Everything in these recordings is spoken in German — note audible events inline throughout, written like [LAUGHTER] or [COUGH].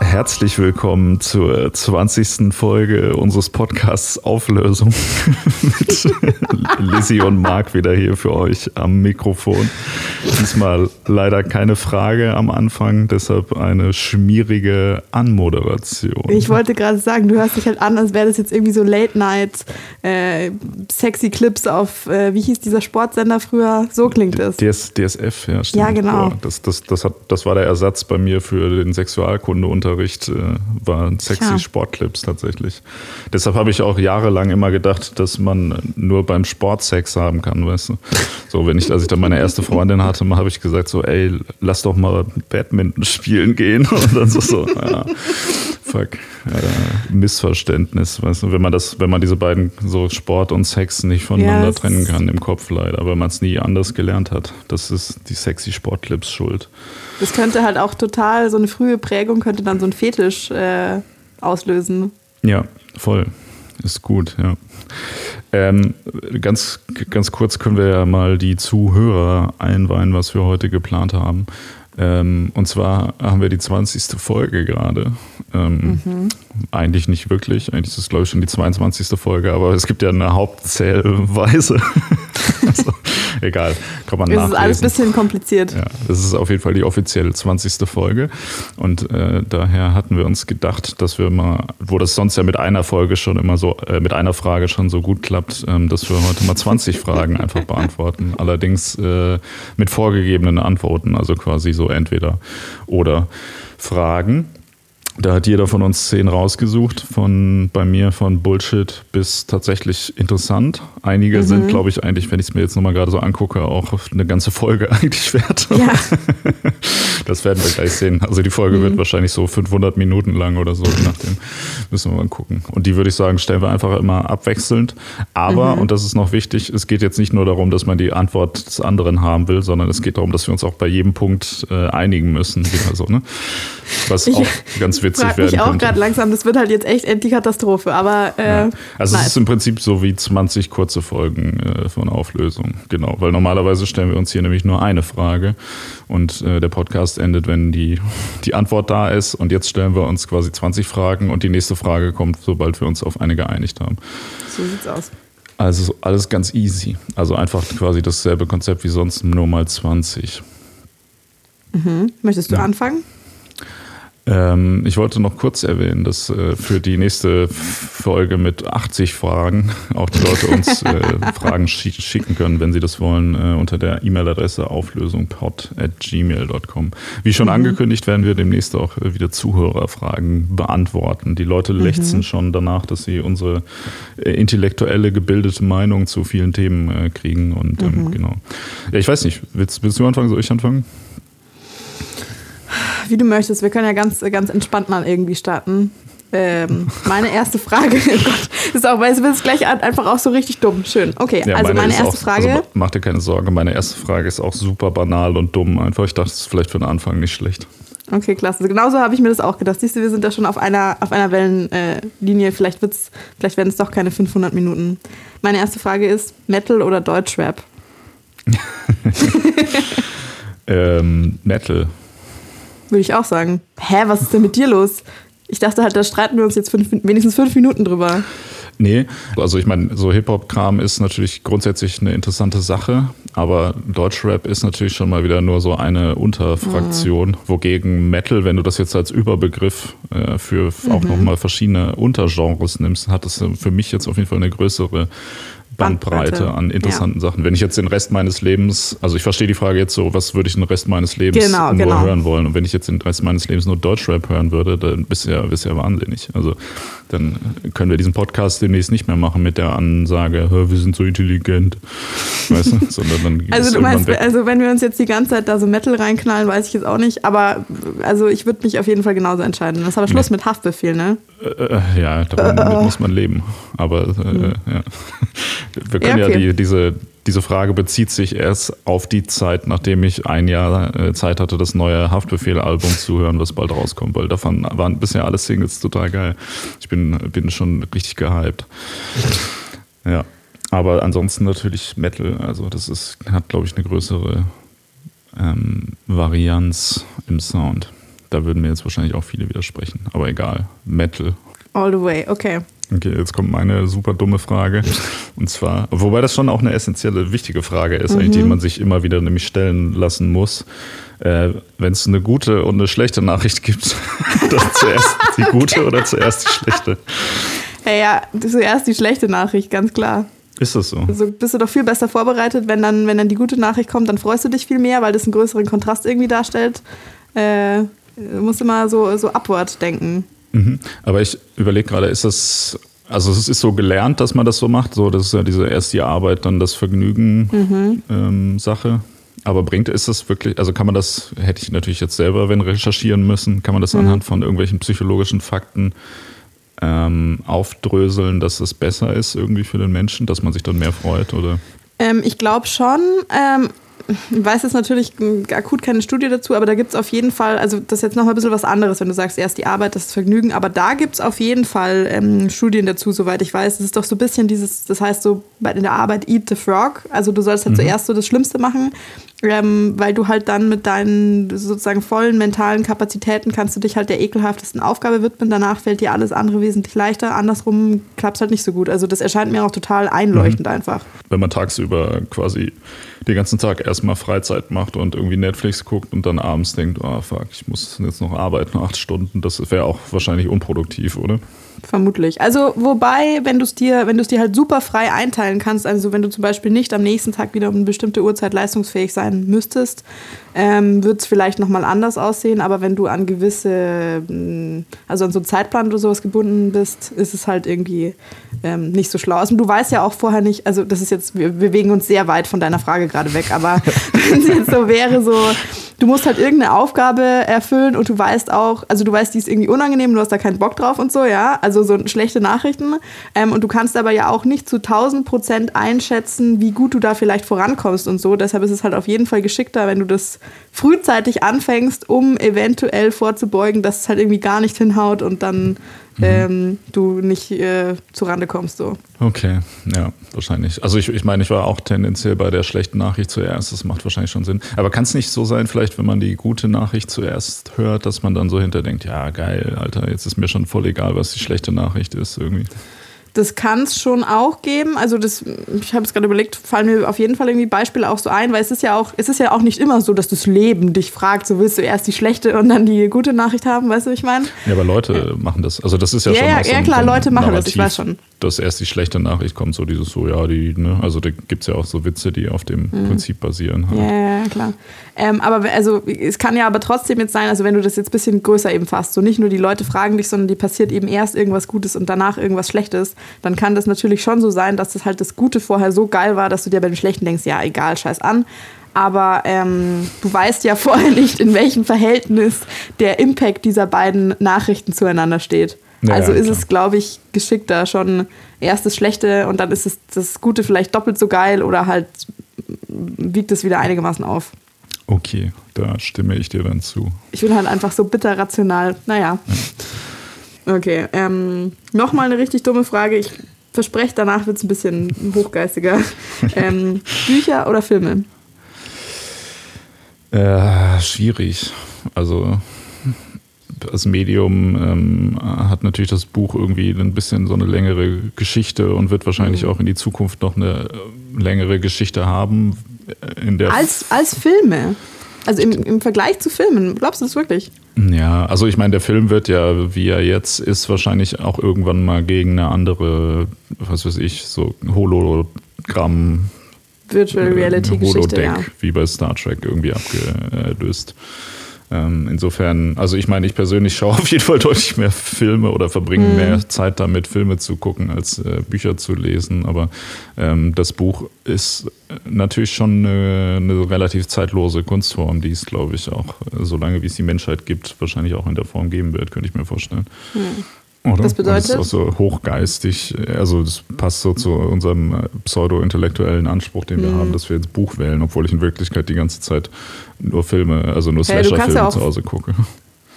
Herzlich willkommen zur 20. Folge unseres Podcasts Auflösung [LAUGHS] mit Lizzie und Marc wieder hier für euch am Mikrofon. Diesmal leider keine Frage am Anfang, deshalb eine schmierige Anmoderation. Ich wollte gerade sagen, du hörst dich halt an, als wäre das jetzt irgendwie so Late Night, äh, sexy Clips auf, äh, wie hieß dieser Sportsender früher? So klingt es. DS, DSF, ja, stimmt. Ja, genau. Das, das, das, hat, das war der Ersatz bei mir für den Sexualkundeunterricht Unterricht äh, waren sexy ja. Sportclips tatsächlich. Deshalb habe ich auch jahrelang immer gedacht, dass man nur beim Sport Sex haben kann, weißt du. So, wenn ich, als ich dann meine erste Freundin hatte, [LAUGHS] habe ich gesagt so, ey, lass doch mal Badminton spielen gehen. [LAUGHS] Und dann so, so ja, fuck, äh, Missverständnis, weißt du, wenn man das, wenn man diese beiden so Sport und Sex nicht voneinander yes. trennen kann im Kopf leider, weil man es nie anders gelernt hat. Das ist die sexy Sportclips schuld. Das könnte halt auch total, so eine frühe Prägung könnte dann so ein Fetisch äh, auslösen. Ja, voll. Ist gut, ja. Ähm, ganz, ganz kurz können wir ja mal die Zuhörer einweihen, was wir heute geplant haben. Ähm, und zwar haben wir die 20. Folge gerade. Ähm, mhm. Eigentlich nicht wirklich. Eigentlich ist es, glaube ich, schon die 22. Folge, aber es gibt ja eine Hauptzählweise. [LAUGHS] [LAUGHS] also, egal, kann man es nachlesen. Es ist alles ein bisschen kompliziert. Ja, das ist auf jeden Fall die offizielle 20. Folge. Und äh, daher hatten wir uns gedacht, dass wir mal, wo das sonst ja mit einer Folge schon immer so, äh, mit einer Frage schon so gut klappt, ähm, dass wir heute mal 20 [LAUGHS] Fragen einfach beantworten. Allerdings äh, mit vorgegebenen Antworten, also quasi so entweder oder Fragen. Da hat jeder von uns zehn rausgesucht, von bei mir von Bullshit bis tatsächlich interessant. Einige mhm. sind, glaube ich, eigentlich, wenn ich es mir jetzt nochmal gerade so angucke, auch eine ganze Folge [LAUGHS] eigentlich wert. Ja. [LAUGHS] Das werden wir gleich sehen. Also die Folge mhm. wird wahrscheinlich so 500 Minuten lang oder so, je nachdem. Müssen wir mal gucken. Und die würde ich sagen, stellen wir einfach immer abwechselnd. Aber, mhm. und das ist noch wichtig, es geht jetzt nicht nur darum, dass man die Antwort des anderen haben will, sondern es geht darum, dass wir uns auch bei jedem Punkt äh, einigen müssen. Also, ne? Was auch ganz witzig werden könnte. Ich auch gerade langsam, das wird halt jetzt echt endlich Katastrophe. Aber, äh, ja. Also nice. es ist im Prinzip so wie 20 kurze Folgen äh, von Auflösung. Genau, weil normalerweise stellen wir uns hier nämlich nur eine Frage und äh, der Podcast endet, wenn die, die Antwort da ist. Und jetzt stellen wir uns quasi 20 Fragen und die nächste Frage kommt, sobald wir uns auf eine geeinigt haben. So sieht's aus. Also alles ganz easy. Also einfach quasi dasselbe Konzept wie sonst, nur mal 20. Mhm. Möchtest du ja. anfangen? Ähm, ich wollte noch kurz erwähnen, dass äh, für die nächste Folge mit 80 Fragen auch die Leute uns äh, [LAUGHS] Fragen sch schicken können, wenn sie das wollen, äh, unter der E-Mail-Adresse auflösungpod.gmail.com. Wie schon mhm. angekündigt, werden wir demnächst auch äh, wieder Zuhörerfragen beantworten. Die Leute mhm. lechzen schon danach, dass sie unsere äh, intellektuelle, gebildete Meinung zu vielen Themen äh, kriegen. Und ähm, mhm. genau. Ja, ich weiß nicht, willst, willst du anfangen? Soll ich anfangen? Wie du möchtest. Wir können ja ganz, ganz entspannt mal irgendwie starten. Ähm, meine erste Frage, [LAUGHS] oh Gott, ist auch, weil es wird gleich einfach auch so richtig dumm. Schön. Okay, ja, also meine, meine erste auch, Frage. Also mach dir keine Sorge, meine erste Frage ist auch super banal und dumm. Einfach, ich dachte, es ist vielleicht für den Anfang nicht schlecht. Okay, klasse. Genauso habe ich mir das auch gedacht. Siehst du, wir sind da schon auf einer, auf einer Wellenlinie. vielleicht, wird's, vielleicht werden es doch keine 500 Minuten. Meine erste Frage ist: Metal oder Deutschrap? [LAUGHS] ähm, Metal. Würde ich auch sagen. Hä, was ist denn mit dir los? Ich dachte halt, da streiten wir uns jetzt fünf, wenigstens fünf Minuten drüber. Nee, also ich meine, so Hip-Hop-Kram ist natürlich grundsätzlich eine interessante Sache, aber Deutschrap ist natürlich schon mal wieder nur so eine Unterfraktion, mhm. wogegen Metal, wenn du das jetzt als Überbegriff äh, für mhm. auch nochmal verschiedene Untergenres nimmst, hat das für mich jetzt auf jeden Fall eine größere Bandbreite an interessanten ja. Sachen. Wenn ich jetzt den Rest meines Lebens, also ich verstehe die Frage jetzt so, was würde ich den Rest meines Lebens genau, nur genau. hören wollen? Und wenn ich jetzt den Rest meines Lebens nur Deutschrap hören würde, dann bist du ja, bist ja wahnsinnig. Also dann können wir diesen Podcast demnächst nicht mehr machen mit der Ansage, wir sind so intelligent. [LAUGHS] Weißt du? Sondern dann also du meinst, weg. also wenn wir uns jetzt die ganze Zeit da so Metal reinknallen, weiß ich jetzt auch nicht, aber also ich würde mich auf jeden Fall genauso entscheiden. Das ist aber Schluss nee. mit Haftbefehl, ne? Äh, äh ja, damit äh, [LAUGHS] äh, muss man leben. Aber äh, hm. ja. Wir können ja, okay. ja die, diese, diese Frage bezieht sich erst auf die Zeit, nachdem ich ein Jahr äh, Zeit hatte, das neue Haftbefehl-Album zu hören, was bald rauskommt, weil davon waren bisher alle Singles total geil. Ich bin, bin schon richtig gehypt. Ja. Aber ansonsten natürlich Metal, also das ist, hat, glaube ich, eine größere ähm, Varianz im Sound. Da würden mir jetzt wahrscheinlich auch viele widersprechen, aber egal. Metal. All the way, okay. Okay, jetzt kommt meine super dumme Frage. Und zwar, wobei das schon auch eine essentielle, wichtige Frage ist, mhm. die man sich immer wieder nämlich stellen lassen muss. Äh, Wenn es eine gute und eine schlechte Nachricht gibt, [LAUGHS] dann zuerst die gute oder zuerst die schlechte? Hey, ja, zuerst die schlechte Nachricht, ganz klar. Ist das so? Also bist du doch viel besser vorbereitet, wenn dann, wenn dann die gute Nachricht kommt, dann freust du dich viel mehr, weil das einen größeren Kontrast irgendwie darstellt. Äh, du musst immer so, so upward denken. Mhm. Aber ich überlege gerade, ist das, also es ist so gelernt, dass man das so macht, so das ist ja diese erst die Arbeit, dann das Vergnügen mhm. ähm, Sache. Aber bringt ist das wirklich, also kann man das, hätte ich natürlich jetzt selber, wenn recherchieren müssen, kann man das mhm. anhand von irgendwelchen psychologischen Fakten ähm, aufdröseln, dass es besser ist irgendwie für den Menschen, dass man sich dann mehr freut, oder? Ähm, ich glaube schon. Ich [LAUGHS] weiß jetzt natürlich akut keine Studie dazu, aber da gibt es auf jeden Fall, also das ist jetzt nochmal ein bisschen was anderes, wenn du sagst, erst die Arbeit, das Vergnügen, aber da gibt es auf jeden Fall ähm, Studien dazu, soweit ich weiß. Das ist doch so ein bisschen dieses, das heißt so in der Arbeit Eat the Frog, also du sollst halt mhm. zuerst so das Schlimmste machen, ähm, weil du halt dann mit deinen sozusagen vollen mentalen Kapazitäten kannst du dich halt der ekelhaftesten Aufgabe widmen, danach fällt dir alles andere wesentlich leichter, andersrum klappt es halt nicht so gut. Also das erscheint mir auch total einleuchtend mhm. einfach. Wenn man tagsüber quasi den ganzen Tag erstmal Freizeit macht und irgendwie Netflix guckt und dann abends denkt, ah oh, fuck, ich muss jetzt noch arbeiten, acht Stunden, das wäre auch wahrscheinlich unproduktiv, oder? Vermutlich. Also, wobei, wenn du es dir, wenn du es dir halt super frei einteilen kannst, also wenn du zum Beispiel nicht am nächsten Tag wieder um eine bestimmte Uhrzeit leistungsfähig sein müsstest, ähm, wird es vielleicht nochmal anders aussehen. Aber wenn du an gewisse, mm, also an so einen Zeitplan oder sowas gebunden bist, ist es halt irgendwie ähm, nicht so schlau. Also, du weißt ja auch vorher nicht, also das ist jetzt, wir bewegen uns sehr weit von deiner Frage gerade weg, aber [LAUGHS] wenn es jetzt so wäre, so du musst halt irgendeine Aufgabe erfüllen und du weißt auch, also du weißt, die ist irgendwie unangenehm, du hast da keinen Bock drauf und so, ja, also so schlechte Nachrichten. Ähm, und du kannst aber ja auch nicht zu 1000 Prozent einschätzen, wie gut du da vielleicht vorankommst und so. Deshalb ist es halt auf jeden Fall geschickter, wenn du das frühzeitig anfängst, um eventuell vorzubeugen, dass es halt irgendwie gar nicht hinhaut und dann mhm. ähm, du nicht äh, Rande kommst. So. Okay, ja, wahrscheinlich. Also ich, ich meine, ich war auch tendenziell bei der schlechten Nachricht zuerst, das macht wahrscheinlich schon Sinn. Aber kann es nicht so sein, vielleicht, wenn man die gute Nachricht zuerst hört, dass man dann so hinterdenkt, ja geil, Alter, jetzt ist mir schon voll egal, was die schlechte Nachricht ist irgendwie. Das kann es schon auch geben. Also das, ich habe es gerade überlegt, fallen mir auf jeden Fall irgendwie Beispiele auch so ein, weil es ist ja auch, es ist ja auch nicht immer so, dass das Leben dich fragt, so willst du erst die schlechte und dann die gute Nachricht haben, weißt du, wie ich meine? Ja, aber Leute ja. machen das. Also das ist ja, ja schon ja, so ja, klar, so Leute machen Narrativ, das, ich weiß schon. Dass erst die schlechte Nachricht kommt, so dieses so, ja, die, ne, also da gibt es ja auch so Witze, die auf dem mhm. Prinzip basieren. Halt. Ja, klar. Ähm, aber also es kann ja aber trotzdem jetzt sein, also wenn du das jetzt ein bisschen größer eben fasst, so nicht nur die Leute fragen dich, sondern die passiert eben erst irgendwas Gutes und danach irgendwas Schlechtes, dann kann das natürlich schon so sein, dass das halt das Gute vorher so geil war, dass du dir bei dem Schlechten denkst, ja, egal, scheiß an. Aber ähm, du weißt ja [LAUGHS] vorher nicht, in welchem Verhältnis der Impact dieser beiden Nachrichten zueinander steht. Ja, also ist klar. es, glaube ich, geschickter schon erst das Schlechte und dann ist es das Gute vielleicht doppelt so geil oder halt wiegt es wieder einigermaßen auf. Okay, da stimme ich dir dann zu. Ich bin halt einfach so bitter rational. Naja. Ja. Okay, ähm, nochmal eine richtig dumme Frage. Ich verspreche, danach wird es ein bisschen hochgeistiger. [LAUGHS] ähm, Bücher oder Filme? Äh, schwierig. Also das Medium ähm, hat natürlich das Buch irgendwie ein bisschen so eine längere Geschichte und wird wahrscheinlich mhm. auch in die Zukunft noch eine längere Geschichte haben. In der als, als Filme? Also im, im Vergleich zu Filmen, glaubst du das wirklich? Ja, also ich meine, der Film wird ja, wie er jetzt ist, wahrscheinlich auch irgendwann mal gegen eine andere, was weiß ich, so Hologramm. Virtual Reality Geschichte, ja. wie bei Star Trek irgendwie abgelöst. Ähm, insofern, also ich meine, ich persönlich schaue [LAUGHS] auf jeden Fall deutlich mehr Filme oder verbringe mhm. mehr Zeit damit, Filme zu gucken, als äh, Bücher zu lesen. Aber ähm, das Buch ist äh, natürlich schon eine, eine, relativ zeitlose Kunstform, die es, glaube ich, auch, äh, solange wie es die Menschheit gibt, wahrscheinlich auch in der Form geben wird, könnte ich mir vorstellen. Mhm. Oder? Das bedeutet? Das ist auch so hochgeistig. Also das passt so zu unserem pseudo-intellektuellen Anspruch, den wir mhm. haben, dass wir jetzt Buch wählen, obwohl ich in Wirklichkeit die ganze Zeit nur Filme, also nur Slasher-Filme ja zu Hause gucke.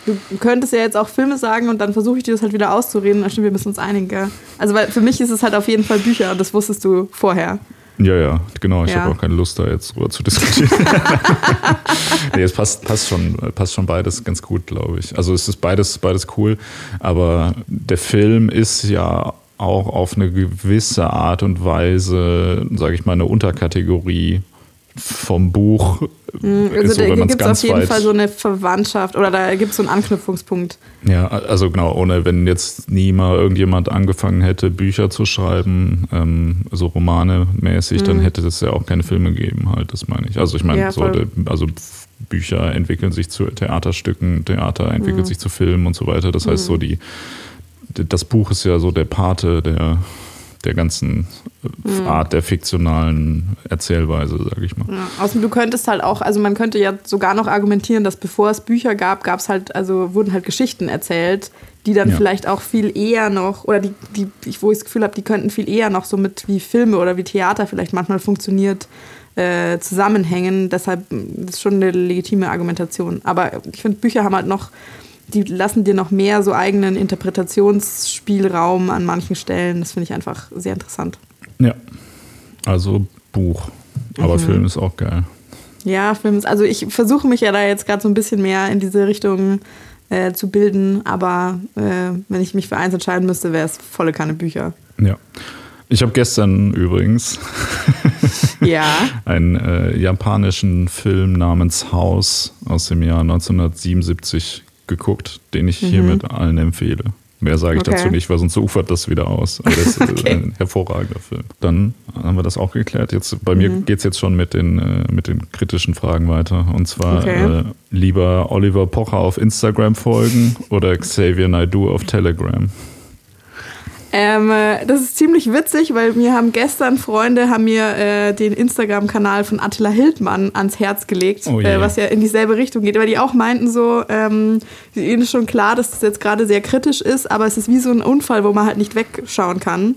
Du könntest ja jetzt auch Filme sagen und dann versuche ich dir das halt wieder auszureden, dann stimmt wir müssen uns einigen. Gell? Also weil für mich ist es halt auf jeden Fall Bücher und das wusstest du vorher. Ja, ja, genau. Ich Ja. habe auch keine Lust, da jetzt drüber zu diskutieren. [LAUGHS] nee, es passt, passt, schon, passt schon beides ganz gut, glaube ich. Also es ist beides, beides cool, aber der Film ist ja auch auf eine gewisse Art und Weise, sage ich mal, eine Unterkategorie vom Buch. Also so, da gibt es auf jeden Fall so eine Verwandtschaft oder da gibt es so einen Anknüpfungspunkt. Ja, also genau, ohne wenn jetzt nie mal irgendjemand angefangen hätte, Bücher zu schreiben, ähm, so Romane mäßig, dann hätte es ja auch keine Filme gegeben, halt, das meine ich. Also ich meine, Mhm. Ja, so, also Bücher entwickeln sich zu Theaterstücken, Theater entwickelt Mhm. sich zu Filmen und so weiter. Das heißt, so die, die- das Buch ist ja so der Pate der, der ganzen Mhm. Art der fiktionalen Erzählweise, sage ich mal. Ja. Außerdem du könntest halt auch, also man könnte ja sogar noch argumentieren, dass bevor es Bücher gab, gab es halt, also wurden halt Geschichten erzählt, die dann Ja. vielleicht auch viel eher noch, oder die, die ich, wo ich das Gefühl habe, die könnten viel eher noch so mit wie Filme oder wie Theater vielleicht manchmal funktioniert, äh, zusammenhängen. Deshalb ist schon eine legitime Argumentation. Aber ich finde, Bücher haben halt noch, die lassen dir noch mehr so eigenen Interpretationsspielraum an manchen Stellen. Das finde ich einfach sehr interessant. Ja, also Buch. Aber Mhm. Film ist auch geil. Ja, Film ist, also ich versuche mich ja da jetzt gerade so ein bisschen mehr in diese Richtung äh, zu bilden, aber äh, wenn ich mich für eins entscheiden müsste, wäre es volle Kanne Bücher. Ja. Ich habe gestern übrigens [LAUGHS] Ja. einen äh, japanischen Film namens Haus aus dem Jahr 1977 geguckt, den ich hiermit allen empfehle. Mehr sage ich Mhm. Okay. dazu nicht, weil sonst ufert das wieder aus. Aber das [LAUGHS] ist Okay. ein hervorragender Film. Dann haben wir das auch geklärt. Jetzt, bei mir Mhm. geht es jetzt schon mit den, äh, mit den kritischen Fragen weiter. Und zwar Okay. äh, lieber Oliver Pocher auf Instagram folgen oder Xavier Naidoo auf Telegram. Ähm, äh, das ist ziemlich witzig, weil mir haben gestern Freunde haben mir äh, den Instagram-Kanal von Attila Hildmann ans Herz gelegt, Oh je. äh, was ja in dieselbe Richtung geht, weil die auch meinten so, ähm, ihnen ist schon klar, dass das jetzt gerade sehr kritisch ist, aber es ist wie so ein Unfall, wo man halt nicht wegschauen kann.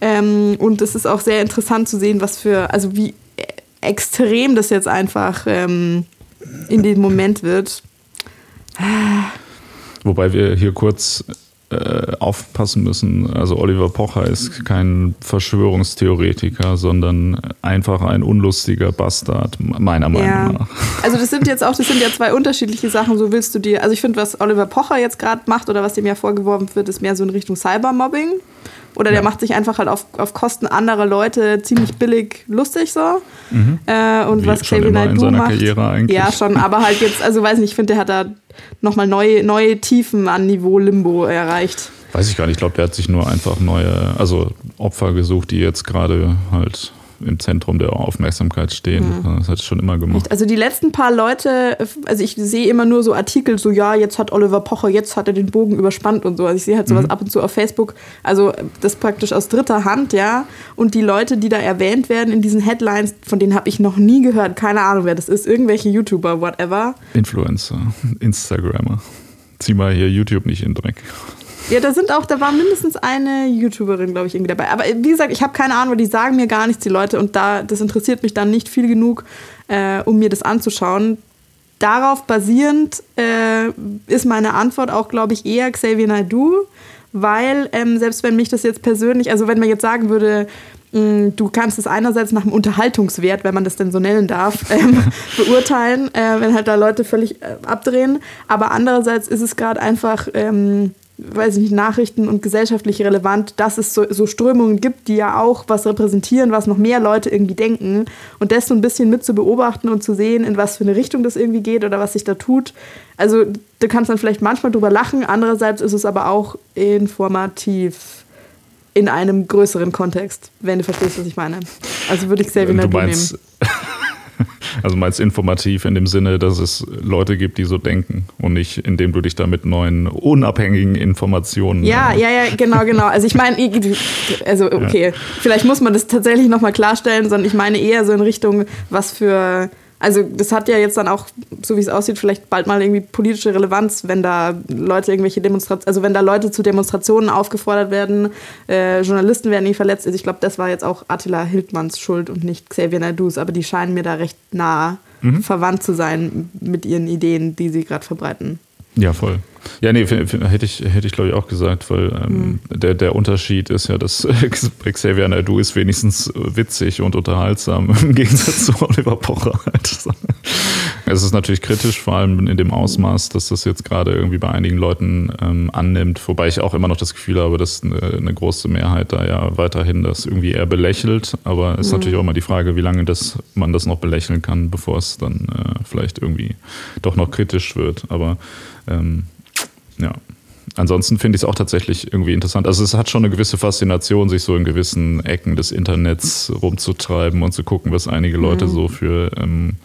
Ähm, und es ist auch sehr interessant zu sehen, was für, also wie äh, extrem das jetzt einfach ähm, in dem Moment wird. Wobei wir hier kurz äh, aufpassen müssen. Also Oliver Pocher ist kein Verschwörungstheoretiker, sondern einfach ein unlustiger Bastard, meiner Meinung Ja. nach. Also das sind jetzt auch, das sind ja zwei unterschiedliche Sachen. So willst du dir, also ich finde, was Oliver Pocher jetzt gerade macht oder was dem ja vorgeworfen wird, ist mehr so in Richtung Cybermobbing. Oder der Ja. macht sich einfach halt auf, auf Kosten anderer Leute ziemlich billig lustig so. Äh, und Wie was schon Xavier immer in Naidoo seiner macht. Karriere eigentlich. Ja, schon, aber halt jetzt, also weiß nicht, ich finde, der hat da nochmal neue, neue Tiefen an Niveau Limbo erreicht. Weiß ich gar nicht. Ich glaube, der hat sich nur einfach neue, also Opfer gesucht, die jetzt gerade halt im Zentrum der Aufmerksamkeit stehen. Das hat er schon immer gemacht. Also die letzten paar Leute, also ich sehe immer nur so Artikel, so ja, jetzt hat Oliver Pocher, jetzt hat er den Bogen überspannt und so. Also ich sehe halt sowas ab und zu auf Facebook. Also das praktisch aus dritter Hand, ja. Und die Leute, die da erwähnt werden in diesen Headlines, von denen habe ich noch nie gehört. Keine Ahnung, wer das ist. Irgendwelche YouTuber, whatever. Influencer, Instagrammer. Zieh mal hier YouTube nicht in den Dreck. Ja, da sind auch, da war mindestens eine YouTuberin, glaube ich, irgendwie dabei. Aber wie gesagt, ich habe keine Ahnung, die sagen mir gar nichts, die Leute. Und da, das interessiert mich dann nicht viel genug, äh, um mir das anzuschauen. Darauf basierend äh, ist meine Antwort auch, glaube ich, eher Xavier Naidoo, weil ähm, selbst wenn mich das jetzt persönlich, also wenn man jetzt sagen würde, mh, du kannst es einerseits nach dem Unterhaltungswert, wenn man das denn so nennen darf, [LAUGHS] ähm, beurteilen, äh, wenn halt da Leute völlig äh, abdrehen, aber andererseits ist es gerade einfach ähm, weiß ich nicht, Nachrichten und gesellschaftlich relevant, dass es so, so Strömungen gibt, die ja auch was repräsentieren, was noch mehr Leute irgendwie denken. Und das so ein bisschen mit zu beobachten und zu sehen, in was für eine Richtung das irgendwie geht oder was sich da tut. Also du kannst dann vielleicht manchmal drüber lachen, andererseits ist es aber auch informativ in einem größeren Kontext, wenn du verstehst, was ich meine. Also würde ich Xavier du Naidoo meinst, nehmen. [LAUGHS] [LAUGHS] also meinst informativ in dem Sinne, dass es Leute gibt, die so denken und nicht, indem du dich da mit neuen unabhängigen Informationen. Ja, äh, ja, ja, genau, genau. Also ich meine, also okay, vielleicht muss man das tatsächlich nochmal klarstellen, sondern ich meine eher so in Richtung, was für, also das hat ja jetzt dann auch, so wie es aussieht, vielleicht bald mal irgendwie politische Relevanz, wenn da Leute irgendwelche Demonstrationen, also wenn da Leute zu Demonstrationen aufgefordert werden, äh, Journalisten werden nie verletzt. Also ich glaube, das war jetzt auch Attila Hildmanns Schuld und nicht Xavier Naidoo's, aber die scheinen mir da recht nah verwandt zu sein mit ihren Ideen, die sie gerade verbreiten. Ja, voll. Ja, nee, hätte ich, hätte ich glaube ich auch gesagt, weil ähm, mhm. der, der Unterschied ist ja, dass [LAUGHS] Xavier Naidoo ist wenigstens witzig und unterhaltsam im [LAUGHS] Gegensatz zu Oliver Pocher halt. [LAUGHS] Es ist natürlich kritisch, vor allem in dem Ausmaß, dass das jetzt gerade irgendwie bei einigen Leuten ähm, annimmt, wobei ich auch immer noch das Gefühl habe, dass eine, eine große Mehrheit da ja weiterhin das irgendwie eher belächelt, aber es ist mhm. natürlich auch immer die Frage, wie lange das, man das noch belächeln kann, bevor es dann äh, vielleicht irgendwie doch noch kritisch wird, aber ähm, ja. Ansonsten finde ich es auch tatsächlich irgendwie interessant. Also es hat schon eine gewisse Faszination, sich so in gewissen Ecken des Internets rumzutreiben und zu gucken, was einige Leute mhm. so für ähm,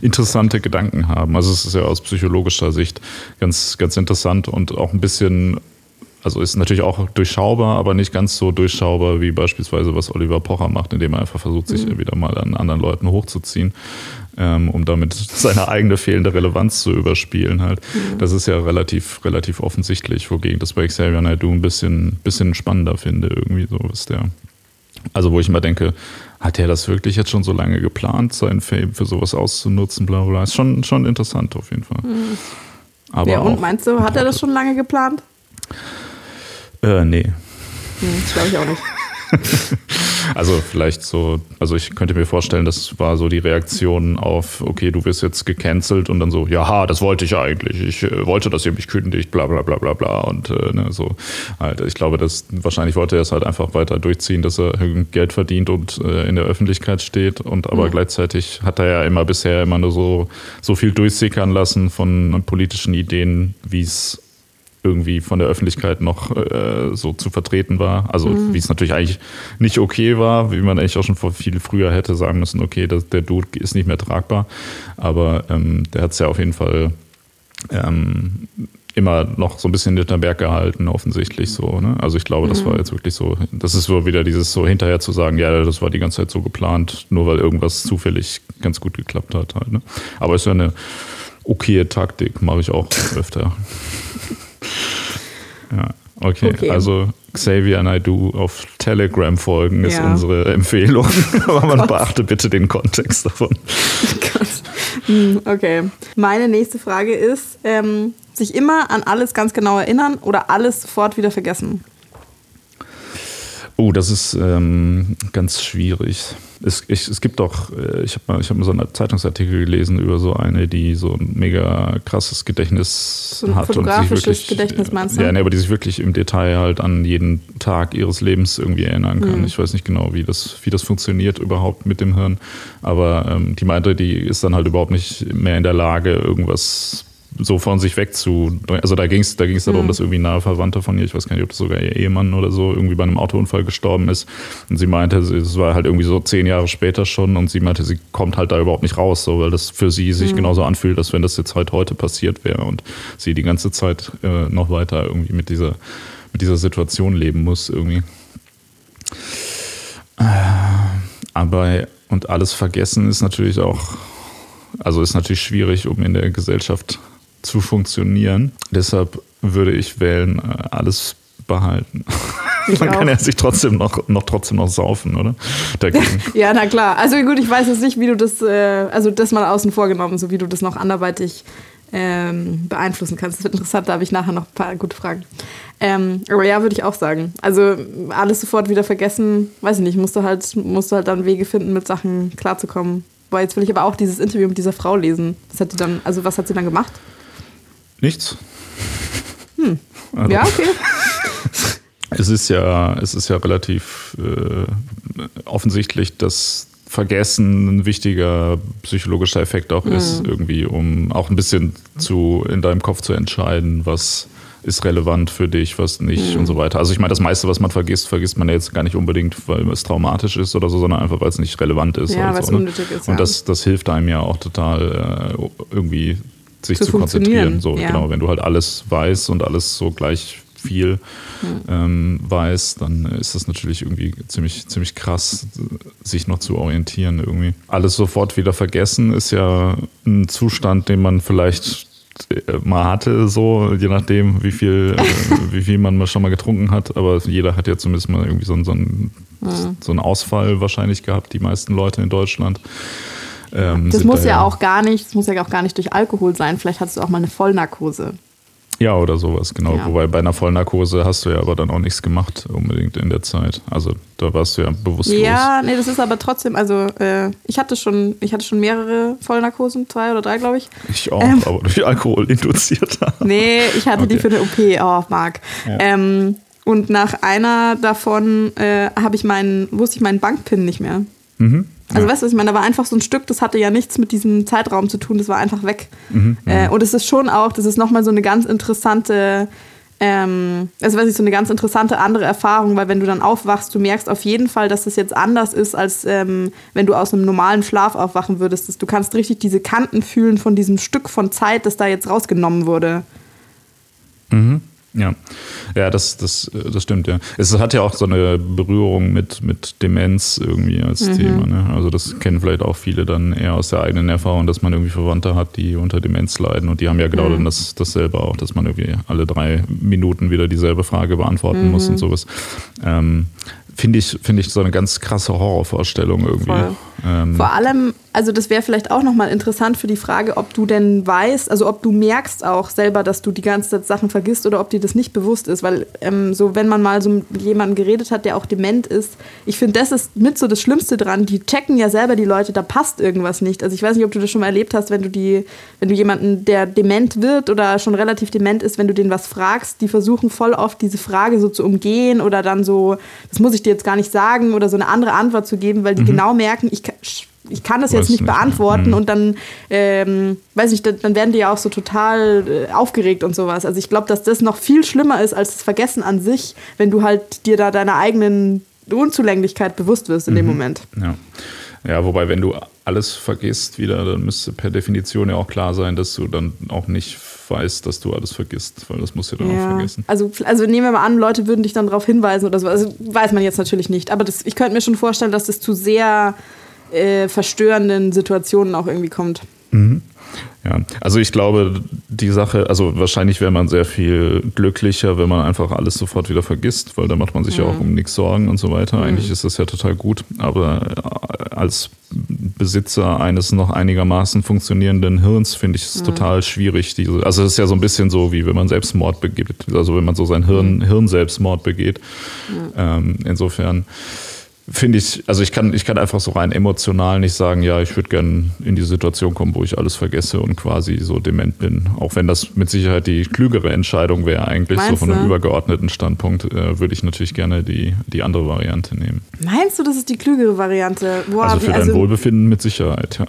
interessante Gedanken haben. Also es ist ja aus psychologischer Sicht ganz, ganz interessant und auch ein bisschen also ist natürlich auch durchschaubar, aber nicht ganz so durchschaubar wie beispielsweise was Oliver Pocher macht, indem er einfach versucht, sich mhm. wieder mal an anderen Leuten hochzuziehen, ähm, um damit [LAUGHS] seine eigene fehlende Relevanz zu überspielen halt. Mhm. Das ist ja relativ, relativ offensichtlich, wogegen das bei Xavier Naidoo ein bisschen, bisschen spannender finde, irgendwie so ist der. Also wo ich immer denke, hat er das wirklich jetzt schon so lange geplant, seinen Fame für sowas auszunutzen, bla bla. Ist schon, schon interessant auf jeden Fall. Mhm. Aber ja, und meinst du, hat er das schon lange geplant? Äh, nee. Hm, Glaube ich auch nicht. [LAUGHS] also vielleicht so, also ich könnte mir vorstellen, das war so die Reaktion auf, okay, du wirst jetzt gecancelt und dann so, ja, das wollte ich eigentlich. Ich äh, wollte, dass ihr mich kündigt, bla bla bla bla bla. Und äh, ne, so halt, ich glaube, dass wahrscheinlich wollte er es halt einfach weiter durchziehen, dass er Geld verdient und äh, in der Öffentlichkeit steht. Und aber mhm. gleichzeitig hat er ja immer bisher immer nur so, so viel durchsickern lassen von politischen Ideen, wie es irgendwie von der Öffentlichkeit noch äh, so zu vertreten war. Also mhm. wie es natürlich eigentlich nicht okay war, wie man eigentlich auch schon vor viel früher hätte sagen müssen, okay, das, der Dude ist nicht mehr tragbar. Aber ähm, der hat es ja auf jeden Fall ähm, immer noch so ein bisschen hinter Berg gehalten, offensichtlich so. Ne? Also ich glaube, das war mhm. jetzt wirklich so, das ist so wieder dieses so hinterher zu sagen, ja, das war die ganze Zeit so geplant, nur weil irgendwas zufällig ganz gut geklappt hat halt. Ne? Aber es ist ja eine okaye Taktik, mache ich auch [LAUGHS] öfter. Ja, okay. okay. Also Xavier Naidoo auf Telegram folgen ist ja. unsere Empfehlung. [LAUGHS] Aber man Gott. beachte bitte den Kontext davon. Hm, okay. Meine nächste Frage ist, ähm, sich immer an alles ganz genau erinnern oder alles sofort wieder vergessen? Oh, das ist ähm, ganz schwierig. Es, ich, es gibt doch, äh, ich habe mal, hab mal so einen Zeitungsartikel gelesen über so eine, die so ein mega krasses Gedächtnis so ein hat. Fotografisches und sich wirklich, Gedächtnis meinst du? Ja, nee, aber die sich wirklich im Detail halt an jeden Tag ihres Lebens irgendwie erinnern kann. Mhm. Ich weiß nicht genau, wie das, wie das funktioniert überhaupt mit dem Hirn. Aber ähm, die meinte, die ist dann halt überhaupt nicht mehr in der Lage, irgendwas so von sich weg zu. Also da ging es da ging's darum, mhm. dass irgendwie nahe Verwandter von ihr, ich weiß gar nicht, ob das sogar ihr Ehemann oder so, irgendwie bei einem Autounfall gestorben ist. Und sie meinte, es war halt irgendwie so zehn Jahre später schon und sie meinte, sie kommt halt da überhaupt nicht raus, so, weil das für sie sich mhm. genauso anfühlt, als wenn das jetzt halt heute passiert wäre und sie die ganze Zeit äh, noch weiter irgendwie mit dieser, mit dieser Situation leben muss, irgendwie. Äh, aber und alles vergessen ist natürlich auch, also ist natürlich schwierig, um in der Gesellschaft zu funktionieren. Deshalb würde ich wählen, äh, alles behalten. Ich Man auch. kann ja sich trotzdem noch, noch trotzdem noch saufen, oder? [LAUGHS] ja, na klar. Also gut, ich weiß jetzt nicht, wie du das, äh, also das mal außen vorgenommen, so wie du das noch anderweitig ähm, beeinflussen kannst. Das wird interessant, da habe ich nachher noch ein paar gute Fragen. Ähm, aber ja, würde ich auch sagen. Also alles sofort wieder vergessen, weiß ich nicht, musst du halt, musst du halt dann Wege finden, mit Sachen klarzukommen. Boah, jetzt will ich aber auch dieses Interview mit dieser Frau lesen. Was hat die dann, also was hat sie dann gemacht? Nichts. Hm. Also, ja, okay. [LAUGHS] es ist ja, es ist ja relativ äh, offensichtlich, dass Vergessen ein wichtiger psychologischer Effekt auch mhm. ist, irgendwie, um auch ein bisschen zu in deinem Kopf zu entscheiden, was ist relevant für dich, was nicht mhm. und so weiter. Also ich meine, das meiste, was man vergisst, vergisst man jetzt gar nicht unbedingt, weil es traumatisch ist oder so, sondern einfach, weil es nicht relevant ist. Ja, weil es so, ne? unnötig ist. Und ja. das, das hilft einem ja auch total äh, irgendwie sich zu, zu konzentrieren. So, ja. genau, wenn du halt alles weißt und alles so gleich viel hm. ähm, weiß, dann ist das natürlich irgendwie ziemlich, ziemlich krass, sich noch zu orientieren irgendwie. Alles sofort wieder vergessen ist ja ein Zustand, den man vielleicht äh, mal hatte, so, je nachdem, wie viel, äh, [LAUGHS] wie viel man schon mal getrunken hat, aber jeder hat ja zumindest mal irgendwie so, so, einen, so einen Ausfall wahrscheinlich gehabt, die meisten Leute in Deutschland. Ähm, das muss ja auch gar nicht, das muss ja auch gar nicht durch Alkohol sein. Vielleicht hattest du auch mal eine Vollnarkose. Ja, oder sowas, genau. Ja. Wobei bei einer Vollnarkose hast du ja aber dann auch nichts gemacht, unbedingt in der Zeit. Also da warst du ja bewusstlos. Ja, nee, das ist aber trotzdem, also äh, ich hatte schon, ich hatte schon mehrere Vollnarkosen, zwei oder drei, glaube ich. Ich auch, Ähm. aber durch Alkohol induziert. [LAUGHS] Nee, ich hatte die Okay. für eine OP, oh, Marc. Ja. Ähm, und nach einer davon äh, habe ich meinen, wusste ich meinen Bankpin nicht mehr. Mhm. Also ja. weißt du, was ich meine? Da war einfach so ein Stück, das hatte ja nichts mit diesem Zeitraum zu tun, das war einfach weg. Mhm, Äh, und es ist schon auch, das ist nochmal so eine ganz interessante, ähm, also weiß ich, so eine ganz interessante andere Erfahrung, weil wenn du dann aufwachst, du merkst auf jeden Fall, dass das jetzt anders ist, als ähm, wenn du aus einem normalen Schlaf aufwachen würdest. Das- Du kannst richtig diese Kanten fühlen von diesem Stück von Zeit, das da jetzt rausgenommen wurde. Mhm. Ja, ja das, das, das stimmt, ja. Es hat ja auch so eine Berührung mit, mit Demenz irgendwie als Mhm. Thema. Ne? Also das kennen vielleicht auch viele dann eher aus der eigenen Erfahrung, dass man irgendwie Verwandte hat, die unter Demenz leiden. Und die haben ja genau Mhm. dann das, dasselbe auch, dass man irgendwie alle drei Minuten wieder dieselbe Frage beantworten muss Mhm. und sowas. Ähm, Finde ich, finde ich so eine ganz krasse Horrorvorstellung irgendwie. Ähm, Vor allem, also das wäre vielleicht auch nochmal interessant für die Frage, ob du denn weißt, also ob du merkst auch selber, dass du die ganze Zeit Sachen vergisst oder ob dir das nicht bewusst ist. Weil ähm, so, wenn man mal so mit jemandem geredet hat, der auch dement ist, ich finde, das ist mit so das Schlimmste dran. Die checken ja selber die Leute, da passt irgendwas nicht. Also ich weiß nicht, ob du das schon mal erlebt hast, wenn du die, wenn du jemanden, der dement wird oder schon relativ dement ist, wenn du den was fragst, die versuchen voll oft diese Frage so zu umgehen oder dann so, das muss ich dir jetzt gar nicht sagen oder so eine andere Antwort zu geben, weil die genau merken, ich kann, ich kann das Weiß jetzt nicht nicht, beantworten Mhm. und dann, ähm, weiß nicht, dann, werden die ja auch so total äh, aufgeregt und sowas. Also ich glaube, dass das noch viel schlimmer ist als das Vergessen an sich, wenn du halt dir da deiner eigenen Unzulänglichkeit bewusst wirst in dem Moment. Ja. ja, wobei, wenn du alles vergisst wieder, dann müsste per Definition ja auch klar sein, dass du dann auch nicht weißt, dass du alles vergisst, weil das musst du dann auch Ja. vergessen. Also, also nehmen wir mal an, Leute würden dich dann darauf hinweisen oder so. Also weiß man jetzt natürlich nicht. Aber das, ich könnte mir schon vorstellen, dass das zu sehr äh, verstörenden Situationen auch irgendwie kommt. Ja, also ich glaube, die Sache, also wahrscheinlich wäre man sehr viel glücklicher, wenn man einfach alles sofort wieder vergisst, weil da macht man sich ja auch um nichts Sorgen und so weiter. Eigentlich ist das ja total gut, aber äh, als Besitzer eines noch einigermaßen funktionierenden Hirns finde ich es total schwierig. Diese, also es ist ja so ein bisschen so, wie wenn man Selbstmord begeht, also wenn man so sein Hirn, Hirnselbstmord begeht. Ähm, insofern finde ich, also ich kann, ich kann einfach so rein emotional nicht sagen, ja, ich würde gerne in die Situation kommen, wo ich alles vergesse und quasi so dement bin. Auch wenn das mit Sicherheit die klügere Entscheidung wäre, eigentlich so Meinst von einem du? übergeordneten Standpunkt, äh, würde ich natürlich gerne die, die andere Variante nehmen. Meinst du, das ist die klügere Variante? Boah, also für wie- dein Wohlbefinden mit Sicherheit, ja.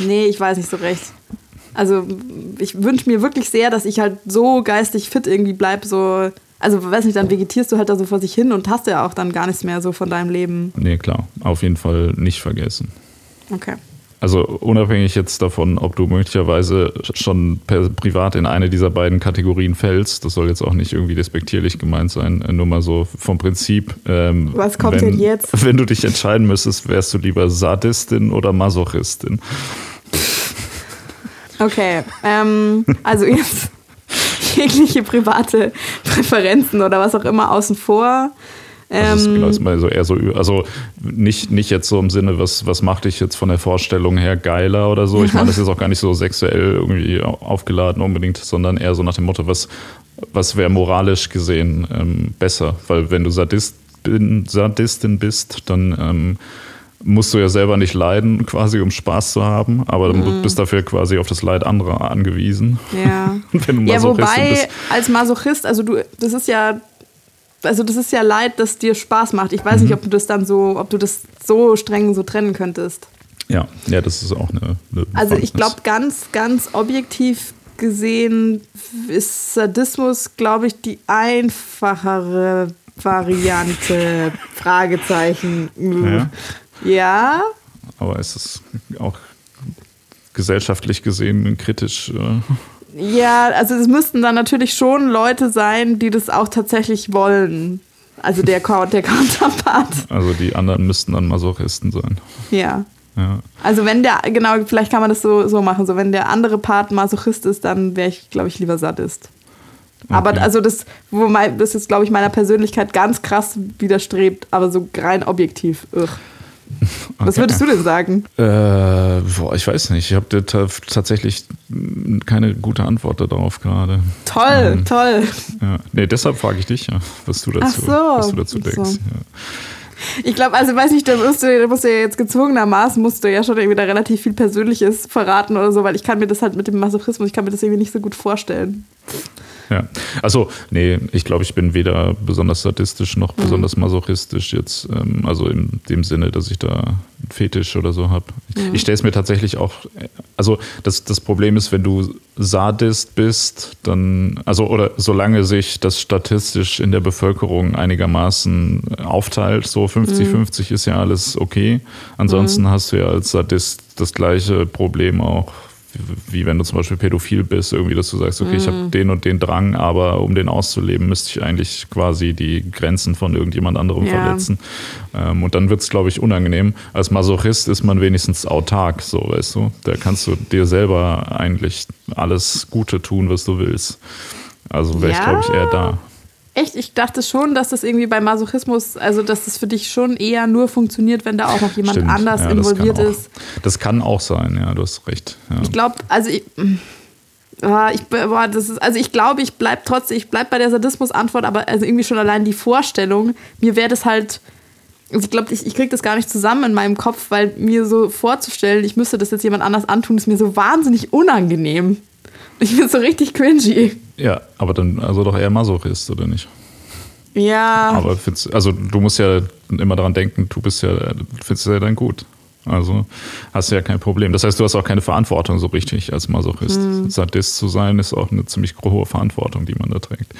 Nee, ich weiß nicht so recht. Also ich wünsche mir wirklich sehr, dass ich halt so geistig fit irgendwie bleib, so, also weiß nicht, dann vegetierst du halt da so vor sich hin und hast ja auch dann gar nichts mehr so von deinem Leben. Nee, klar, auf jeden Fall nicht vergessen. Okay. Also unabhängig jetzt davon, ob du möglicherweise schon per, privat in eine dieser beiden Kategorien fällst, das soll jetzt auch nicht irgendwie despektierlich gemeint sein, äh, nur mal so vom Prinzip. Ähm, Was kommt wenn, denn jetzt? [LAUGHS] Wenn du dich entscheiden müsstest, wärst du lieber Sadistin oder Masochistin? Okay, ähm, also jetzt jegliche private Präferenzen oder was auch immer außen vor. Das ist, Ähm, ist mal so eher so, also nicht, nicht jetzt so im Sinne, was, was macht dich jetzt von der Vorstellung her geiler oder so. Ich meine, das ist auch gar nicht so sexuell irgendwie aufgeladen unbedingt, sondern eher so nach dem Motto, was, was wäre moralisch gesehen ähm, besser? Weil wenn du Sadist bin, Sadistin bist, dann ähm, musst du ja selber nicht leiden, quasi um Spaß zu haben, aber Mhm. du bist dafür quasi auf das Leid anderer angewiesen. Ja. [LAUGHS] wenn du ja, wobei bist. als Masochist, also du, das ist ja, also das ist ja Leid, das dir Spaß macht. Ich weiß nicht, ob du das dann so, ob du das so streng so trennen könntest. Ja, ja, das ist auch eine. eine Also ich glaube, ganz, ganz objektiv gesehen ist Sadismus, glaube ich, die einfachere Variante. [LAUGHS] Fragezeichen. Ja. Ja, Aber es ist auch gesellschaftlich gesehen kritisch. Äh, ja, also es müssten dann natürlich schon Leute sein, die das auch tatsächlich wollen. Also der, der Counterpart. also die anderen müssten dann Masochisten sein. Ja. Ja. Also wenn der, genau, vielleicht kann man das so, so machen. So, wenn der andere Part Masochist ist, dann wäre ich, glaube ich, lieber Sadist. Aber Okay. also das, wo mein, das jetzt, glaube ich, meiner Persönlichkeit ganz krass widerstrebt, aber so rein objektiv. Ugh. Was würdest du denn sagen? Äh, boah, ich weiß nicht. Ich habe tatsächlich keine gute Antwort darauf gerade. Toll, ähm, toll. Ja. Nee, deshalb frage ich dich ja, was du dazu, so. was du dazu denkst. So. Ja. Ich glaube, also weiß nicht, da musst, du, da musst du ja jetzt gezwungenermaßen, musst du ja schon irgendwie da relativ viel Persönliches verraten oder so, weil ich kann mir das halt mit dem Masochismus, ich kann mir das irgendwie nicht so gut vorstellen. Ja, also nee, ich glaube, ich bin weder besonders sadistisch noch mhm. besonders masochistisch jetzt, ähm, also in dem Sinne, dass ich da Fetisch oder so habe. Mhm. Ich stelle es mir tatsächlich auch, also das, das Problem ist, wenn du Sadist bist, dann, also oder solange sich das statistisch in der Bevölkerung einigermaßen aufteilt, so 50-50 mhm. ist ja alles okay. Ansonsten mhm. hast du ja als Sadist das gleiche Problem auch wie wenn du zum Beispiel pädophil bist, irgendwie, dass du sagst, okay, ich habe mhm. den und den Drang, aber um den auszuleben, müsste ich eigentlich quasi die Grenzen von irgendjemand anderem ja. verletzen. Ähm, und dann wird es, glaube ich, unangenehm. Als Masochist ist man wenigstens autark, so weißt du. Da kannst du dir selber eigentlich alles Gute tun, was du willst. Also wäre ja. ich, glaube ich, eher da. Echt? Ich dachte schon, dass das irgendwie bei Masochismus, also dass das für dich schon eher nur funktioniert, wenn da auch noch jemand Stimmt. anders ja, involviert das ist. Das kann auch sein, ja, du hast recht. Ja. Ich glaube, also ich, ich, boah, das ist, also ich glaube, ich bleibe trotzdem, ich bleibe bei der Sadismus-Antwort, aber also irgendwie schon allein die Vorstellung, mir wäre das halt, also ich glaube, ich, ich kriege das gar nicht zusammen in meinem Kopf, weil mir so vorzustellen, ich müsste das jetzt jemand anders antun, ist mir so wahnsinnig unangenehm. Ich bin so richtig cringy. Ja, aber dann also doch eher Masochist, oder nicht? Ja. Aber also du musst ja immer daran denken, du bist ja, findest ja dann gut. Also hast du ja kein Problem. Das heißt, du hast auch keine Verantwortung so richtig als Masochist. Hm. Sadist zu sein, ist auch eine ziemlich hohe Verantwortung, die man da trägt.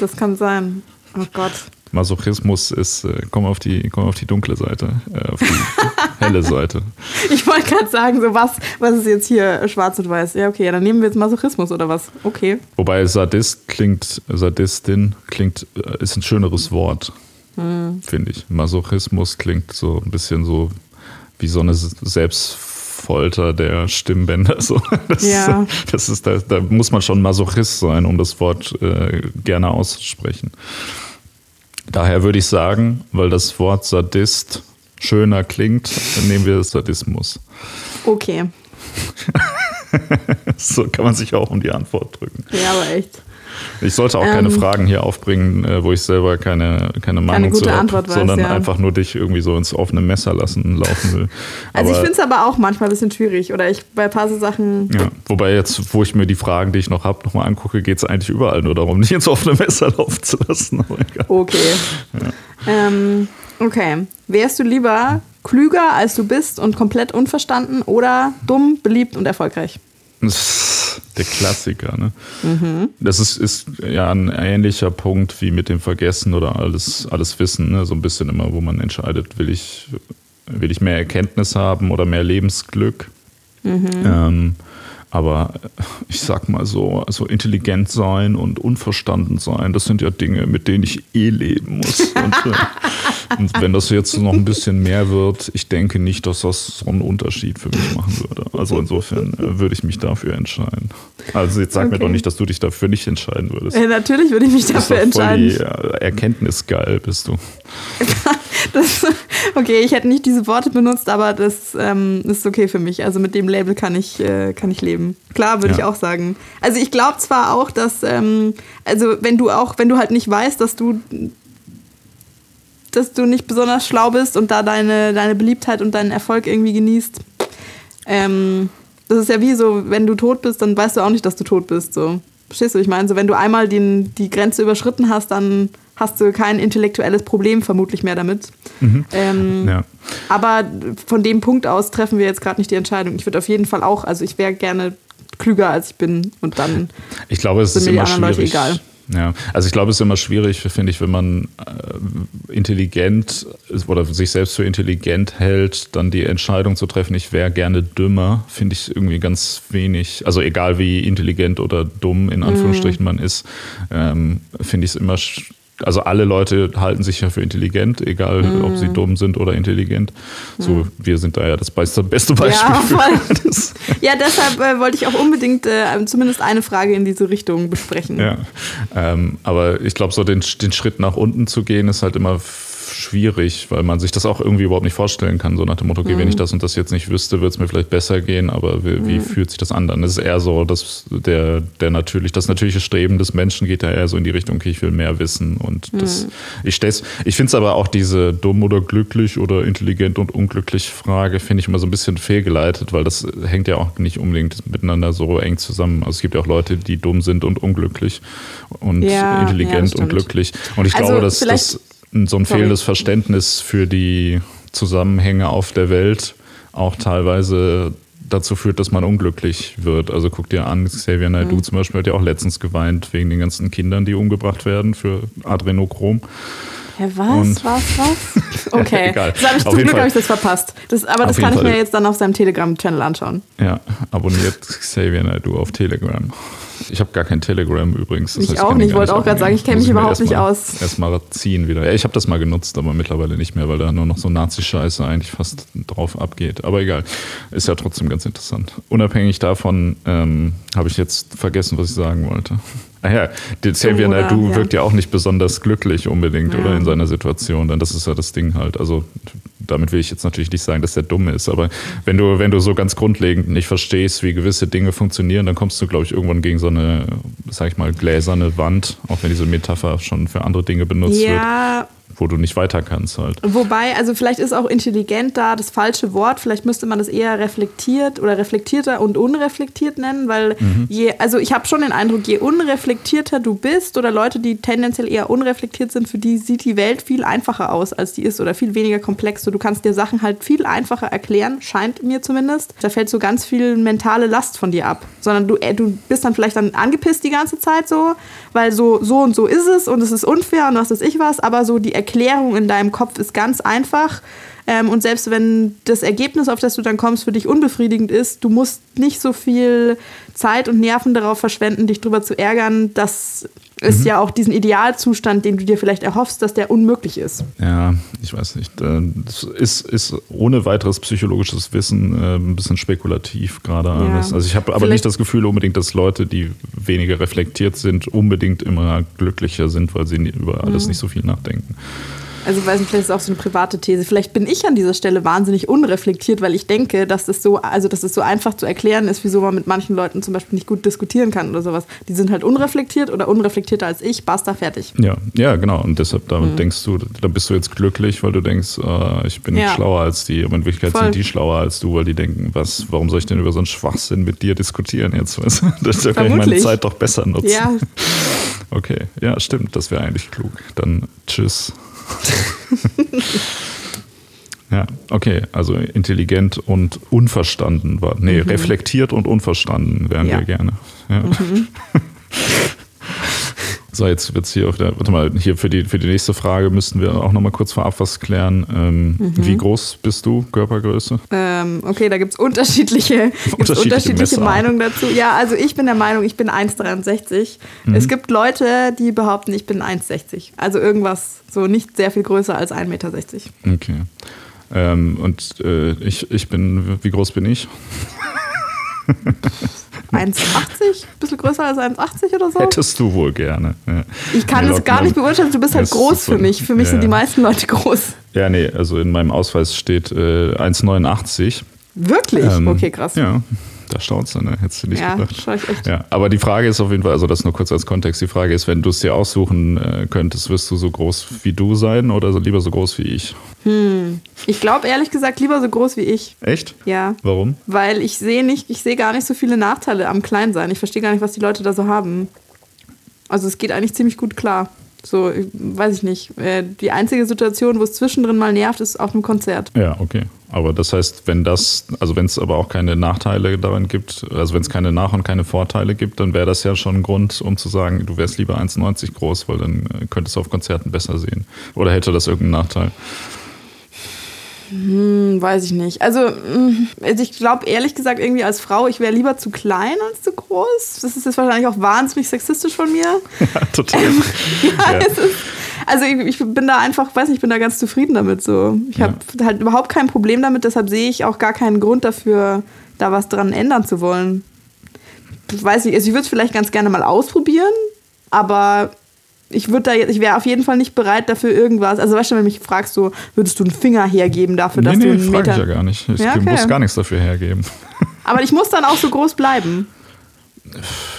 Das kann sein. Oh Gott. Masochismus ist, äh, komm, auf die, komm auf die dunkle Seite, äh, auf die [LAUGHS] helle Seite. Ich wollte gerade sagen, so was, was ist jetzt hier schwarz und weiß? Ja, okay, dann nehmen wir jetzt Masochismus oder was? Okay. Wobei Sadist klingt, Sadistin klingt, äh, ist ein schöneres Wort, hm. finde ich. Masochismus klingt so ein bisschen so wie so eine Selbstfolter der Stimmbänder. [LAUGHS] So. Das, ja. das ist, da, da, muss man schon Masochist sein, um das Wort äh, gerne auszusprechen. Daher würde ich sagen, weil das Wort Sadist schöner klingt, nehmen wir Sadismus. Okay. [LAUGHS] so kann man sich auch um die Antwort drücken. Ja, aber echt. Ich sollte auch ähm, keine Fragen hier aufbringen, äh, wo ich selber keine, keine Meinung keine zu habe, sondern ja. einfach nur dich irgendwie so ins offene Messer lassen laufen will. Also aber, ich finde es aber auch manchmal ein bisschen schwierig oder ich bei ein paar so Sachen. Ja, wobei jetzt, wo ich mir die Fragen, die ich noch habe, nochmal angucke, geht es eigentlich überall nur darum, [LAUGHS] nicht ins offene Messer laufen zu lassen. Okay. Ja. Ähm, okay. Wärst du lieber klüger als du bist und komplett unverstanden oder dumm, beliebt und erfolgreich? Der Klassiker, ne? Mhm. Das ist, ist ja ein ähnlicher Punkt wie mit dem Vergessen oder alles, alles Wissen, ne? So ein bisschen immer, wo man entscheidet, will ich, will ich mehr Erkenntnis haben oder mehr Lebensglück? Mhm. Ähm, aber ich sag mal so, also intelligent sein und unverstanden sein, das sind ja Dinge, mit denen ich eh leben muss. Und, äh, und, wenn das jetzt noch ein bisschen mehr wird, ich denke nicht, dass das so einen Unterschied für mich machen würde. Also insofern äh, würde ich mich dafür entscheiden. Also jetzt sag okay. mir doch nicht, dass du dich dafür nicht entscheiden würdest. Ja, natürlich würde ich mich dafür entscheiden. Die, äh, Erkenntnisgeil bist du. [LAUGHS] das, okay, ich hätte nicht diese Worte benutzt, aber das ähm, ist okay für mich. Also mit dem Label kann ich, äh, kann ich leben. Klar, würde ja. ich auch sagen. Also ich glaube zwar auch, dass, ähm, also wenn du auch, wenn du halt nicht weißt, dass du dass du nicht besonders schlau bist und da deine, deine Beliebtheit und deinen Erfolg irgendwie genießt. Ähm, das ist ja wie so, wenn du tot bist, dann weißt du auch nicht, dass du tot bist. So. Verstehst du? Ich meine, so, wenn du einmal den, die Grenze überschritten hast, dann hast du kein intellektuelles Problem vermutlich mehr damit. Mhm. Ähm, ja. Aber von dem Punkt aus treffen wir jetzt gerade nicht die Entscheidung. Ich würde auf jeden Fall auch, also ich wäre gerne klüger als ich bin und dann ich glaube, es ist anderen schwierig. Leute egal. Ja, also ich glaube, es ist immer schwierig, finde ich, wenn man äh, intelligent oder sich selbst für intelligent hält, dann die Entscheidung zu treffen, ich wäre gerne dümmer, finde ich irgendwie ganz wenig. Also egal wie intelligent oder dumm in Anführungsstrichen mhm. man ist, ähm, finde ich es immer also alle Leute halten sich ja für intelligent, egal mm. ob sie dumm sind oder intelligent. So, mm. wir sind da ja das beste, beste Beispiel. Ja, für das. ja deshalb äh, wollte ich auch unbedingt äh, zumindest eine Frage in diese Richtung besprechen. Ja, ähm, aber ich glaube, so den, den Schritt nach unten zu gehen, ist halt immer schwierig, weil man sich das auch irgendwie überhaupt nicht vorstellen kann. So nach dem Motto, okay, mhm. wenn ich das und das jetzt nicht wüsste, würde es mir vielleicht besser gehen, aber wie, wie mhm. fühlt sich das an? Dann ist es eher so, dass der, der natürlich, das natürliche Streben des Menschen geht ja eher so in die Richtung, okay, ich will mehr wissen. Und mhm. das, ich stell's, ich finde es aber auch diese dumm oder glücklich oder intelligent und unglücklich Frage, finde ich immer so ein bisschen fehlgeleitet, weil das hängt ja auch nicht unbedingt miteinander so eng zusammen. Also es gibt ja auch Leute, die dumm sind und unglücklich und ja, intelligent ja, und glücklich. Und ich also glaube, dass das so ein fehlendes Verständnis für die Zusammenhänge auf der Welt auch teilweise dazu führt, dass man unglücklich wird. Also guck dir an, Xavier Naidoo mhm. zum Beispiel hat ja auch letztens geweint wegen den ganzen Kindern, die umgebracht werden für Adrenochrom. Hä, was? Und was? Was? [LAUGHS] Okay. Egal. Das hab ich, zum Glück habe ich das verpasst. Das, aber das kann ich mir jetzt dann auf seinem Telegram-Channel anschauen. Ja, abonniert Xavier Naidoo auf Telegram. Ich habe gar kein Telegram übrigens. Das ich heißt, auch nicht. Ich wollte auch gerade sagen, ich kenne mich überhaupt nicht mal, aus. Erstmal ziehen wieder. Ja, ich habe das mal genutzt, aber mittlerweile nicht mehr, weil da nur noch so Nazi-Scheiße eigentlich fast drauf abgeht. Aber egal. Ist ja trotzdem ganz interessant. Unabhängig davon ähm, habe ich jetzt vergessen, was ich sagen wollte. Ah ja, Xavier Naidoo ja. wirkt ja auch nicht besonders glücklich unbedingt, ja. oder in seiner Situation. Denn das ist ja das Ding halt. Also damit will ich jetzt natürlich nicht sagen, dass der dumm ist, aber wenn du, wenn du so ganz grundlegend nicht verstehst, wie gewisse Dinge funktionieren, dann kommst du, glaube ich, irgendwann gegen so eine, sag ich mal, gläserne Wand, auch wenn diese Metapher schon für andere Dinge benutzt ja. wird wo du nicht weiter kannst halt. Wobei, also vielleicht ist auch intelligent da das falsche Wort. Vielleicht müsste man das eher reflektiert oder reflektierter und unreflektiert nennen, weil mhm. je, also ich habe schon den Eindruck, je unreflektierter du bist oder Leute, die tendenziell eher unreflektiert sind, für die sieht die Welt viel einfacher aus, als die ist oder viel weniger komplex. So, du kannst dir Sachen halt viel einfacher erklären, scheint mir zumindest. Da fällt so ganz viel mentale Last von dir ab. Sondern du, äh, du bist dann vielleicht dann angepisst die ganze Zeit so, weil so, so und so ist es und es ist unfair und was weiß ich was, aber so die Erklärung in deinem Kopf ist ganz einfach. Ähm, und selbst wenn das Ergebnis, auf das du dann kommst, für dich unbefriedigend ist, du musst nicht so viel Zeit und Nerven darauf verschwenden, dich darüber zu ärgern, dass ist mhm. ja auch diesen Idealzustand, den du dir vielleicht erhoffst, dass der unmöglich ist. Ja, ich weiß nicht. Das ist, ist ohne weiteres psychologisches Wissen äh, ein bisschen spekulativ gerade ja. alles. Also ich habe aber vielleicht nicht das Gefühl unbedingt, dass Leute, die weniger reflektiert sind, unbedingt immer glücklicher sind, weil sie über alles mhm. nicht so viel nachdenken. Also weiß nicht, vielleicht ist das auch so eine private These. Vielleicht bin ich an dieser Stelle wahnsinnig unreflektiert, weil ich denke, dass das so, also dass es so einfach zu erklären ist, wieso man mit manchen Leuten zum Beispiel nicht gut diskutieren kann oder sowas. Die sind halt unreflektiert oder unreflektierter als ich, basta, fertig. Ja, ja, genau. Und deshalb damit mhm. denkst du, da bist du jetzt glücklich, weil du denkst, äh, ich bin ja. schlauer als die. Aber in Wirklichkeit Voll. sind die schlauer als du, weil die denken, was, warum soll ich denn über so einen Schwachsinn mit dir diskutieren jetzt? [LAUGHS] Was? Da kann ich meine Zeit doch besser nutzen. Ja. [LAUGHS] Okay, ja, stimmt, das wäre eigentlich klug. Dann tschüss. Ja, okay, also intelligent und unverstanden war. Nee, mhm. reflektiert und unverstanden wären ja. wir gerne. Ja. Mhm. [LAUGHS] So, jetzt wird es hier auf der, warte mal, hier für die, für die nächste Frage müssten wir auch nochmal kurz vorab was klären. Ähm, mhm. Wie groß bist du, Körpergröße? Ähm, okay, da gibt es [LAUGHS] unterschiedliche, unterschiedliche, unterschiedliche Meinungen dazu. Ja, also ich bin der Meinung, ich bin 1,63. Mhm. Es gibt Leute, die behaupten, ich bin 1,60. Also irgendwas so nicht sehr viel größer als 1,60 Meter. Okay. Ähm, und äh, ich, ich bin, wie groß bin ich? [LAUGHS] 1,80? Bisschen größer als 1,80 oder so? Hättest du wohl gerne. Ja. Ich kann es gar nicht beurteilen, du bist halt groß für mich. Für mich ja. sind die meisten Leute groß. Ja, nee, also in meinem Ausweis steht äh, 1,89. Wirklich? Ähm, okay, krass. Ja, da staunst du, ne? Hättest du nicht ja, gedacht. Ich echt. Ja, aber die Frage ist auf jeden Fall, also das nur kurz als Kontext, die Frage ist, wenn du es dir aussuchen äh, könntest, wirst du so groß wie du sein oder lieber so groß wie ich? Hm. Ich glaube ehrlich gesagt lieber so groß wie ich. Echt? Ja. Warum? Weil ich sehe nicht, ich sehe gar nicht so viele Nachteile am Kleinsein. Ich verstehe gar nicht, was die Leute da so haben. Also es geht eigentlich ziemlich gut klar. So, weiß ich nicht. Äh, die einzige Situation, wo es zwischendrin mal nervt, ist auf einem Konzert. Ja, okay. Aber das heißt, wenn das, also wenn es aber auch keine Nachteile daran gibt, also wenn es keine Nach- und keine Vorteile gibt, dann wäre das ja schon ein Grund, um zu sagen, du wärst lieber 1,90 groß, weil dann äh, könntest du auf Konzerten besser sehen. Oder hätte das irgendeinen Nachteil? Hm, weiß ich nicht. Also, hm, also ich glaube ehrlich gesagt irgendwie als Frau, ich wäre lieber zu klein als zu groß. Das ist jetzt wahrscheinlich auch wahnsinnig sexistisch von mir. [LAUGHS] Ja, total. Ähm, [LAUGHS] ja, ja. Ist, also ich, ich, bin da einfach, weiß nicht, ich bin da ganz zufrieden damit. So. Ich ja. habe halt überhaupt kein Problem damit, deshalb sehe ich auch gar keinen Grund dafür, da was dran ändern zu wollen. Ich weiß nicht, also ich würde es vielleicht ganz gerne mal ausprobieren, aber ich würde da jetzt, ich wäre auf jeden Fall nicht bereit dafür irgendwas. Also weißt du, wenn du mich fragst, so, würdest du einen Finger hergeben dafür, dass nee, du nee, einen frage Meter. ich ja gar nicht. Ich Ja, okay. muss gar nichts dafür hergeben. [LAUGHS] Aber ich muss dann auch so groß bleiben.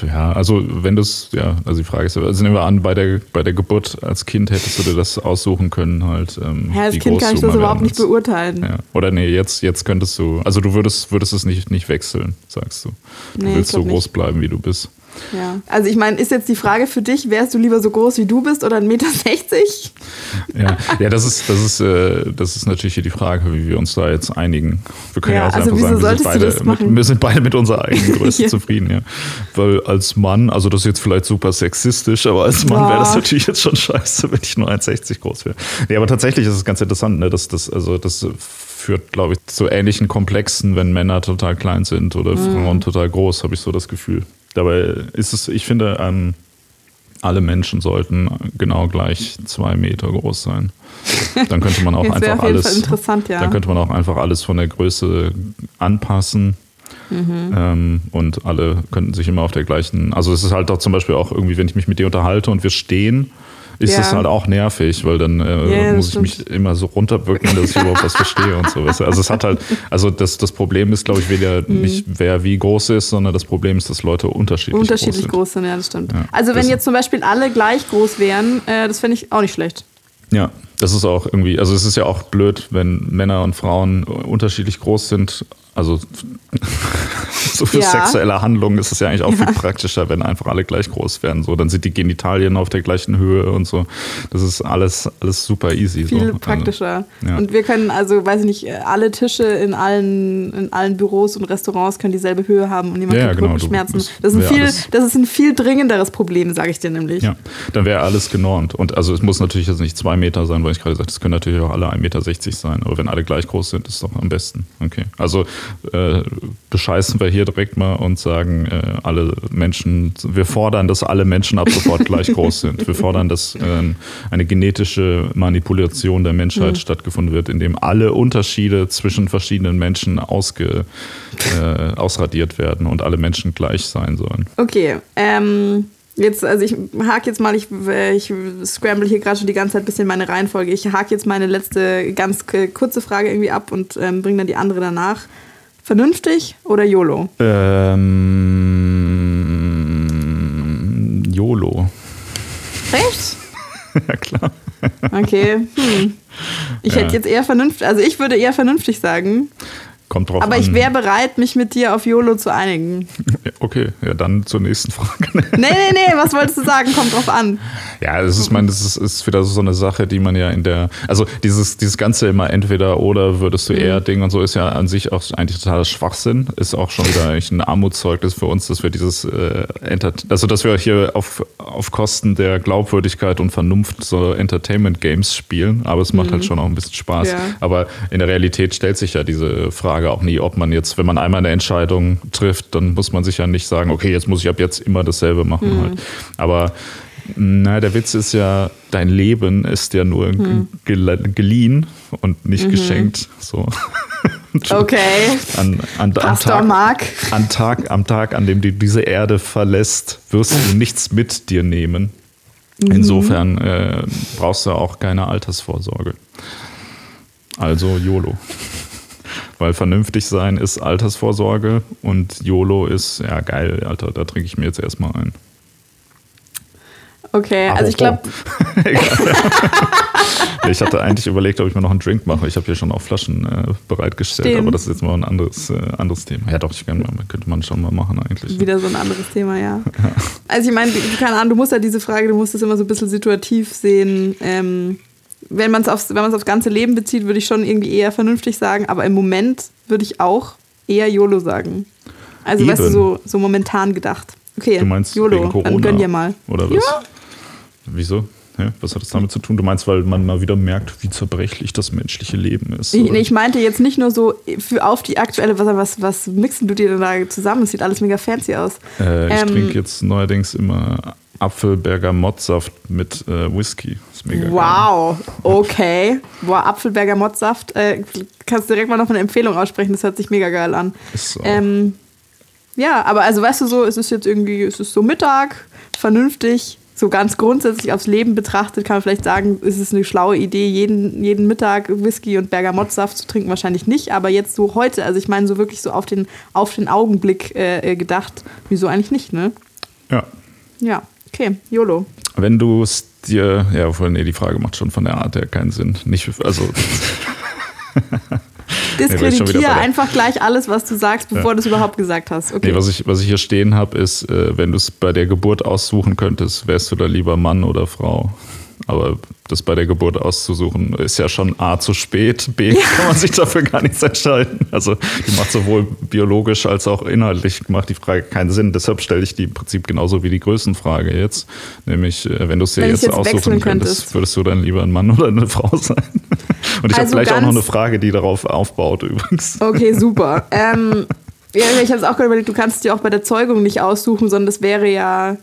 Ja, also wenn du es, ja, also die Frage ist, also nehmen wir an, bei der, bei der Geburt als Kind hättest du dir das aussuchen können, halt. Ähm, Ja, als Kind kann ich das überhaupt nicht beurteilen. Ja. Oder nee, jetzt, jetzt könntest du, also du würdest, würdest es nicht, nicht wechseln, sagst du. Du Nee, willst so groß nicht. bleiben, wie du bist. Ja. Also ich meine, ist jetzt die Frage für dich, wärst du lieber so groß wie du bist oder 1,60 Meter? Ja, ja das, ist, das, ist, äh, das ist natürlich hier die Frage, wie wir uns da jetzt einigen. Wir können ja, Ja, auch also einfach sagen, wir sind, beide, mit, wir sind beide mit unserer eigenen [LAUGHS] Größe Ja. zufrieden. Ja. Weil als Mann, also das ist jetzt vielleicht super sexistisch, aber als Mann wäre das natürlich jetzt schon scheiße, wenn ich nur 1,60 groß wäre. Nee, aber tatsächlich ist es ganz interessant, ne, dass das, also das führt, glaube ich, zu ähnlichen Komplexen, wenn Männer total klein sind oder Mhm. Frauen total groß, habe ich so das Gefühl. Dabei ist es, ich finde, ähm, alle Menschen sollten genau gleich zwei Meter groß sein. Dann könnte man auch [LAUGHS] einfach alles. Ja. Dann könnte man auch einfach alles von der Größe anpassen. Mhm. Ähm, und alle könnten sich immer auf der gleichen. Also es ist halt auch zum Beispiel auch irgendwie, wenn ich mich mit dir unterhalte und wir stehen, ist Ja. es halt auch nervig, weil dann äh, Ja, das muss ich mich immer so runterbücken, dass ich überhaupt was verstehe und so. weißt du. Also es hat halt, also das, das Problem ist, glaube ich, weder Mhm. nicht wer wie groß ist, sondern das Problem ist, dass Leute unterschiedlich, Unterschiedlich groß sind. groß sind, ja, das stimmt. Ja, also wenn das- jetzt zum Beispiel alle gleich groß wären, äh, das fände ich auch nicht schlecht. Ja, das ist auch irgendwie, also es ist ja auch blöd, wenn Männer und Frauen unterschiedlich groß sind. Also [LAUGHS] so für Ja. sexuelle Handlungen ist es ja eigentlich auch viel praktischer, wenn einfach alle gleich groß wären. So, dann sind die Genitalien auf der gleichen Höhe und so. Das ist alles, alles super easy. Viel so. praktischer. ja. Und wir können also, weiß ich nicht, alle Tische in allen, in allen Büros und Restaurants können dieselbe Höhe haben und niemand Ja, ja, hat genau, du- Rückenschmerzen. das ist viel, das ist ein viel dringenderes Problem, sage ich dir nämlich. Ja, dann wäre alles genormt. Und also es muss natürlich jetzt nicht zwei Meter sein, weil ich gerade sagte, es können natürlich auch alle 1,60 Meter sein. Aber wenn alle gleich groß sind, ist es doch am besten. Okay. Also äh, bescheißen wir hier direkt mal und sagen, äh, alle Menschen, wir fordern, dass alle Menschen ab sofort [LAUGHS] gleich groß sind. Wir fordern, dass ähm, eine genetische Manipulation der Menschheit stattgefunden wird, indem alle Unterschiede zwischen verschiedenen Menschen ausge, äh, ausradiert werden und alle Menschen gleich sein sollen. Okay, ähm, jetzt, also ich hake jetzt mal, ich, ich scramble hier gerade schon die ganze Zeit ein bisschen meine Reihenfolge. Ich hake jetzt meine letzte ganz kurze Frage irgendwie ab und ähm, bringe dann die andere danach. Vernünftig oder YOLO? Ähm, YOLO. Echt? [LAUGHS] ja, klar. Okay. Hm. Ich Ja. hätte jetzt eher vernünftig, also ich würde eher vernünftig sagen, Kommt drauf aber an. ich wäre bereit, mich mit dir auf YOLO zu einigen. [LAUGHS] Okay, ja, dann zur nächsten Frage. Nee, nee, nee, was wolltest du sagen? Kommt drauf an. ja, das ist, mein, das ist, ist wieder so eine Sache, die man ja in der, also dieses, dieses Ganze immer entweder oder würdest du eher Ding und so ist ja an sich auch eigentlich totaler Schwachsinn. Ist auch schon wieder ein Armutszeugnis für uns, dass wir dieses, äh, also dass wir hier auf, auf Kosten der Glaubwürdigkeit und Vernunft so Entertainment-Games spielen, aber es macht halt schon auch ein bisschen Spaß. Ja. Aber in der Realität stellt sich ja diese Frage auch nie, ob man jetzt, wenn man einmal eine Entscheidung trifft, dann muss man sich ja nicht sagen, okay, jetzt muss ich ab jetzt immer dasselbe machen. Halt. Aber na, der Witz ist ja, dein Leben ist ja nur gel- geliehen und nicht geschenkt. So. [LAUGHS] Okay. An, an, am, Pastor Tag, Mark. an Tag, am Tag, an dem du diese Erde verlässt, wirst du nichts mit dir nehmen. Insofern äh, brauchst du auch keine Altersvorsorge. Also YOLO. Weil vernünftig sein ist Altersvorsorge und YOLO ist, ja geil, Alter, da trinke ich mir jetzt erstmal ein. Okay, also ich glaube, [LAUGHS] Ich hatte eigentlich überlegt, ob ich mir noch einen Drink mache. Ich habe hier schon auch Flaschen äh, bereitgestellt, Stehen. aber das ist jetzt mal ein anderes, äh, anderes Thema. Ja, doch, ich kann, könnte man schon mal machen eigentlich. wieder so ein anderes Thema, ja. [LAUGHS] Also ich meine, keine Ahnung, du musst ja diese Frage, du musst das immer so ein bisschen situativ sehen. Ähm, wenn man es aufs, wenn aufs ganze Leben bezieht, würde ich schon irgendwie eher vernünftig sagen, aber im Moment würde ich auch eher YOLO sagen. Also weißt du, Eben. so, so momentan gedacht. Okay, Du meinst YOLO, wegen Corona? dann gönn dir mal. Oder was? Wieso? Hä? Was hat das damit zu tun? Du meinst, weil man mal wieder merkt, wie zerbrechlich das menschliche Leben ist. Ich, ich meinte jetzt nicht nur so für auf die aktuelle, was, was, was mixen du dir denn da zusammen? Es sieht alles mega fancy aus. Äh, ich Ähm, trinke jetzt neuerdings immer Apfelberger Mottsaft mit äh, Whisky. Ist mega geil. Wow, okay. Boah, Apfelberger Mottsaft. Äh, kannst direkt mal noch eine Empfehlung aussprechen, das hört sich mega geil an. Ist auch- Ähm, ja, aber also weißt du so, es ist jetzt irgendwie, es ist so Mittag, vernünftig, so ganz grundsätzlich aufs Leben betrachtet, kann man vielleicht sagen, ist es eine schlaue Idee, jeden, jeden Mittag Whisky und Bergamottsaft zu trinken? Wahrscheinlich nicht, aber jetzt so heute, also ich meine so wirklich so auf den, auf den Augenblick äh, gedacht, wieso eigentlich nicht, ne? Ja. Ja, okay, YOLO. Wenn du es dir, ja, vor allem, nee, die Frage macht schon von der Art her keinen Sinn. Nicht, also. [LAUGHS] Diskreditiere einfach gleich alles, was du sagst, bevor ja. du es überhaupt gesagt hast. Okay. Nee, was, ich, was ich hier stehen habe, ist, äh, wenn du es bei der Geburt aussuchen könntest, wärst du da lieber Mann oder Frau? Aber das bei der Geburt auszusuchen, ist ja schon A zu spät, B ja. kann man sich dafür gar nichts entscheiden. Also die macht sowohl biologisch als auch inhaltlich macht die Frage keinen Sinn. Deshalb stelle ich die im Prinzip genauso wie die Größenfrage jetzt. Nämlich, äh, wenn du es dir jetzt, jetzt, aussuchen könntest, würdest du dann lieber ein Mann oder eine Frau sein? Und ich also habe gleich auch noch eine Frage, die darauf aufbaut übrigens. Okay, [LAUGHS] super. ähm, ja, ich habe es auch gerade überlegt, du kannst dir auch bei der Zeugung nicht aussuchen, sondern das wäre ja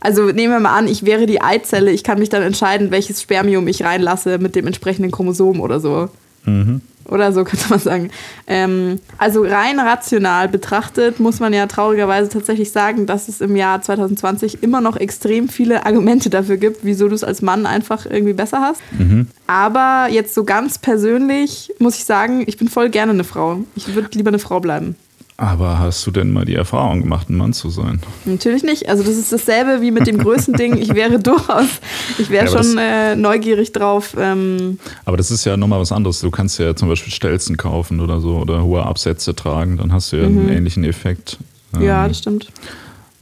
also nehmen wir mal an, ich wäre die Eizelle, ich kann mich dann entscheiden, welches Spermium ich reinlasse mit dem entsprechenden Chromosom oder so. Mhm. Oder so [LAUGHS] könnte man sagen. Ähm, also rein rational betrachtet muss man ja traurigerweise tatsächlich sagen, dass es im Jahr 2020 immer noch extrem viele Argumente dafür gibt, wieso du es als Mann einfach irgendwie besser hast. Mhm. Aber jetzt so ganz persönlich muss ich sagen, ich bin voll gerne eine Frau. Ich würde lieber eine Frau bleiben. Aber hast du denn mal die Erfahrung gemacht, ein Mann zu sein? Natürlich nicht. Also das ist dasselbe wie mit dem größten Ding. Ich wäre [LAUGHS] durchaus, ich wäre ja, schon äh, neugierig drauf. Ähm. Aber das ist ja nochmal was anderes. Du kannst ja zum Beispiel Stelzen kaufen oder so oder hohe Absätze tragen, dann hast du ja mhm. einen ähnlichen Effekt. Ja, ähm, das stimmt.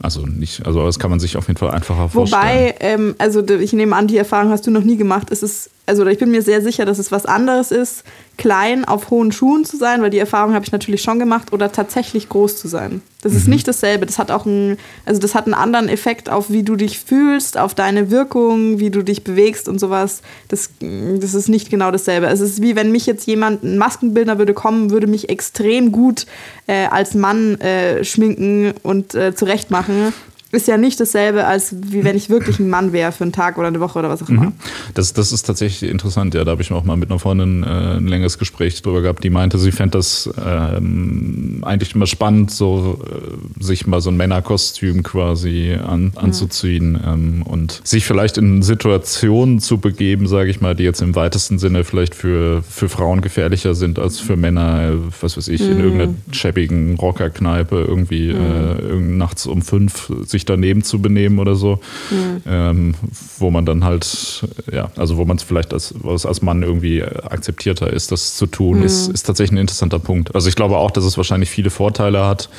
Also nicht, also das kann man sich auf jeden Fall einfacher vorstellen. Wobei, ähm, also ich nehme an, die Erfahrung hast du noch nie gemacht. Es ist, also ich bin mir sehr sicher, dass es was anderes ist, klein auf hohen Schuhen zu sein, weil die Erfahrung habe ich natürlich schon gemacht, oder tatsächlich groß zu sein. Das mhm. ist nicht dasselbe. Das hat auch einen, also das hat einen anderen Effekt auf wie du dich fühlst, auf deine Wirkung, wie du dich bewegst und sowas. Das, das ist nicht genau dasselbe. Es ist wie wenn mich jetzt jemand, ein Maskenbildner würde kommen, würde mich extrem gut äh, als Mann äh, schminken und äh, zurechtmachen ist ja nicht dasselbe, als wie wenn ich wirklich ein Mann wäre für einen Tag oder eine Woche oder was auch immer. Mhm. Das, das ist tatsächlich interessant, ja. Da habe ich auch mal mit einer Freundin äh, ein längeres Gespräch drüber gehabt, die meinte, sie fände das ähm, eigentlich immer spannend, so äh, sich mal so ein Männerkostüm quasi an, anzuziehen ähm, und sich vielleicht in Situationen zu begeben, sage ich mal, die jetzt im weitesten Sinne vielleicht für, für Frauen gefährlicher sind als für Männer, was weiß ich, mhm. in irgendeiner schäbigen Rockerkneipe irgendwie mhm. äh, nachts um fünf sich sich daneben zu benehmen oder so. Mhm. Ähm, wo man dann halt, ja, also wo man es vielleicht als, als Mann irgendwie akzeptierter ist, das zu tun, mhm. ist, ist tatsächlich ein interessanter Punkt. Also ich glaube auch, dass es wahrscheinlich viele Vorteile hat,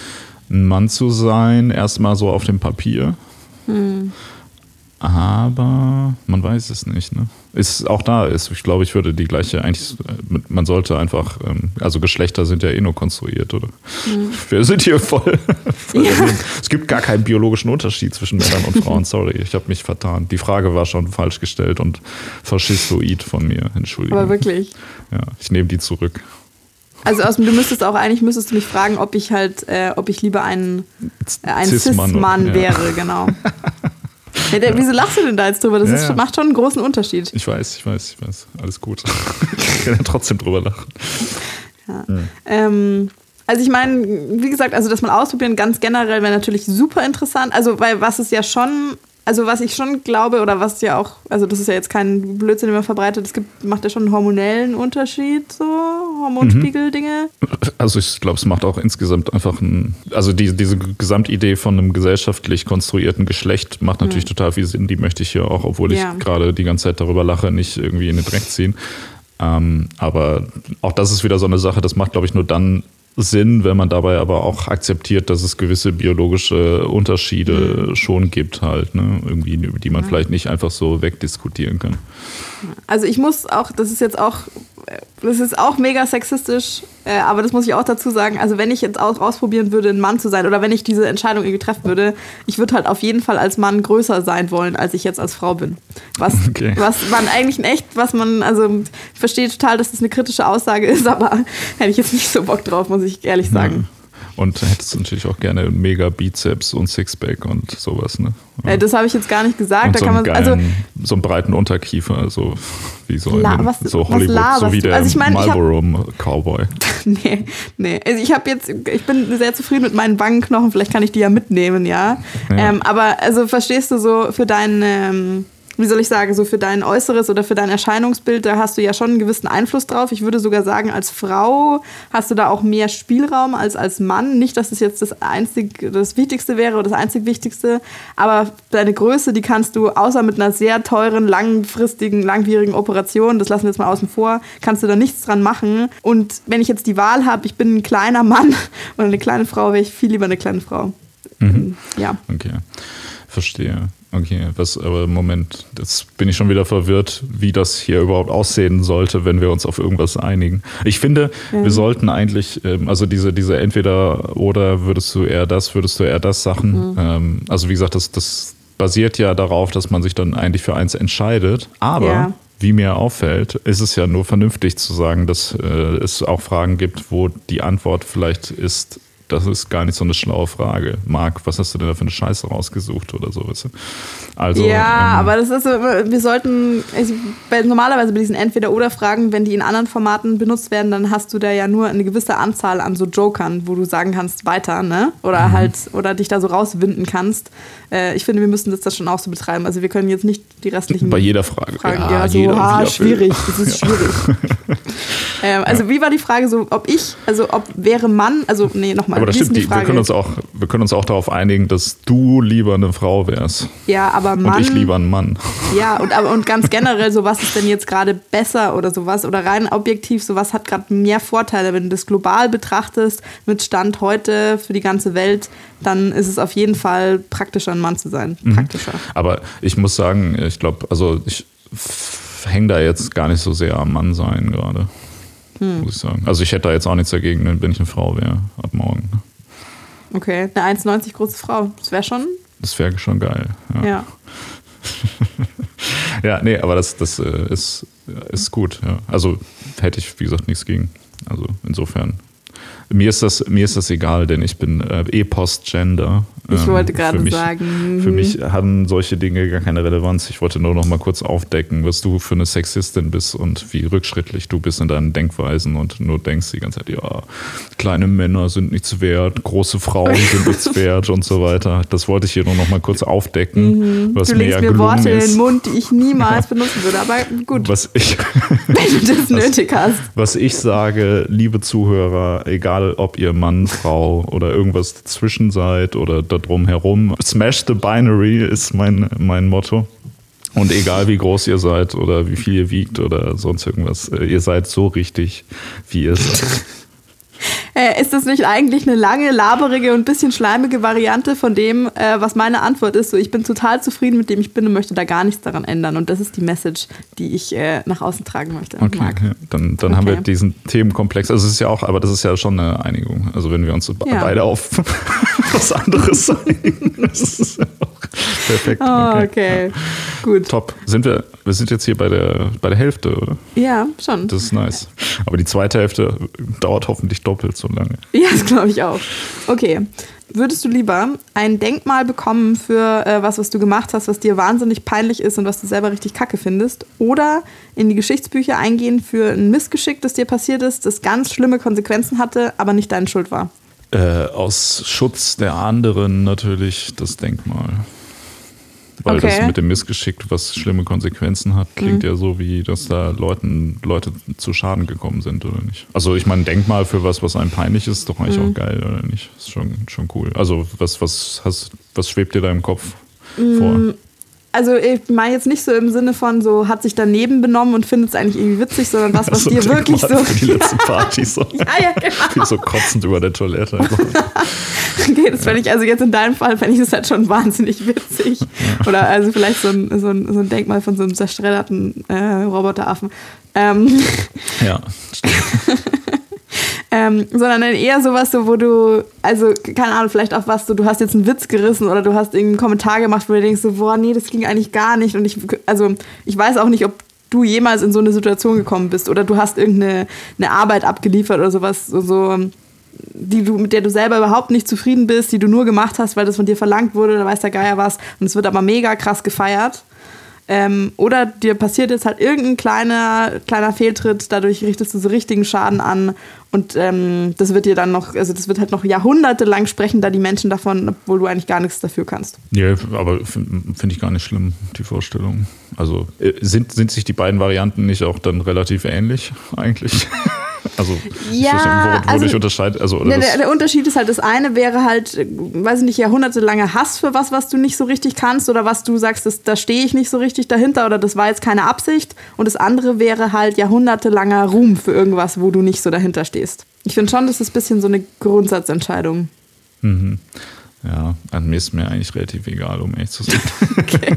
ein Mann zu sein, erstmal so auf dem Papier. Mhm. Aber man weiß es nicht. Ne? Ist auch da ist, ich glaube, ich würde die gleiche eigentlich, man sollte einfach, ähm, also Geschlechter sind ja eh nur konstruiert, oder? Mhm. [LAUGHS] Wir sind hier voll. [LAUGHS] voll ja. Es gibt gar keinen biologischen Unterschied zwischen Männern und [LAUGHS] Frauen. Sorry, ich habe mich vertan. Die Frage war schon falsch gestellt und faschistoid von mir. Entschuldigung. Aber wirklich. Ja, ich nehme die zurück. Also aus, du müsstest auch eigentlich müsstest du mich fragen, ob ich halt, äh, ob ich lieber ein, äh, ein Cis-Mann Cis wäre, genau. Ja, der, wieso lachst du denn da jetzt drüber? Das ja, ist, macht schon einen großen Unterschied. Ich weiß, ich weiß, ich weiß. Alles gut. [LAUGHS] ich kann ja trotzdem drüber lachen. Ja. Ähm, also ich meine, wie gesagt, also das mal ausprobieren ganz generell wäre natürlich super interessant. Also weil was es ja schon also was ich schon glaube oder was ja auch, also das ist ja jetzt kein Blödsinn, den man verbreitet, es gibt, macht ja schon einen hormonellen Unterschied, so Hormonspiegel-Dinge. Also ich glaube, es macht auch insgesamt einfach ein, also die, diese Gesamtidee von einem gesellschaftlich konstruierten Geschlecht macht natürlich mhm. total viel Sinn. Die möchte ich hier auch, obwohl ich ja. gerade die ganze Zeit darüber lache, nicht irgendwie in den Dreck ziehen. Ähm, aber auch das ist wieder so eine Sache, das macht, glaube ich, nur dann Sinn, wenn man dabei aber auch akzeptiert, dass es gewisse biologische Unterschiede mhm. schon gibt, halt, ne? Irgendwie, die man ja. vielleicht nicht einfach so wegdiskutieren kann. Also ich muss auch, das ist jetzt auch das ist auch mega sexistisch, äh, aber das muss ich auch dazu sagen. Also, wenn ich jetzt aus, ausprobieren würde, ein Mann zu sein oder wenn ich diese Entscheidung irgendwie treffen würde, ich würde halt auf jeden Fall als Mann größer sein wollen, als ich jetzt als Frau bin. Was, okay. was man eigentlich echt, was man, also ich verstehe total, dass das eine kritische Aussage ist, [LAUGHS] aber hätte ich jetzt nicht so Bock drauf, muss ich ehrlich sagen. Und hättest du natürlich auch gerne mega Bizeps und Sixpack und sowas, ne? Äh, das habe ich jetzt gar nicht gesagt. Und da so, kann man, also, geilen, so einen breiten Unterkiefer, so wie so, La- was- so was Hollywood, so laberst wie der Also ich hab- Marlboro Cowboy. [LAUGHS] nee, nee. Also ich habe jetzt, ich bin sehr zufrieden mit meinen Wangenknochen, vielleicht kann ich die ja mitnehmen, ja. Ja. Ähm, aber also verstehst du so für dein, ähm, wie soll ich sagen, so für dein Äußeres oder für dein Erscheinungsbild, da hast du ja schon einen gewissen Einfluss drauf. Ich würde sogar sagen, als Frau hast du da auch mehr Spielraum als als Mann. Nicht, dass es jetzt das einzig, das Wichtigste wäre oder das einzig Wichtigste, aber deine Größe, die kannst du außer mit einer sehr teuren, langfristigen, langwierigen Operation, das lassen wir jetzt mal außen vor, kannst du da nichts dran machen. Und wenn ich jetzt die Wahl habe, ich bin ein kleiner Mann [LAUGHS] oder eine kleine Frau, wäre ich viel lieber eine kleine Frau. Ja. Okay, verstehe. Okay, was, aber Moment, jetzt bin ich schon wieder verwirrt, wie das hier überhaupt aussehen sollte, wenn wir uns auf irgendwas einigen. Ich finde, wir sollten eigentlich, ähm, also diese, diese entweder oder würdest du eher das, würdest du eher das Sachen, ähm, also wie gesagt, das, das basiert ja darauf, dass man sich dann eigentlich für eins entscheidet, aber Ja. wie mir auffällt, ist es ja nur vernünftig zu sagen, dass äh, es auch Fragen gibt, wo die Antwort vielleicht ist, das ist gar nicht so eine schlaue Frage. Marc, was hast du denn da für eine Scheiße rausgesucht oder so? Weißt du? Also, ja, ähm, aber das ist so, wir sollten, bei, normalerweise bei diesen Entweder-Oder-Fragen, wenn die in anderen Formaten benutzt werden, dann hast du da ja nur eine gewisse Anzahl an so Jokern, wo du sagen kannst, weiter, ne? Mhm. Oder halt, oder dich da so rauswinden kannst. Äh, ich finde, wir müssen das, das schon auch so betreiben. Also wir können jetzt nicht die restlichen bei jeder Frage. Fragen, ja, so, jeder, ah, er schwierig, das ist schwierig. [LAUGHS] ähm, also wie war die Frage so, ob ich, also ob wäre Mann, also nee, nochmal, Aber das stimmt, die, wir, können uns auch, wir können uns auch darauf einigen, dass du lieber eine Frau wärst ja, aber und Mann. ich lieber ein Mann. Ja, und, aber, und ganz generell, so was ist denn jetzt gerade besser oder sowas? Oder rein objektiv, so was hat gerade mehr Vorteile? Wenn du das global betrachtest, mit Stand heute für die ganze Welt, dann ist es auf jeden Fall praktischer, ein Mann zu sein. Mhm. Praktischer. Aber ich muss sagen, ich glaube, also ich hänge da jetzt gar nicht so sehr am Mann sein gerade. Hm. Muss ich sagen. Also ich hätte da jetzt auch nichts dagegen, wenn ich eine Frau wäre ab morgen. Okay, eine 1,90 große Frau, das wäre schon, Das wäre schon geil. Ja, ja. [LAUGHS] ja nee, aber das, das äh, ist, ist gut. Ja. Also hätte ich, wie gesagt, nichts gegen. Also insofern. Mir ist das, mir ist das egal, denn ich bin äh, eh Postgender. Ich Ähm, wollte gerade für sagen, Für mhm. mich haben solche Dinge gar keine Relevanz. Ich wollte nur noch mal kurz aufdecken, was du für eine Sexistin bist und wie rückschrittlich du bist in deinen Denkweisen und nur denkst die ganze Zeit, ja, kleine Männer sind nichts wert, große Frauen sind [LAUGHS] nichts wert und so weiter. Das wollte ich hier nur noch mal kurz aufdecken, was du mir legst ja mir Worte in ist. den Mund, die ich niemals benutzen würde. Aber gut, Was ich, [LAUGHS] wenn du das [LAUGHS] nötig hast. was ich sage, liebe Zuhörer, egal ob ihr Mann, Frau oder irgendwas dazwischen seid oder da drum herum, smash the binary ist mein, mein Motto. Und egal wie groß ihr seid oder wie viel ihr wiegt oder sonst irgendwas, äh, ihr seid so richtig, wie ihr seid. Äh, ist das nicht eigentlich eine lange, laberige und bisschen schleimige Variante von dem, äh, was meine Antwort ist? So, ich bin total zufrieden mit dem ich bin und möchte da gar nichts daran ändern. Und das ist die Message, die ich äh, nach außen tragen möchte. Okay, ja, dann, dann haben wir Okay. diesen Themenkomplex. Also es ist ja auch, aber das ist ja schon eine Einigung. Also wenn wir uns Ja. beide auf [LAUGHS] was anderes einigen, das ist ja auch perfekt. Oh, okay. Gut. Top. Sind wir, wir sind jetzt hier bei der, bei der Hälfte, oder? Ja, schon. Das ist nice. Aber die zweite Hälfte dauert hoffentlich doppelt so lange. [LAUGHS] Ja, das glaube ich auch. Okay. Würdest du lieber ein Denkmal bekommen für äh, was, was du gemacht hast, was dir wahnsinnig peinlich ist und was du selber richtig kacke findest? Oder in die Geschichtsbücher eingehen für ein Missgeschick, das dir passiert ist, das ganz schlimme Konsequenzen hatte, aber nicht deine Schuld war? Äh, aus Schutz der anderen natürlich das Denkmal. Weil Okay. das mit dem Missgeschick, was schlimme Konsequenzen hat, klingt Mhm. ja so, wie dass da Leuten, Leute zu Schaden gekommen sind, oder nicht? Also ich meine, Denkmal für was, was einem peinlich ist, ist doch Mhm. eigentlich auch geil, oder nicht? Ist schon, schon cool. Also was, was, hast, was schwebt dir da im Kopf vor? Also ich meine jetzt nicht so im Sinne von so hat sich daneben benommen und findet es eigentlich irgendwie witzig, sondern was, was So dir wirklich so. Die letzte Party so. [LAUGHS] ja, ja, genau. So kotzend über der Toilette. [LAUGHS] Okay, das fände ich, also jetzt in deinem Fall fände ich das halt schon wahnsinnig witzig. Oder also vielleicht so ein, so ein, so ein Denkmal von so einem zerstredderten äh, Roboteraffen. Ähm, ja, [LAUGHS] ähm, sondern dann eher sowas, so, wo du, also keine Ahnung, vielleicht auch was, so, du hast jetzt einen Witz gerissen oder du hast irgendeinen Kommentar gemacht, wo du denkst, so, boah, nee, das ging eigentlich gar nicht. Und ich, also ich weiß auch nicht, ob du jemals in so eine Situation gekommen bist oder du hast irgendeine eine Arbeit abgeliefert oder sowas, so, so die du, mit der du selber überhaupt nicht zufrieden bist, die du nur gemacht hast, weil das von dir verlangt wurde, oder weiß der Geier was. Und es wird aber mega krass gefeiert. Ähm, oder dir passiert jetzt halt irgendein kleiner, kleiner Fehltritt, dadurch richtest du so richtigen Schaden an und ähm, das wird dir dann noch, also das wird halt noch jahrhundertelang sprechen da die Menschen davon, obwohl du eigentlich gar nichts dafür kannst. Ja, aber finde find ich gar nicht schlimm, die Vorstellung. Also äh, sind, sind sich die beiden Varianten nicht auch dann relativ ähnlich [LAUGHS] eigentlich? Also, ja, wo, also, unterscheidet. Also, der, der, Unterschied ist halt, das eine wäre halt, weiß ich nicht, jahrhundertelanger Hass für was, was du nicht so richtig kannst oder was du sagst, das, da stehe ich nicht so richtig dahinter oder das war jetzt keine Absicht. Und das andere wäre halt jahrhundertelanger Ruhm für irgendwas, wo du nicht so dahinter stehst. Ich finde schon, das ist ein bisschen so eine Grundsatzentscheidung. Mhm. Ja, an mir ist mir eigentlich relativ egal, um ehrlich zu sein. [LAUGHS] Okay.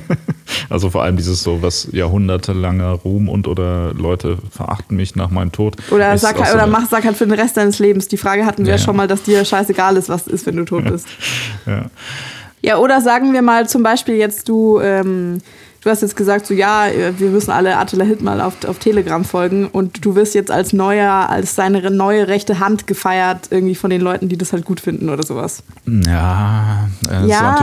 Also vor allem dieses so, was jahrhundertelanger Ruhm und oder Leute verachten mich nach meinem Tod. Oder sag, halt, so oder mach, sag halt für den Rest deines Lebens. Die Frage hatten wir ja, ja schon mal, dass dir scheißegal ist, was ist, wenn du tot bist. ja. Ja, oder sagen wir mal zum Beispiel jetzt du, ähm, du hast jetzt gesagt, so ja, wir müssen alle Attila Hildmann auf, auf Telegram folgen und du wirst jetzt als neuer, als seine neue rechte Hand gefeiert, irgendwie von den Leuten, die das halt gut finden oder sowas. Ja, das ja.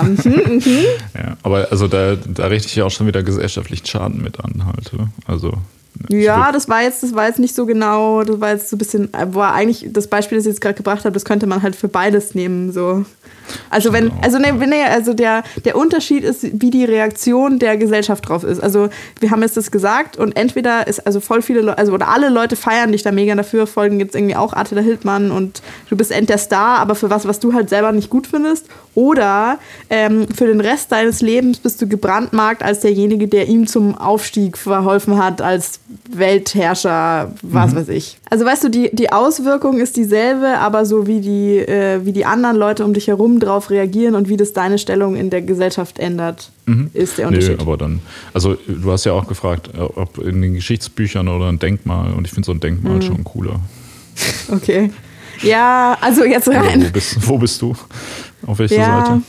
Ist natürlich, mhm, [LAUGHS] mhm. ja, aber also da, da richte ich ja auch schon wieder gesellschaftlichen Schaden mit an halt. Also ja, das war jetzt, das war jetzt nicht so genau, das war jetzt so ein bisschen, war eigentlich das Beispiel, das ich jetzt gerade gebracht habe, das könnte man halt für beides nehmen, so. Also wenn, also nee, nee, also der, der Unterschied ist, wie die Reaktion der Gesellschaft drauf ist. Also wir haben jetzt das gesagt und entweder ist also voll viele Leute, also oder alle Leute feiern dich da mega dafür, folgen jetzt irgendwie auch Attila Hildmann und du bist end der Star, aber für was, was du halt selber nicht gut findest. Oder ähm, für den Rest deines Lebens bist du gebrandmarkt als derjenige, der ihm zum Aufstieg verholfen hat, als Weltherrscher, was mhm. weiß ich. Also weißt du, die, die Auswirkung ist dieselbe, aber so wie die, äh, wie die anderen Leute um dich herum drauf reagieren und wie das deine Stellung in der Gesellschaft ändert, mhm. ist der Unterschied. Nee, aber dann, also du hast ja auch gefragt, äh, ob in den Geschichtsbüchern oder ein Denkmal und ich finde so ein Denkmal mhm. schon cooler. Okay. Ja, also jetzt rein. Wo bist, wo bist, du? Auf welcher ja. Seite?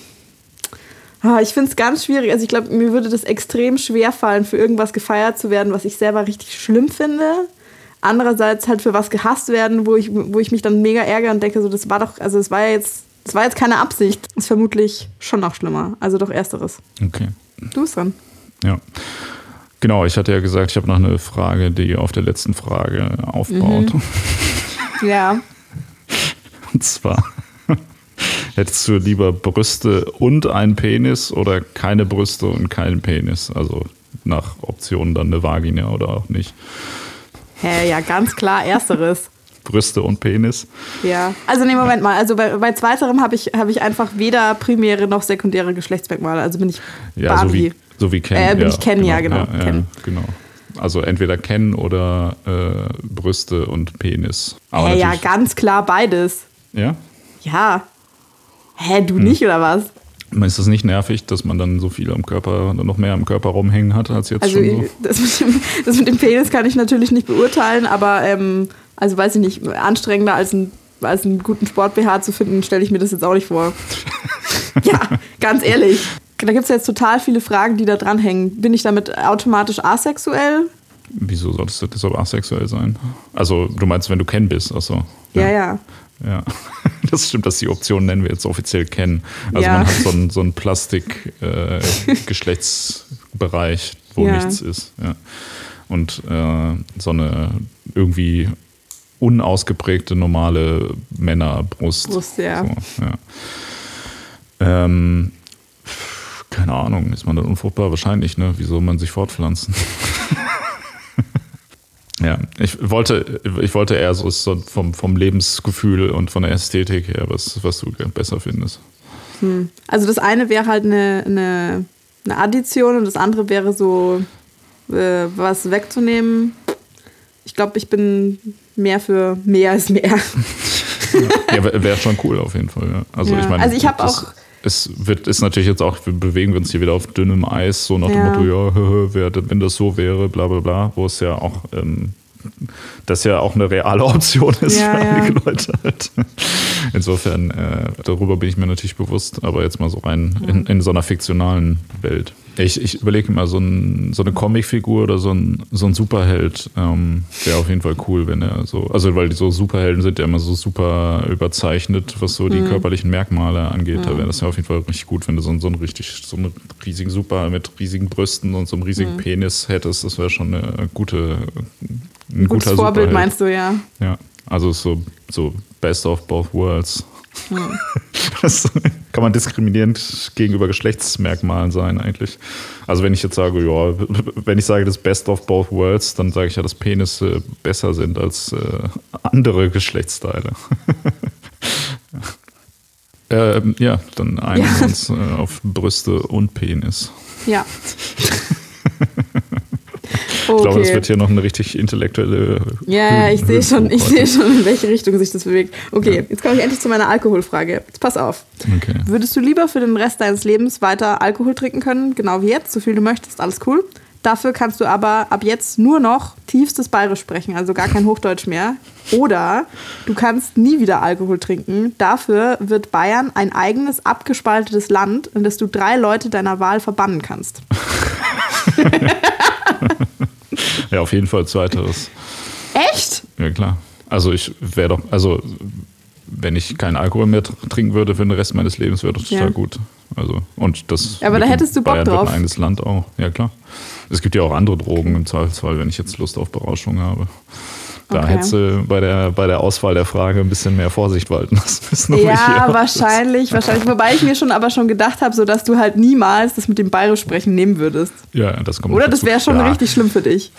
Ah, ich finde es ganz schwierig. Also ich glaube, mir würde das extrem schwer fallen, für irgendwas gefeiert zu werden, was ich selber richtig schlimm finde. Andererseits halt für was gehasst werden, wo ich, wo ich mich dann mega ärgere und denke, so, das war doch, also es war ja jetzt, das war jetzt keine Absicht. Ist vermutlich schon noch schlimmer. Also doch ersteres. Okay. Du bist dran. Ja. Genau, ich hatte ja gesagt, ich habe noch eine Frage, die auf der letzten Frage aufbaut. Mhm. [LAUGHS] Ja. Und zwar, hättest du lieber Brüste und einen Penis oder keine Brüste und keinen Penis? Also nach Optionen dann eine Vagina oder auch nicht. Hä, ja, ganz klar, ersteres. [LAUGHS] Brüste und Penis. Ja, also nee, Moment mal. Also bei, bei zweiterem habe ich, hab ich einfach weder primäre noch sekundäre Geschlechtsmerkmale. Also bin ich ja, Barbie. So wie, so wie Ken. Äh, bin ja, ich Ken, genau, ja, genau. Ja, ja, genau. Also entweder Ken oder äh, Brüste und Penis. Aber äh, ja, ganz klar beides. Ja? Ja. Hä, du hm. nicht oder was? Ist das nicht nervig, dass man dann so viel am Körper, noch mehr am Körper rumhängen hat als jetzt also, schon so? Das mit, dem, das mit dem Penis kann ich natürlich nicht beurteilen, aber ähm, also weiß ich nicht, anstrengender als, ein, als einen guten Sport-BH zu finden, stelle ich mir das jetzt auch nicht vor. [LAUGHS] ja, ganz ehrlich. Da gibt es jetzt total viele Fragen, die da dranhängen. Bin ich damit automatisch asexuell? Wieso solltest du deshalb asexuell sein? Also, du meinst, wenn du Ken bist, achso. Ja, ja. ja. Ja, [LAUGHS] das stimmt, dass die Option nennen wir jetzt offiziell kennen. Also ja. man hat so einen, so einen Plastik-Geschlechtsbereich, äh, wo ja. nichts ist. Ja. Und äh, so eine irgendwie unausgeprägte normale Männerbrust. Brust, ja. So, ja. Ähm, keine Ahnung, ist man dann unfruchtbar? Wahrscheinlich, ne? Wie soll man sich fortpflanzen? [LAUGHS] Ja, ich wollte, ich wollte eher so, so vom, vom Lebensgefühl und von der Ästhetik her, was, was du besser findest. Hm. Also das eine wäre halt eine, eine, eine, Addition und das andere wäre so, äh, was wegzunehmen. Ich glaube, ich bin mehr für mehr als mehr. ja, [LAUGHS] wäre schon cool auf jeden Fall. Ja. Also ja. ich meine, also ich habe auch es wird, ist natürlich jetzt auch, wir bewegen wir uns hier wieder auf dünnem Eis, so nach ja. dem Motto, ja, [LAUGHS] wenn das so wäre, bla bla bla, wo es ja auch, ähm, das ja auch eine reale [LAUGHS] Option ist ja, für einige ja. Leute halt. Insofern, äh, darüber bin ich mir natürlich bewusst, aber jetzt mal so rein in, in so einer fiktionalen Welt. Ich, ich überlege immer, so, ein, so eine Comicfigur oder so ein, so ein Superheld ähm, wäre auf jeden Fall cool, wenn er so, also weil die so Superhelden sind ja immer so super überzeichnet, was so die mhm. körperlichen Merkmale angeht. Mhm. Da wäre das ja auf jeden Fall richtig gut, wenn du so, so einen richtig, so einen riesigen Super mit riesigen Brüsten und so einem riesigen mhm. Penis hättest. Das wäre schon eine gute, ein, gutes Vorbild, Superheld. meinst du, ja. Ja, also so, so Best of both worlds. Hm. [LAUGHS] Das kann man diskriminierend gegenüber Geschlechtsmerkmalen sein eigentlich. Also wenn ich jetzt sage, ja, wenn ich sage das Best of both worlds, dann sage ich ja, dass Penisse besser sind als äh, andere Geschlechtsteile. ja. [LAUGHS] Ähm, ja, dann einigen wir uns äh, auf Brüste und Penis. Ja. [LAUGHS] Ich glaube, das wird hier noch eine richtig intellektuelle. Ja, ich sehe schon, ich sehe schon, in welche Richtung sich das bewegt. Okay, ja. jetzt komme ich endlich zu meiner Alkoholfrage. Jetzt pass auf. Okay. Würdest du lieber für den Rest deines Lebens weiter Alkohol trinken können, genau wie jetzt, so viel du möchtest, alles cool? Dafür kannst du aber ab jetzt nur noch tiefstes Bayerisch sprechen, also gar kein Hochdeutsch mehr. Oder du kannst nie wieder Alkohol trinken. Dafür wird Bayern ein eigenes abgespaltetes Land, in das du drei Leute deiner Wahl verbannen kannst. [LAUGHS] [LAUGHS] ja, auf jeden Fall zweiteres. Echt? Ja, klar. Also ich wäre doch, also wenn ich keinen Alkohol mehr trinken würde für den Rest meines Lebens, wäre das total ja. gut. Also, und das Aber da hättest du Bock Bayern drauf. Wird ein eigenes Land auch. Ja, klar. Es gibt ja auch andere Drogen im Zweifelsfall, wenn ich jetzt Lust auf Berauschung habe. Da okay. hättest du bei der, bei der Auswahl der Frage ein bisschen mehr Vorsicht walten [LAUGHS] lassen müssen. Ja, wahrscheinlich, wahrscheinlich. Wobei ich mir schon aber schon gedacht habe, so dass du halt niemals das mit dem Bayerisch sprechen nehmen würdest. Ja, das kommt Oder das wäre schon ja. richtig schlimm für dich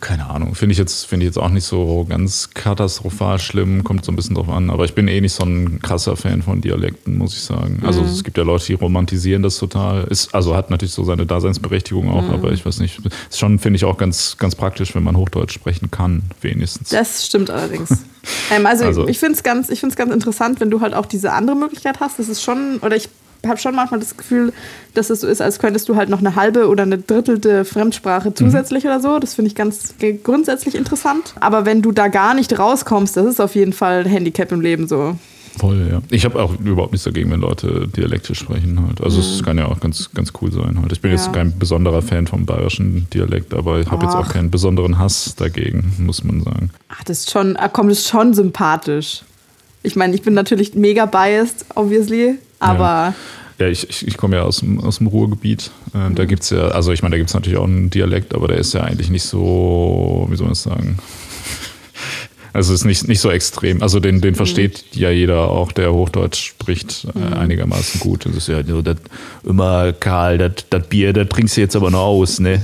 keine Ahnung, finde ich jetzt finde ich jetzt auch nicht so ganz katastrophal schlimm, kommt so ein bisschen drauf an, aber ich bin eh nicht so ein krasser Fan von Dialekten, muss ich sagen. Also mhm. es gibt ja Leute, die romantisieren das total. Ist also hat natürlich so seine Daseinsberechtigung auch, mhm. aber ich weiß nicht, ist schon finde ich auch ganz ganz praktisch, wenn man Hochdeutsch sprechen kann, wenigstens. Das stimmt allerdings. [LAUGHS] ähm, also, also, ich finde es ganz ich ganz interessant, wenn du halt auch diese andere Möglichkeit hast, das ist schon oder ich habe schon manchmal das Gefühl, dass es so ist, als könntest du halt noch eine halbe oder eine drittelte Fremdsprache zusätzlich mhm. oder so. Das finde ich ganz grundsätzlich interessant. Aber wenn du da gar nicht rauskommst, das ist auf jeden Fall ein Handicap im Leben so. Voll, ja. Ich habe auch überhaupt nichts dagegen, wenn Leute Dialekte sprechen halt. Also es mhm. kann ja auch ganz, ganz cool sein halt. Ich bin ja. jetzt kein besonderer Fan vom bayerischen Dialekt, aber ich habe jetzt auch keinen besonderen Hass dagegen, muss man sagen. Ach, das ist schon, ah, komm, das ist schon sympathisch. Ich meine, ich bin natürlich mega biased, obviously, aber. Ja. Ja, ich, ich, ich komme ja aus dem, aus dem Ruhrgebiet. Ähm, da gibt es ja, also ich meine, da gibt es natürlich auch einen Dialekt, aber der ist ja eigentlich nicht so, wie soll man das sagen, also es ist nicht, nicht so extrem. Also den, den mhm. versteht ja jeder auch, der Hochdeutsch spricht, äh, mhm. einigermaßen gut. Das ist ja so, das, immer Karl, das, das Bier, das trinkst du jetzt aber noch aus, ne?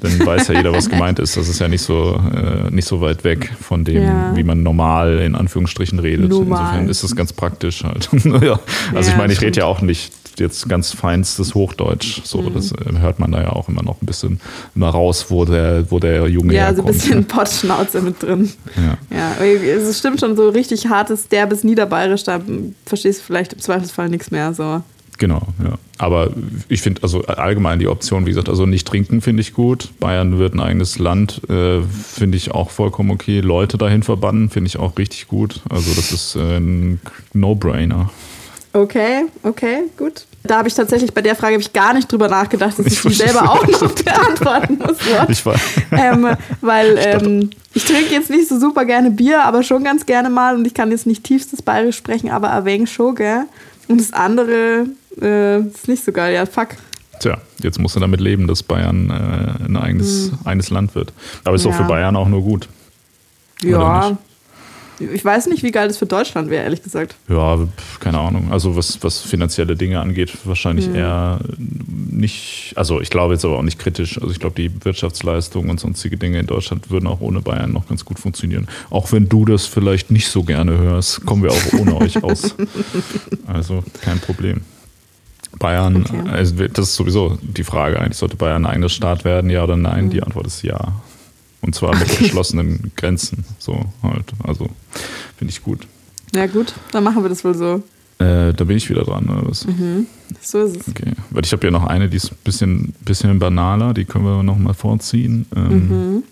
Dann weiß ja jeder, was gemeint ist. Das ist ja nicht so, äh, nicht so weit weg von dem, ja. wie man normal in Anführungsstrichen redet. Normal. Insofern ist das ganz praktisch halt. [LAUGHS] ja. Also ja, ich meine, ich rede ja auch nicht jetzt ganz feinstes Hochdeutsch. So, mhm. das äh, hört man da ja auch immer noch ein bisschen immer raus, wo der, wo der Junge Ja, so ein bisschen [LAUGHS] Pottschnauze mit drin. Ja. ja, es stimmt schon, so richtig hartes, derbes Niederbayerisch, da verstehst du vielleicht im Zweifelsfall nichts mehr. So. Genau, ja. Aber ich finde also allgemein die Option, wie gesagt, also nicht trinken finde ich gut. Bayern wird ein eigenes Land, äh, finde ich auch vollkommen okay. Leute dahin verbannen finde ich auch richtig gut. Also das ist äh, ein No-Brainer. Okay, okay, gut. Da habe ich tatsächlich bei der Frage ich gar nicht drüber nachgedacht, dass ich, ich die selber auch noch [LAUGHS] beantworten muss. Ich war. Ähm, weil ähm, ich trinke jetzt nicht so super gerne Bier, aber schon ganz gerne mal und ich kann jetzt nicht tiefstes Bayerisch sprechen, aber wenig schon, gell? Und das andere äh, ist nicht so geil, ja, fuck. Tja, jetzt musst du damit leben, dass Bayern äh, ein eigenes, hm. eigenes Land wird. Aber ist ja. doch für Bayern auch nur gut. Ja, ich weiß nicht, wie geil das für Deutschland wäre, ehrlich gesagt. Ja, keine Ahnung. Also was, was finanzielle Dinge angeht, wahrscheinlich mhm. eher nicht, also ich glaube jetzt aber auch nicht kritisch. Also ich glaube, die Wirtschaftsleistung und sonstige Dinge in Deutschland würden auch ohne Bayern noch ganz gut funktionieren. Auch wenn du das vielleicht nicht so gerne hörst, kommen wir auch ohne euch aus. [LAUGHS] Also kein Problem. Bayern, okay. also das ist sowieso die Frage eigentlich, sollte Bayern ein eigenes Staat werden, ja oder nein? Mhm. Die Antwort ist ja. Und zwar mit geschlossenen Grenzen. So halt. Also finde ich gut. Ja, gut, dann machen wir das wohl so. Äh, da bin ich wieder dran, oder was? Mhm. So ist es. Okay. Weil ich habe ja noch eine, die ist ein bisschen, bisschen banaler, die können wir nochmal vorziehen. Ähm, mhm.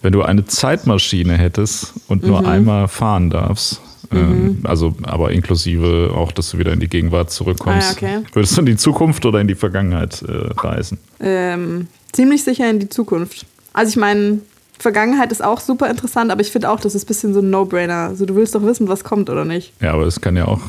Wenn du eine Zeitmaschine hättest und nur mhm. einmal fahren darfst, Mhm. also, aber inklusive auch, dass du wieder in die Gegenwart zurückkommst. Ah, okay. Würdest du in die Zukunft oder in die Vergangenheit äh, reisen? Ähm, ziemlich sicher in die Zukunft. Also ich meine, Vergangenheit ist auch super interessant, aber ich finde auch, das ist ein bisschen so ein No-Brainer. Also du willst doch wissen, was kommt oder nicht. Ja, aber es kann ja auch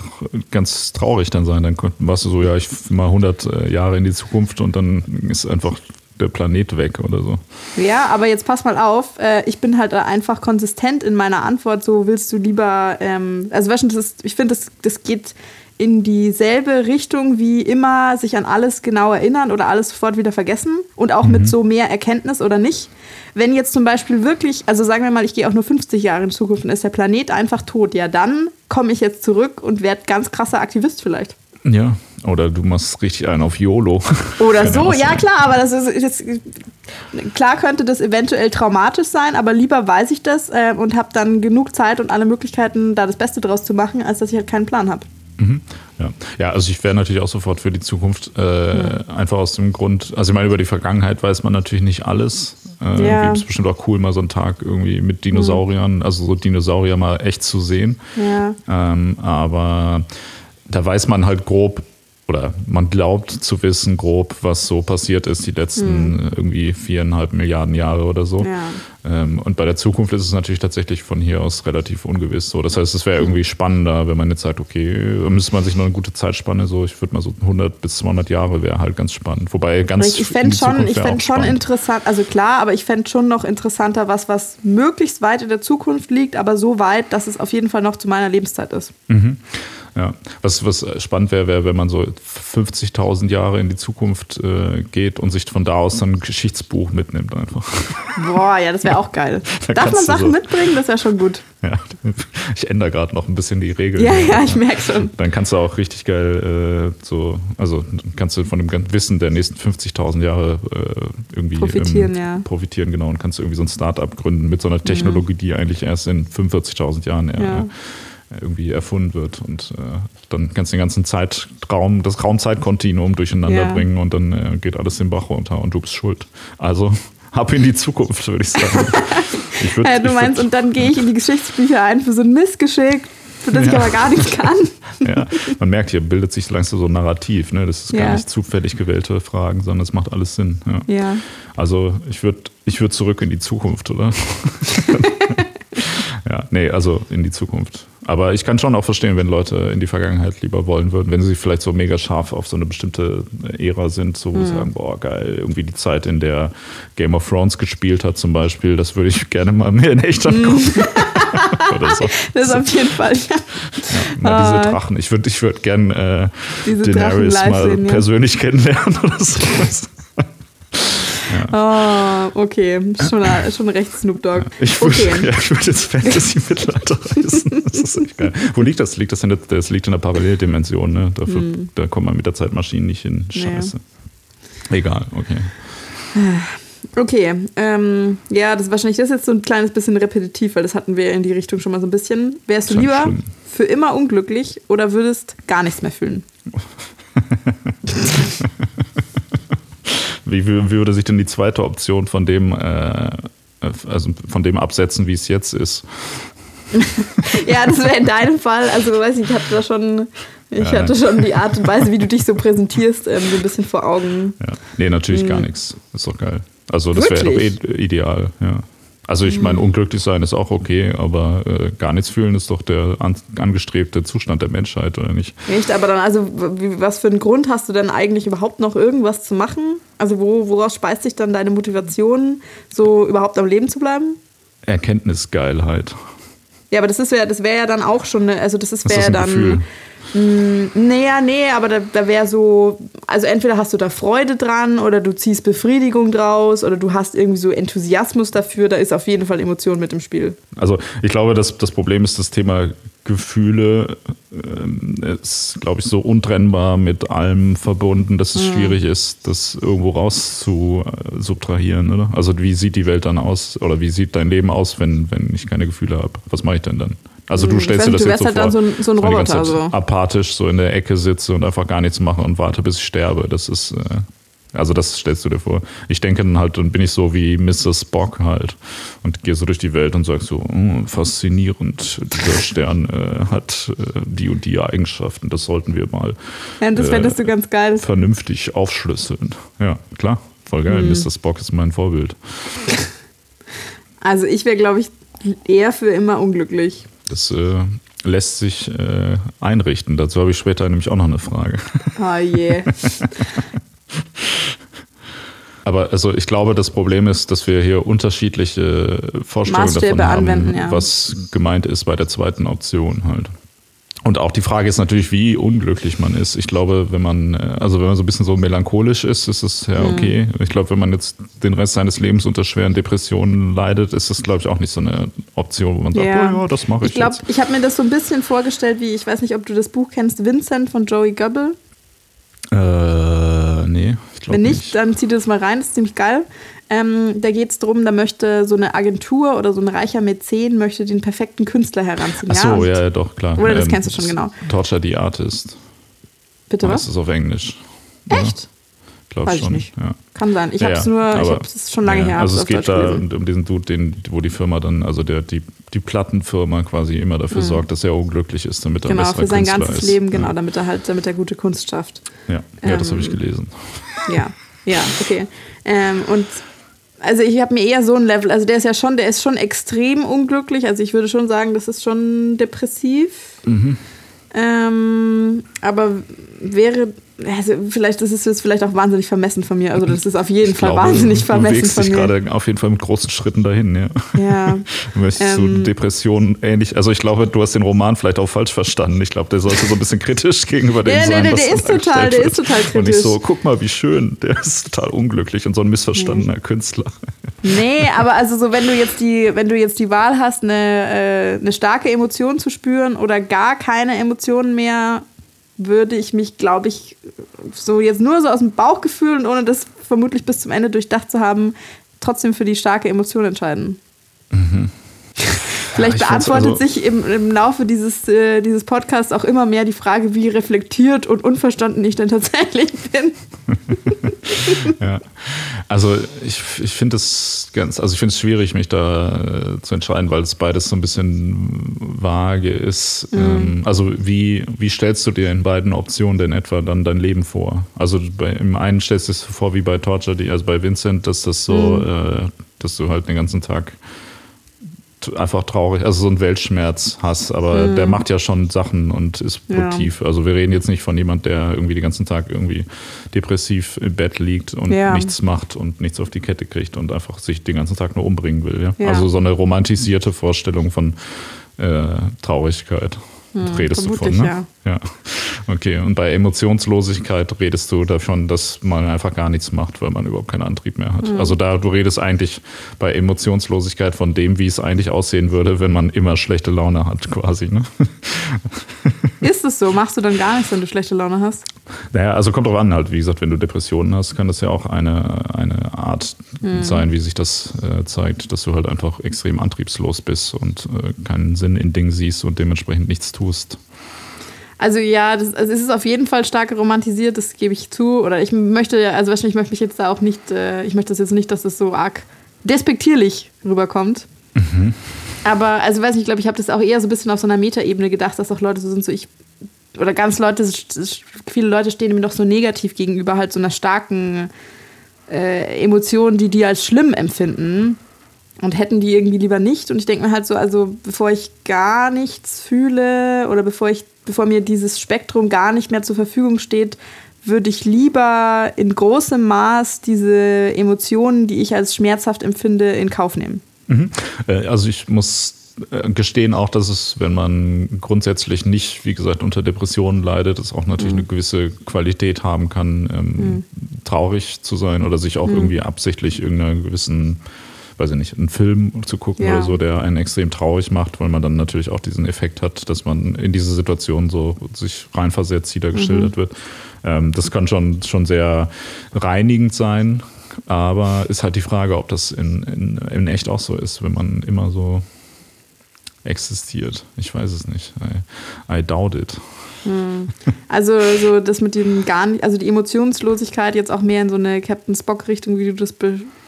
ganz traurig dann sein. Dann warst du so, ja, ich mal 100 äh, Jahre in die Zukunft und dann ist einfach der Planet weg oder so. Ja, aber jetzt pass mal auf, äh, ich bin halt einfach konsistent in meiner Antwort. So willst du lieber, ähm, also weißt du, das ist, ich finde, das, das geht in dieselbe Richtung wie immer sich an alles genau erinnern oder alles sofort wieder vergessen und auch mhm. mit so mehr Erkenntnis oder nicht. Wenn jetzt zum Beispiel wirklich, also sagen wir mal, ich gehe auch nur 50 Jahre in Zukunft und ist der Planet einfach tot, ja, dann komme ich jetzt zurück und werde ganz krasser Aktivist vielleicht. Ja, oder du machst richtig einen auf YOLO. Oder [LAUGHS] so, ja klar, aber das ist, das, klar könnte das eventuell traumatisch sein, aber lieber weiß ich das äh, und habe dann genug Zeit und alle Möglichkeiten, da das Beste draus zu machen, als dass ich halt keinen Plan habe. Mhm. Ja. ja, also ich wäre natürlich auch sofort für die Zukunft, äh, ja. einfach aus dem Grund, also ich meine, über die Vergangenheit weiß man natürlich nicht alles. Äh, ja. Es bestimmt auch cool, mal so einen Tag irgendwie mit Dinosauriern, mhm. also so Dinosaurier mal echt zu sehen. Ja. Ähm, aber da weiß man halt grob, oder man glaubt zu wissen grob, was so passiert ist die letzten mhm. irgendwie viereinhalb Milliarden Jahre oder so. Ja. Ähm, und bei der Zukunft ist es natürlich tatsächlich von hier aus relativ ungewiss. So, das heißt, es wäre irgendwie spannender, wenn man jetzt sagt, okay, da müsste man sich noch eine gute Zeitspanne so, ich würde mal so 100 bis 200 Jahre wäre halt ganz spannend. Wobei ganz ich fände schon, ich fände schon interessant, also klar, aber ich fände schon noch interessanter was, was möglichst weit in der Zukunft liegt, aber so weit, dass es auf jeden Fall noch zu meiner Lebenszeit ist. Mhm. Ja, was, was spannend wäre, wäre, wenn man so 50.000 Jahre in die Zukunft äh, geht und sich von da aus dann ein Geschichtsbuch mitnimmt einfach. Boah, ja, das wäre [LAUGHS] auch geil. Da Darf man Sachen so, mitbringen? Das wäre schon gut. Ja, [LAUGHS] ich ändere gerade noch ein bisschen die Regeln. Ja, ja, ich merke schon. Dann kannst du auch richtig geil äh, so, also kannst du von dem Wissen der nächsten 50.000 Jahre äh, irgendwie profitieren, ähm, ja. profitieren, genau, und kannst du irgendwie so ein Start-up gründen mit so einer Technologie, die eigentlich erst in 45.000 Jahren ja. Irgendwie erfunden wird. Und äh, dann kannst du den ganzen Zeitraum, das Raumzeitkontinuum durcheinander ja. bringen und dann äh, geht alles den Bach runter und du bist schuld. Also [LAUGHS] ab in die Zukunft, würde ich sagen. [LAUGHS] Ich würd, ja, du meinst, würd, und dann gehe ich in die Geschichtsbücher ein für so ein Missgeschick, für das ja. ich aber gar nichts kann. [LAUGHS] Ja, man merkt, hier bildet sich langsam so ein Narrativ. Ne? Das ist gar nicht zufällig gewählte Fragen, sondern es macht alles Sinn. Ja. Also ich würde ich würd zurück in die Zukunft, oder? Nee, also in die Zukunft. Aber ich kann schon auch verstehen, wenn Leute in die Vergangenheit lieber wollen würden, wenn sie vielleicht so mega scharf auf so eine bestimmte Ära sind, so mhm. sagen, boah, geil, irgendwie die Zeit, in der Game of Thrones gespielt hat zum Beispiel, das würde ich gerne mal mehr in echt angucken. [LAUGHS] Mhm. so. Das ist auf jeden Fall, ja. na, diese ah. Drachen. Ich würde ich würd gern äh, Daenerys mal sehen, persönlich ja. kennenlernen [LAUGHS] oder so. Ja. Oh, okay. Schon, schon recht Snoop Dogg. Ich würde okay. ja, würd jetzt Fantasy-Mittelalter [LAUGHS] reisen. Das ist echt geil. Wo liegt das? Liegt das, in der, das liegt in der Paralleldimension, ne? Dafür, hm. Da kommt man mit der Zeitmaschine nicht hin. Scheiße. Nee. Egal, okay. Okay, ähm, ja, das wahrscheinlich das ist jetzt so ein kleines bisschen repetitiv, weil das hatten wir in die Richtung schon mal so ein bisschen. Wärst du lieber schlimm. für immer unglücklich oder würdest gar nichts mehr fühlen? [LAUGHS] Wie, wie, würde sich denn die zweite Option von dem, äh, also von dem absetzen, wie es jetzt ist? [LAUGHS] ja, das wäre in deinem Fall. Also, weiß ich, ich hatte da schon, ich hatte schon die Art und Weise, wie du dich so präsentierst, ähm, so ein bisschen vor Augen. Ja. Nee, natürlich hm. gar nichts. Ist doch geil. Also, das wäre doch eh ideal, ja. Also ich meine, mhm. unglücklich sein ist auch okay, aber äh, gar nichts fühlen ist doch der an, angestrebte Zustand der Menschheit, oder nicht? Nicht, aber dann, also was für einen Grund hast du denn eigentlich überhaupt noch irgendwas zu machen? Also wo, woraus speist sich dann deine Motivation, so überhaupt am Leben zu bleiben? Erkenntnisgeilheit. Ja, aber das ist ja, das wäre ja dann auch schon, also das ist wäre ja dann. Gefühl? Hm, naja, nee, aber da, da wäre so, also entweder hast du da Freude dran oder du ziehst Befriedigung draus oder du hast irgendwie so Enthusiasmus dafür, da ist auf jeden Fall Emotion mit im Spiel. Also ich glaube, das, das Problem ist das Thema Gefühle ähm, ist, glaube ich, so untrennbar mit allem verbunden, dass es mhm. schwierig ist, das irgendwo raus zu äh, subtrahieren, oder? Also wie sieht die Welt dann aus oder wie sieht dein Leben aus, wenn, wenn ich keine Gefühle habe? Was mache ich denn dann? Also du hm, stellst dir das du jetzt so halt vor, dann so ein, so ein Roboter, so. apathisch so in der Ecke sitze und einfach gar nichts mache und warte, bis ich sterbe. Das ist, äh, Also das stellst du dir vor. Ich denke dann halt, dann bin ich so wie Mr. Spock halt und gehe so durch die Welt und sag so, oh, faszinierend, dieser [LAUGHS] Stern äh, hat äh, die und die Eigenschaften, das sollten wir mal Ja, das fändest du ganz geil. vernünftig aufschlüsseln. Ja, klar, voll geil. Mhm. Mr. Spock ist mein Vorbild. Also ich wäre, glaube ich, eher für immer unglücklich. Das äh, lässt sich äh, einrichten. Dazu habe ich später nämlich auch noch eine Frage. Oh [LAUGHS] je. [LAUGHS] Aber also ich glaube, das Problem ist, dass wir hier unterschiedliche Vorstellungen Maßstäbe davon haben, anwenden, ja. was gemeint ist bei der zweiten Option halt. Und auch die Frage ist natürlich, wie unglücklich man ist. Ich glaube, wenn man, äh, also wenn man so ein bisschen so melancholisch ist, ist es ja Mhm. okay. Ich glaube, wenn man jetzt den Rest seines Lebens unter schweren Depressionen leidet, ist das, glaube ich, auch nicht so eine Option, wo man sagt, Ja. oh ja, das mache ich, Ich glaube, ich habe mir das so ein bisschen vorgestellt, wie, ich weiß nicht, ob du das Buch kennst, Vincent von Joey Goebel. Äh, nee, ich glaube Wenn nicht, nicht. dann zieh dir das mal rein, das ist ziemlich geil. Ähm, da geht es darum, da möchte so eine Agentur oder so ein reicher Mäzen möchte den perfekten Künstler heranziehen. Ach so, ja, ja, doch, klar. Ähm, Oder das kennst du schon, genau. Torture the Artist. Bitte Das was? ist auf Englisch. Echt? Glaube Weiß ich schon. nicht. Ja. Kann sein. Ich Ja, habe es ja, nur, ich aber- habe es schon lange ja, her. Also es geht da gelesen. um diesen Dude, den, wo die Firma dann, also der, die, die Plattenfirma quasi immer dafür sorgt, dass er unglücklich ist, damit er ein Mhm. Genau, besserer für sein Künstler ganzes ist. Leben, genau, damit er halt, damit er gute Kunst schafft. Ja, ja, ja das habe ich Ähm, gelesen. Ja, ja, okay. Ähm, und also ich habe mir eher so ein Level, also der ist ja schon, der ist schon extrem unglücklich. Also ich würde schon sagen, das ist schon depressiv. Mhm. Ähm, aber wäre, also vielleicht das ist es vielleicht auch wahnsinnig vermessen von mir. Also das ist auf jeden Ich Fall glaube, wahnsinnig vermessen bewegst von dich mir. gerade auf jeden Fall mit großen Schritten dahin, ja. Ja. [LAUGHS] Möchtest du Ähm, Depressionen ähnlich, also ich glaube, du hast den Roman vielleicht auch falsch verstanden. Ich glaube, der sollte so ein bisschen kritisch [LAUGHS] gegenüber dem Ja, nee, sein, nee, was der ist total- der wird. ist total Und nicht kritisch. so, guck mal, wie schön, der ist total unglücklich und so ein missverstandener Künstler. Nee, [LAUGHS] aber also so, wenn du jetzt die, wenn du jetzt die Wahl hast, eine, äh, eine starke Emotion zu spüren oder gar keine Emotionen mehr, würde ich mich, glaube ich, so jetzt nur so aus dem Bauchgefühl und ohne das vermutlich bis zum Ende durchdacht zu haben, trotzdem für die starke Emotion entscheiden. [LAUGHS] Vielleicht Mhm. Ja, beantwortet also- sich im, im Laufe dieses, äh, dieses Podcasts auch immer mehr die Frage, wie reflektiert und unverstanden ich denn tatsächlich bin. [LAUGHS] Ja, also ich, ich finde es ganz, also ich finde es schwierig, mich da äh, zu entscheiden, weil es beides so ein bisschen vage ist. Ähm, also wie, wie stellst du dir in beiden Optionen denn etwa dann dein Leben vor? Also bei, im einen stellst du es vor wie bei Torture, also bei Vincent, dass das so, äh, dass du halt den ganzen Tag einfach traurig, also so einen Weltschmerz hast, aber der macht ja schon Sachen und ist Ja. produktiv. Also wir reden jetzt nicht von jemand, der irgendwie den ganzen Tag irgendwie depressiv im Bett liegt und Ja. nichts macht und nichts auf die Kette kriegt und einfach sich den ganzen Tag nur umbringen will. Ja? Ja. Also so eine romantisierte Vorstellung von äh, Traurigkeit. Redest du von, ne? Ja. Okay, und bei Emotionslosigkeit redest du davon, dass man einfach gar nichts macht, weil man überhaupt keinen Antrieb mehr hat. Also da, du redest eigentlich bei Emotionslosigkeit von dem, wie es eigentlich aussehen würde, wenn man immer schlechte Laune hat, quasi. Ne? Ist es so? Machst du dann gar nichts, wenn du schlechte Laune hast? Naja, also kommt drauf an, halt, wie gesagt, wenn du Depressionen hast, kann das ja auch eine, eine Art sein, wie sich das äh, zeigt, dass du halt einfach extrem antriebslos bist und äh, keinen Sinn in Dingen siehst und dementsprechend nichts tust. Also ja, das, also es ist auf jeden Fall stark romantisiert, das gebe ich zu. Oder ich möchte, ja- also wahrscheinlich möchte ich jetzt da auch nicht, äh, ich möchte das jetzt nicht, dass das so arg despektierlich rüberkommt. Aber, also weiß nicht, ich glaube, ich habe das auch eher so ein bisschen auf so einer Metaebene gedacht, dass auch Leute so sind, so ich, oder ganz Leute, viele Leute stehen mir doch so negativ gegenüber halt so einer starken äh, Emotion, die die als schlimm empfinden und hätten die irgendwie lieber nicht. Und ich denke mir halt so, also bevor ich gar nichts fühle oder bevor ich, bevor mir dieses Spektrum gar nicht mehr zur Verfügung steht, würde ich lieber in großem Maß diese Emotionen, die ich als schmerzhaft empfinde, in Kauf nehmen. Mhm. Äh, Also ich muss gestehen auch, dass es, wenn man grundsätzlich nicht, wie gesagt, unter Depressionen leidet, es auch natürlich eine gewisse Qualität haben kann, ähm, traurig zu sein oder sich auch irgendwie absichtlich irgendeiner gewissen, weiß ich nicht, einen Film zu gucken Ja. oder so, der einen extrem traurig macht, weil man dann natürlich auch diesen Effekt hat, dass man in diese Situation so sich reinversetzt, die da geschildert wird. Ähm, das kann schon, schon sehr reinigend sein. Aber ist halt die Frage, ob das in, in, in echt auch so ist, wenn man immer so existiert. Ich weiß es nicht. I, I doubt it. Also so das mit dem gar nicht, also die Emotionslosigkeit jetzt auch mehr in so eine Captain Spock Richtung, wie du das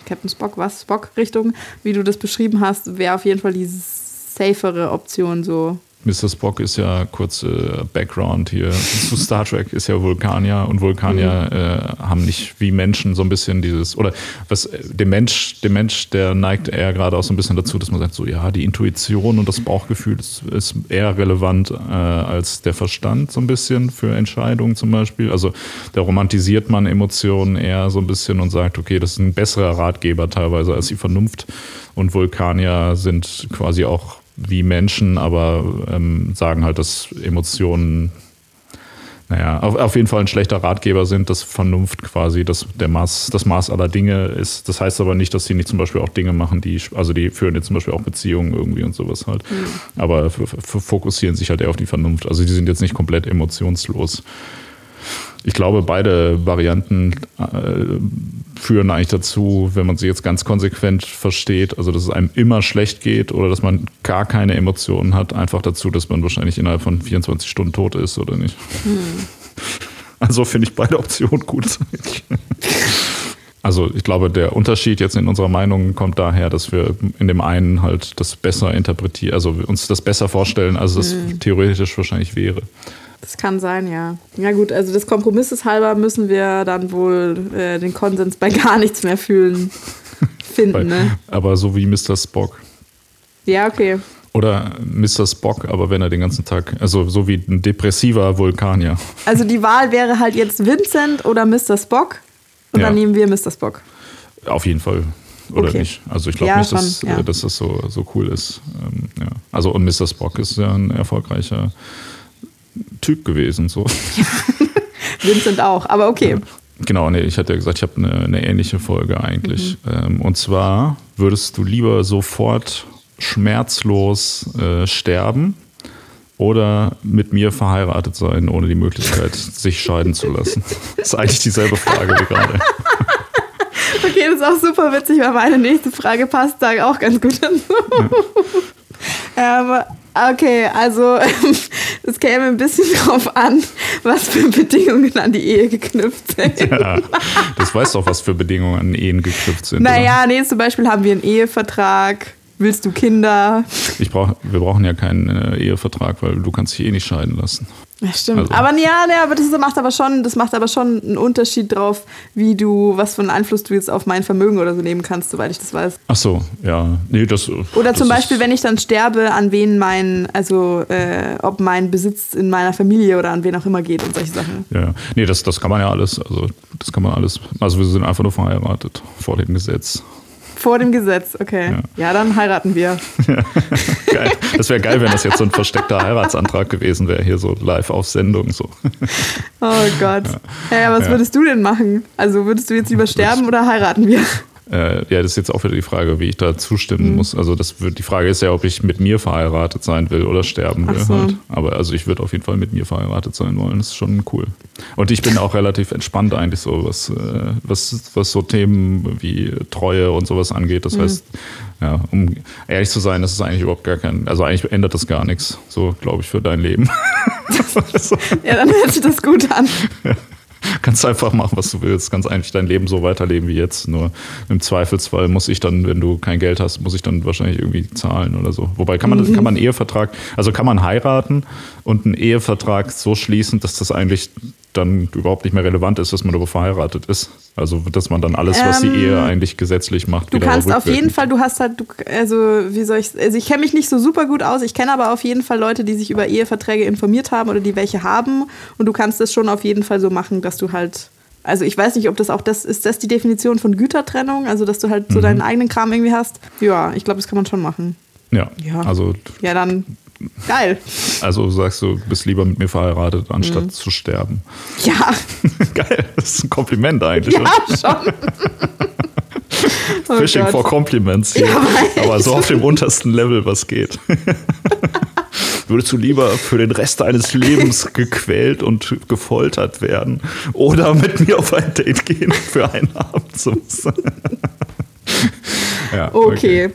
Captain Spock was Spock Richtung, wie du das beschrieben hast, wäre auf jeden Fall die safere Option so. Mr. Spock ist ja kurz äh, Background hier [LAUGHS] zu Star Trek, ist ja Vulkanier und Vulkanier mhm. äh, haben nicht wie Menschen so ein bisschen dieses, oder was der Mensch, der Mensch, der neigt eher gerade auch so ein bisschen dazu, dass man sagt, so ja, die Intuition und das Bauchgefühl ist, ist eher relevant äh, als der Verstand so ein bisschen für Entscheidungen zum Beispiel. Also da romantisiert man Emotionen eher so ein bisschen und sagt, okay, das ist ein besserer Ratgeber teilweise als die Vernunft. Und Vulkanier sind quasi auch wie Menschen, aber ähm, sagen halt, dass Emotionen, naja, auf, auf, jeden Fall ein schlechter Ratgeber sind, dass Vernunft quasi das, der Maß, das Maß aller Dinge ist. Das heißt aber nicht, dass sie nicht zum Beispiel auch Dinge machen, die, also die führen jetzt zum Beispiel auch Beziehungen irgendwie und sowas halt. Mhm. Aber fokussieren sich halt eher auf die Vernunft. Also die sind jetzt nicht komplett emotionslos ich glaube, beide Varianten äh, führen eigentlich dazu, wenn man sie jetzt ganz konsequent versteht, also dass es einem immer schlecht geht oder dass man gar keine Emotionen hat, einfach dazu, dass man wahrscheinlich innerhalb von 24 Stunden tot ist oder nicht. Hm. Also finde ich beide Optionen gut. Also ich glaube, der Unterschied jetzt in unserer Meinung kommt daher, dass wir in dem einen halt das besser interpretieren, also uns das besser vorstellen, als es mhm. theoretisch wahrscheinlich wäre. Das kann sein, ja. Ja gut, also des Kompromisses halber müssen wir dann wohl äh, den Konsens bei [LAUGHS] gar nichts mehr fühlen, [LAUGHS] finden. bei, ne? Aber so wie Mr. Spock. Ja, okay. Oder Mr. Spock, aber wenn er den ganzen Tag, also so wie ein depressiver Vulkanier. Also die Wahl wäre halt jetzt Vincent oder Mr. Spock und ja. dann nehmen wir Mr. Spock. Auf jeden Fall. Oder okay. nicht? Also ich glaube ja, nicht, dass, ja. dass, das so, so cool ist. Ähm. Also und Mr. Spock ist ja ein erfolgreicher Typ gewesen. So. [LAUGHS] Vincent auch, aber okay. Genau, nee, ich hatte ja gesagt, ich habe eine, eine, ähnliche Folge eigentlich. Mhm. Ähm, und zwar würdest du lieber sofort schmerzlos äh, sterben oder mit mir verheiratet sein, ohne die Möglichkeit, sich scheiden zu lassen? [LAUGHS] Das ist eigentlich dieselbe Frage wie gerade. [LAUGHS] Okay, das ist auch super witzig, weil meine nächste Frage passt da auch ganz gut hin. Ja. ähm, Okay, also [LAUGHS] es käme ein bisschen drauf an, was für Bedingungen an die Ehe geknüpft sind. Ja, das weißt doch, was für Bedingungen an Ehen geknüpft sind. Naja, oder? nee, zum Beispiel haben wir einen Ehevertrag. Willst du Kinder? Ich brauch, wir brauchen ja keinen äh, Ehevertrag, weil du kannst dich eh nicht scheiden lassen. Ja, stimmt. Also. Aber ja, ja, aber das macht aber schon, das macht aber schon einen Unterschied drauf, wie du, was für einen Einfluss du jetzt auf mein Vermögen oder so nehmen kannst, soweit ich das weiß. Ach so, ja. Nee, das, oder das zum Beispiel, wenn ich dann sterbe, an wen mein, also äh, ob mein Besitz in meiner Familie oder an wen auch immer geht und solche Sachen. Ja, nee, das, das kann man ja alles, also das kann man alles, also wir sind einfach nur verheiratet vor dem Gesetz. Vor dem Gesetz, okay. Ja, ja dann heiraten wir. [LAUGHS] geil. Das wäre geil, wenn das jetzt so ein versteckter Heiratsantrag gewesen wäre, hier so live auf Sendung. So. Oh Gott. Ja, ja was würdest du denn machen? Also würdest du jetzt lieber sterben oder heiraten wir? Äh, ja, das ist jetzt auch wieder die Frage, wie ich da zustimmen mhm. muss. Also das wird, die Frage ist ja, ob ich mit mir verheiratet sein will oder sterben will. So. Halt. Aber also ich würde auf jeden Fall mit mir verheiratet sein wollen. Das ist schon cool. Und ich bin auch relativ entspannt eigentlich so, was, äh, was, was so Themen wie Treue und sowas angeht. Das mhm. heißt, ja, um ehrlich zu sein, das ist eigentlich überhaupt gar kein, also eigentlich ändert das gar nichts, so glaube ich, für dein Leben. [LAUGHS] ja, dann hört sich das gut an. Ja. [LAUGHS] [LAUGHS] kannst einfach machen, was du willst. Kannst eigentlich dein Leben so weiterleben wie jetzt. Nur im Zweifelsfall muss ich dann, wenn du kein Geld hast, muss ich dann wahrscheinlich irgendwie zahlen oder so. Wobei kann man, mhm. kann man einen Ehevertrag, also kann man heiraten und einen Ehevertrag so schließen, dass das eigentlich dann überhaupt nicht mehr relevant ist, dass man darüber verheiratet ist. Also dass man dann alles, was ähm, die Ehe eigentlich gesetzlich macht, du wieder kannst auf jeden Fall, du hast halt, du, also wie soll ich, also ich kenne mich nicht so super gut aus. Ich kenne aber auf jeden Fall Leute, die sich über Eheverträge informiert haben oder die welche haben. Und du kannst das schon auf jeden Fall so machen, dass du halt also ich weiß nicht, ob das auch das ist, das die Definition von Gütertrennung, also dass du halt so mhm. deinen eigenen Kram irgendwie hast. Ja, ich glaube, das kann man schon machen. Ja, ja. also ja dann Geil. Also sagst du, bist lieber mit mir verheiratet, anstatt mhm. zu sterben. Ja. [LAUGHS] Geil, das ist ein Kompliment eigentlich. Ja, schon. [LAUGHS] oh Fishing Gott. for Compliments hier. Ja, aber so auf dem untersten Level, was geht. [LAUGHS] Würdest du lieber für den Rest deines Lebens gequält und gefoltert werden oder mit mir auf ein Date gehen für einen Abend? ja, okay. okay.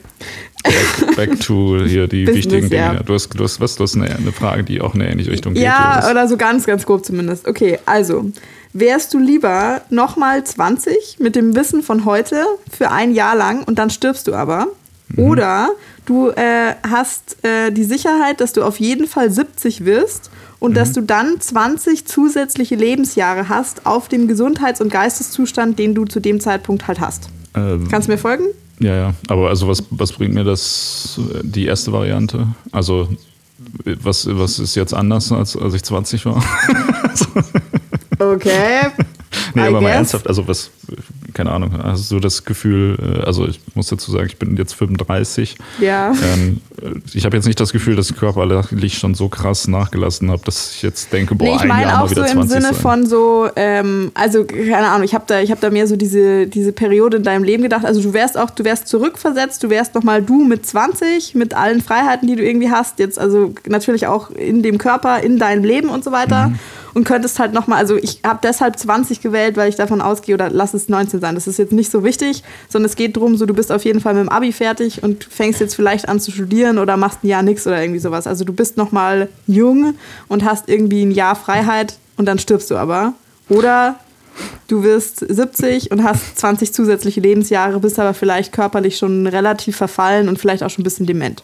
Back, back to hier die Business, wichtigen Dinge. ja. Du hast, du hast, was, du hast eine, eine Frage, die auch in eine ähnliche Richtung geht. Ja, oder? oder so ganz, ganz grob zumindest. Okay, also, wärst du lieber nochmal 20 mit dem Wissen von heute für ein Jahr lang und dann stirbst du aber? Mhm. Oder du äh, hast äh, die Sicherheit, dass du auf jeden Fall 70 wirst und dass Mhm. du dann 20 zusätzliche Lebensjahre hast auf dem Gesundheits- und Geisteszustand, den du zu dem Zeitpunkt halt hast. Ähm, Kannst du mir folgen? Ja, ja. Aber also was, was bringt mir das, die erste Variante? Also was, was ist jetzt anders, als, als ich 20 war? [LAUGHS] Okay. Nee, I aber mal guess. ernsthaft, also was, keine Ahnung, hast du das Gefühl, äh, also ich muss dazu sagen, ich bin jetzt 35. Ja. Ähm, äh, ich habe jetzt nicht das Gefühl, dass ich körperlich schon so krass nachgelassen habe, dass ich jetzt denke, boah, Nee, ich ein meine auch mal so im 20 Sinne sein. von so, ähm, also keine Ahnung, ich habe da, ich hab da mehr so diese, diese Periode in deinem Leben gedacht. Also du wärst auch, du wärst zurückversetzt, du wärst nochmal du mit 20, mit allen Freiheiten, die du irgendwie hast. Jetzt also natürlich auch in dem Körper, in deinem Leben und so weiter. Mhm. Und könntest halt nochmal, also ich habe deshalb 20 gewählt, weil ich davon ausgehe, oder lass es 19 sein, das ist jetzt nicht so wichtig, sondern es geht darum, so du bist auf jeden Fall mit dem Abi fertig und fängst jetzt vielleicht an zu studieren oder machst ein Jahr nix oder irgendwie sowas. Also du bist nochmal jung und hast irgendwie ein Jahr Freiheit und dann stirbst du aber. Oder du wirst 70 und hast 20 zusätzliche Lebensjahre, bist aber vielleicht körperlich schon relativ verfallen und vielleicht auch schon ein bisschen dement.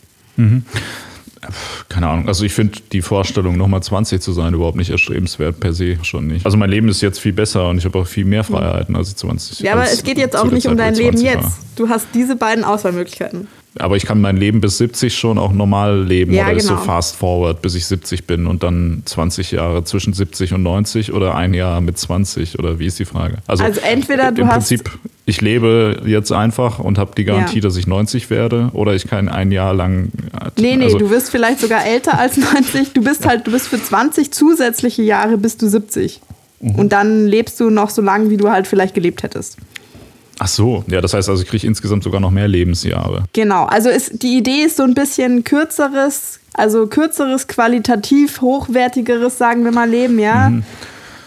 Keine Ahnung. Also ich finde die Vorstellung, nochmal 20 zu sein, überhaupt nicht erstrebenswert per se schon nicht. Also mein Leben ist jetzt viel besser und ich habe auch viel mehr Freiheiten als ich 20. Ja, aber es geht jetzt auch nicht um dein Leben 20 jetzt. war. Du hast diese beiden Auswahlmöglichkeiten. Aber ich kann mein Leben bis 70 schon auch normal leben Ja, oder ist so genau. fast forward, bis ich 70 bin und dann 20 Jahre zwischen 70 und 90 oder ein Jahr mit 20 oder wie ist die Frage? Also entweder du im hast- Prinzip, ich lebe jetzt einfach und habe die Garantie, Ja. dass ich 90 werde oder ich kann ein Jahr lang. Nee, nee, also, du wirst vielleicht sogar älter als 90. Du bist halt, du bist für 20 zusätzliche Jahre bist du 70. Mhm. Und dann lebst du noch so lange, wie du halt vielleicht gelebt hättest. Ach so, ja, das heißt also, ich kriege insgesamt sogar noch mehr Lebensjahre. Genau, also ist, die Idee ist so ein bisschen kürzeres, also kürzeres, qualitativ hochwertigeres, sagen wir mal, Leben, ja. Mhm.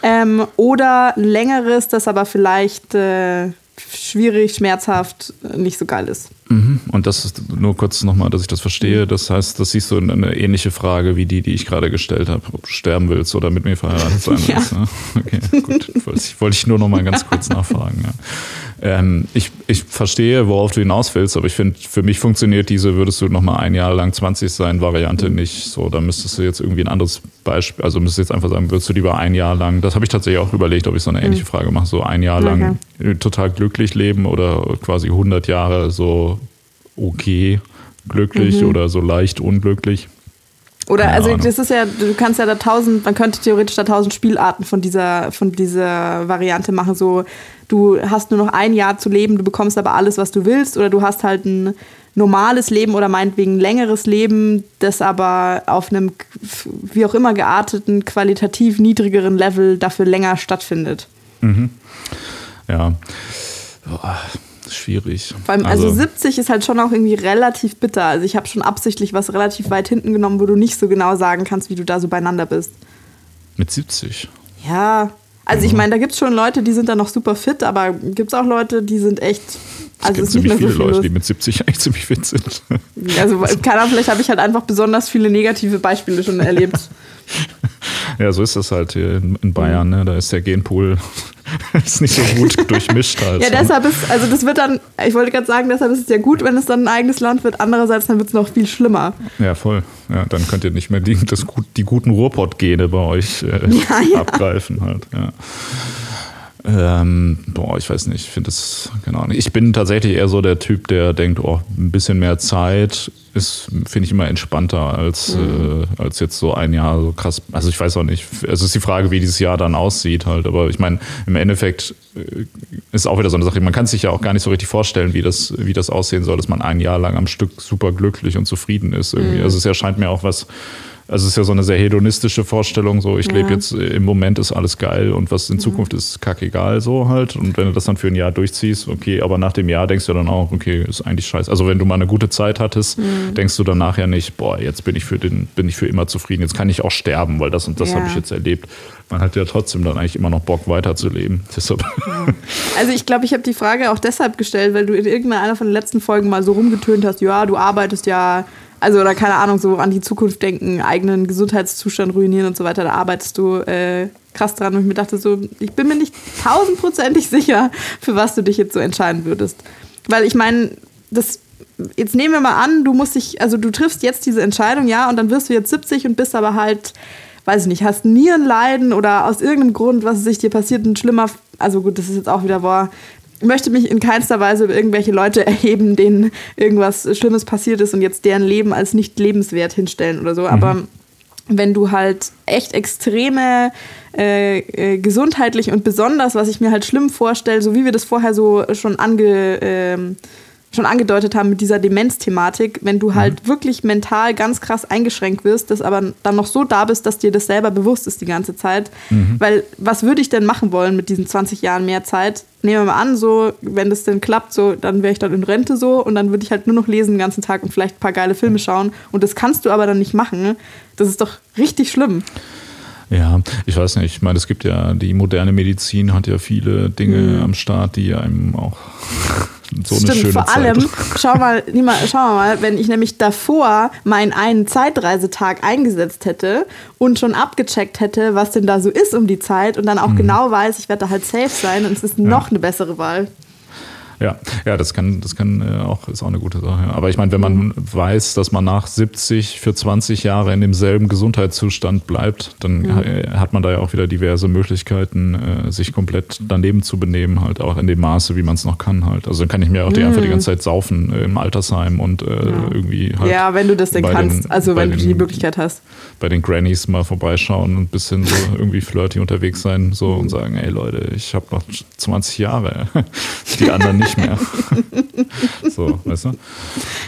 Ähm, oder längeres, das aber vielleicht äh, schwierig, schmerzhaft, äh, nicht so geil ist. Mhm. Und das ist nur kurz nochmal, dass ich das verstehe. Das heißt, das siehst du in eine ähnliche Frage wie die, die ich gerade gestellt habe, ob du sterben willst oder mit mir verheiratet sein [LAUGHS] Ja. willst. Ne? Okay, gut. [LAUGHS] Wollte ich, nur nochmal ganz kurz nachfragen. Ja. Ähm, ich, ich verstehe, worauf du hinaus willst, aber ich finde, für mich funktioniert diese, würdest du nochmal ein Jahr lang 20 sein, Variante nicht so. Da müsstest du jetzt irgendwie ein anderes Beispiel, also müsstest du jetzt einfach sagen, würdest du lieber ein Jahr lang, das habe ich tatsächlich auch überlegt, ob ich so eine ähnliche Frage mache, so ein Jahr lang total glücklich leben oder quasi 100 Jahre so okay glücklich oder so leicht unglücklich. Oder Keine also Ahnung. das ist ja, du kannst ja da tausend, man könnte theoretisch da tausend Spielarten von dieser, von dieser Variante machen. So, du hast nur noch ein Jahr zu leben, du bekommst aber alles, was du willst, oder du hast halt ein normales Leben oder meinetwegen ein längeres Leben, das aber auf einem wie auch immer gearteten, qualitativ niedrigeren Level dafür länger stattfindet. Ja. Boah, schwierig. Vor allem, also, 70 ist halt schon auch irgendwie relativ bitter. Also ich habe schon absichtlich was relativ weit hinten genommen, wo du nicht so genau sagen kannst, wie du da so beieinander bist. mit 70. Ja, also ich meine, da gibt es schon Leute, die sind da noch super fit, aber gibt es auch Leute, die sind echt. Es Also gibt es nicht ziemlich so viele viel Leute, los. die mit 70 eigentlich ziemlich fit sind. Also [LAUGHS] keine Ahnung, vielleicht habe ich halt einfach besonders viele negative Beispiele schon erlebt. [LAUGHS] [LAUGHS] Ja, so ist das halt hier in, Bayern. Ne? Da ist der Genpool [LAUGHS] ist nicht so gut [LAUGHS] durchmischt halt. Ja, deshalb ist, also das wird dann, ich wollte gerade sagen, deshalb ist es ja gut, wenn es dann ein eigenes Land wird. Andererseits dann wird es noch viel schlimmer. Ja, voll. Ja, dann könnt ihr nicht mehr die, das, die guten Ruhrpott-Gene bei euch äh, Ja, ja. abgreifen halt. Ja. Ähm, boah, ich weiß nicht, ich finde das, keine Ahnung. Ich bin tatsächlich eher so der Typ, der denkt, oh, ein bisschen mehr Zeit ist, finde ich immer entspannter als, Mhm. äh, als jetzt so ein Jahr so krass. Also ich weiß auch nicht. Es ist die Frage, wie dieses Jahr dann aussieht halt. Aber ich meine, im Endeffekt äh, ist auch wieder so eine Sache. Man kann sich ja auch gar nicht so richtig vorstellen, wie das, wie das aussehen soll, dass man ein Jahr lang am Stück super glücklich und zufrieden ist irgendwie. Mhm. Also es erscheint mir auch was, also es ist ja so eine sehr hedonistische Vorstellung, so ich ja. lebe jetzt äh, im Moment ist alles geil und was in Zukunft mhm. ist kackegal so halt. Und wenn du das dann für ein Jahr durchziehst, okay, aber nach dem Jahr denkst du dann auch, okay, ist eigentlich scheiße. Also wenn du mal eine gute Zeit hattest, mhm. denkst du danach ja nicht, boah, jetzt bin ich für den, bin ich für immer zufrieden, jetzt kann ich auch sterben, weil das und das ja. habe ich jetzt erlebt. Man hat ja trotzdem dann eigentlich immer noch Bock weiterzuleben. [LAUGHS] Deshalb. Also ich glaube, ich habe die Frage auch deshalb gestellt, weil du in irgendeiner von den letzten Folgen mal so rumgetönt hast, ja, du arbeitest ja also oder keine Ahnung, so an die Zukunft denken, eigenen Gesundheitszustand ruinieren und so weiter, da arbeitest du äh, krass dran. Und ich mir dachte so, ich bin mir nicht tausendprozentig [LAUGHS] sicher, für was du dich jetzt so entscheiden würdest. Weil ich meine, das, jetzt nehmen wir mal an, du musst dich, also du triffst jetzt diese Entscheidung, ja, und dann wirst du jetzt 70 und bist aber halt, weiß ich nicht, hast Nierenleiden oder aus irgendeinem Grund, was sich dir passiert, ein schlimmer, also gut, das ist jetzt auch wieder, boah, möchte mich in keinster Weise über irgendwelche Leute erheben, denen irgendwas Schlimmes passiert ist und jetzt deren Leben als nicht lebenswert hinstellen oder so. Mhm. Aber wenn du halt echt extreme äh, äh, gesundheitlich und besonders, was ich mir halt schlimm vorstelle, so wie wir das vorher so schon ange, äh, schon angedeutet haben mit dieser Demenz-Thematik, wenn du halt mhm. wirklich mental ganz krass eingeschränkt wirst, das aber dann noch so da bist, dass dir das selber bewusst ist die ganze Zeit. Mhm. Weil was würde ich denn machen wollen mit diesen 20 Jahren mehr Zeit? Nehmen wir mal an, so, wenn das denn klappt, so, dann wäre ich dann in Rente so und dann würde ich halt nur noch lesen den ganzen Tag und vielleicht ein paar geile Filme schauen. Und das kannst du aber dann nicht machen. Das ist doch richtig schlimm. Ja, ich weiß nicht. Ich meine, es gibt ja, die moderne Medizin hat ja viele Dinge mhm. am Start, die einem auch so Stimmt, eine schöne vor allem, Zeit. [LAUGHS] schau mal, schau mal, wenn ich nämlich davor meinen einen Zeitreisetag eingesetzt hätte und schon abgecheckt hätte, was denn da so ist um die Zeit und dann auch mhm. genau weiß, ich werde da halt safe sein und es ist ja. noch eine bessere Wahl. Ja, ja, das kann, das kann äh, auch, ist auch eine gute Sache. Aber ich meine, wenn man weiß, dass man nach 70 für 20 Jahre in demselben Gesundheitszustand bleibt, dann ja. hat man da ja auch wieder diverse Möglichkeiten, äh, sich komplett daneben zu benehmen, halt auch in dem Maße, wie man es noch kann halt. Also dann kann ich mir auch die mhm. einfach die ganze Zeit saufen äh, im Altersheim und äh, ja. irgendwie halt. Ja, wenn du das denn kannst, den, also wenn du die Möglichkeit hast. Bei den Grannies mal vorbeischauen und ein bisschen so [LAUGHS] irgendwie flirty unterwegs sein so und sagen, ey Leute, ich habe noch 20 Jahre. [LAUGHS] Die anderen nicht nicht mehr. [LAUGHS] so, weißt du?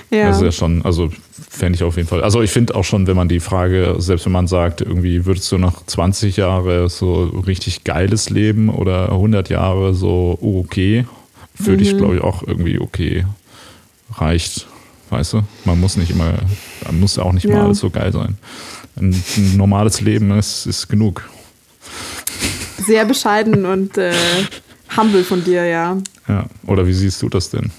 Ja. Das ist ja schon, also fände ich auf jeden Fall. Also ich finde auch schon, wenn man die Frage, selbst wenn man sagt, irgendwie würdest du noch 20 Jahre so richtig geiles Leben oder 100 Jahre so okay, würde mhm. ich glaube ich auch irgendwie okay reicht. Weißt du? Man muss nicht immer, man muss auch nicht ja. mal alles so geil sein. Ein, ein normales Leben ist, ist genug. Sehr bescheiden und äh, humble von dir, ja. Ja, oder wie siehst du das denn?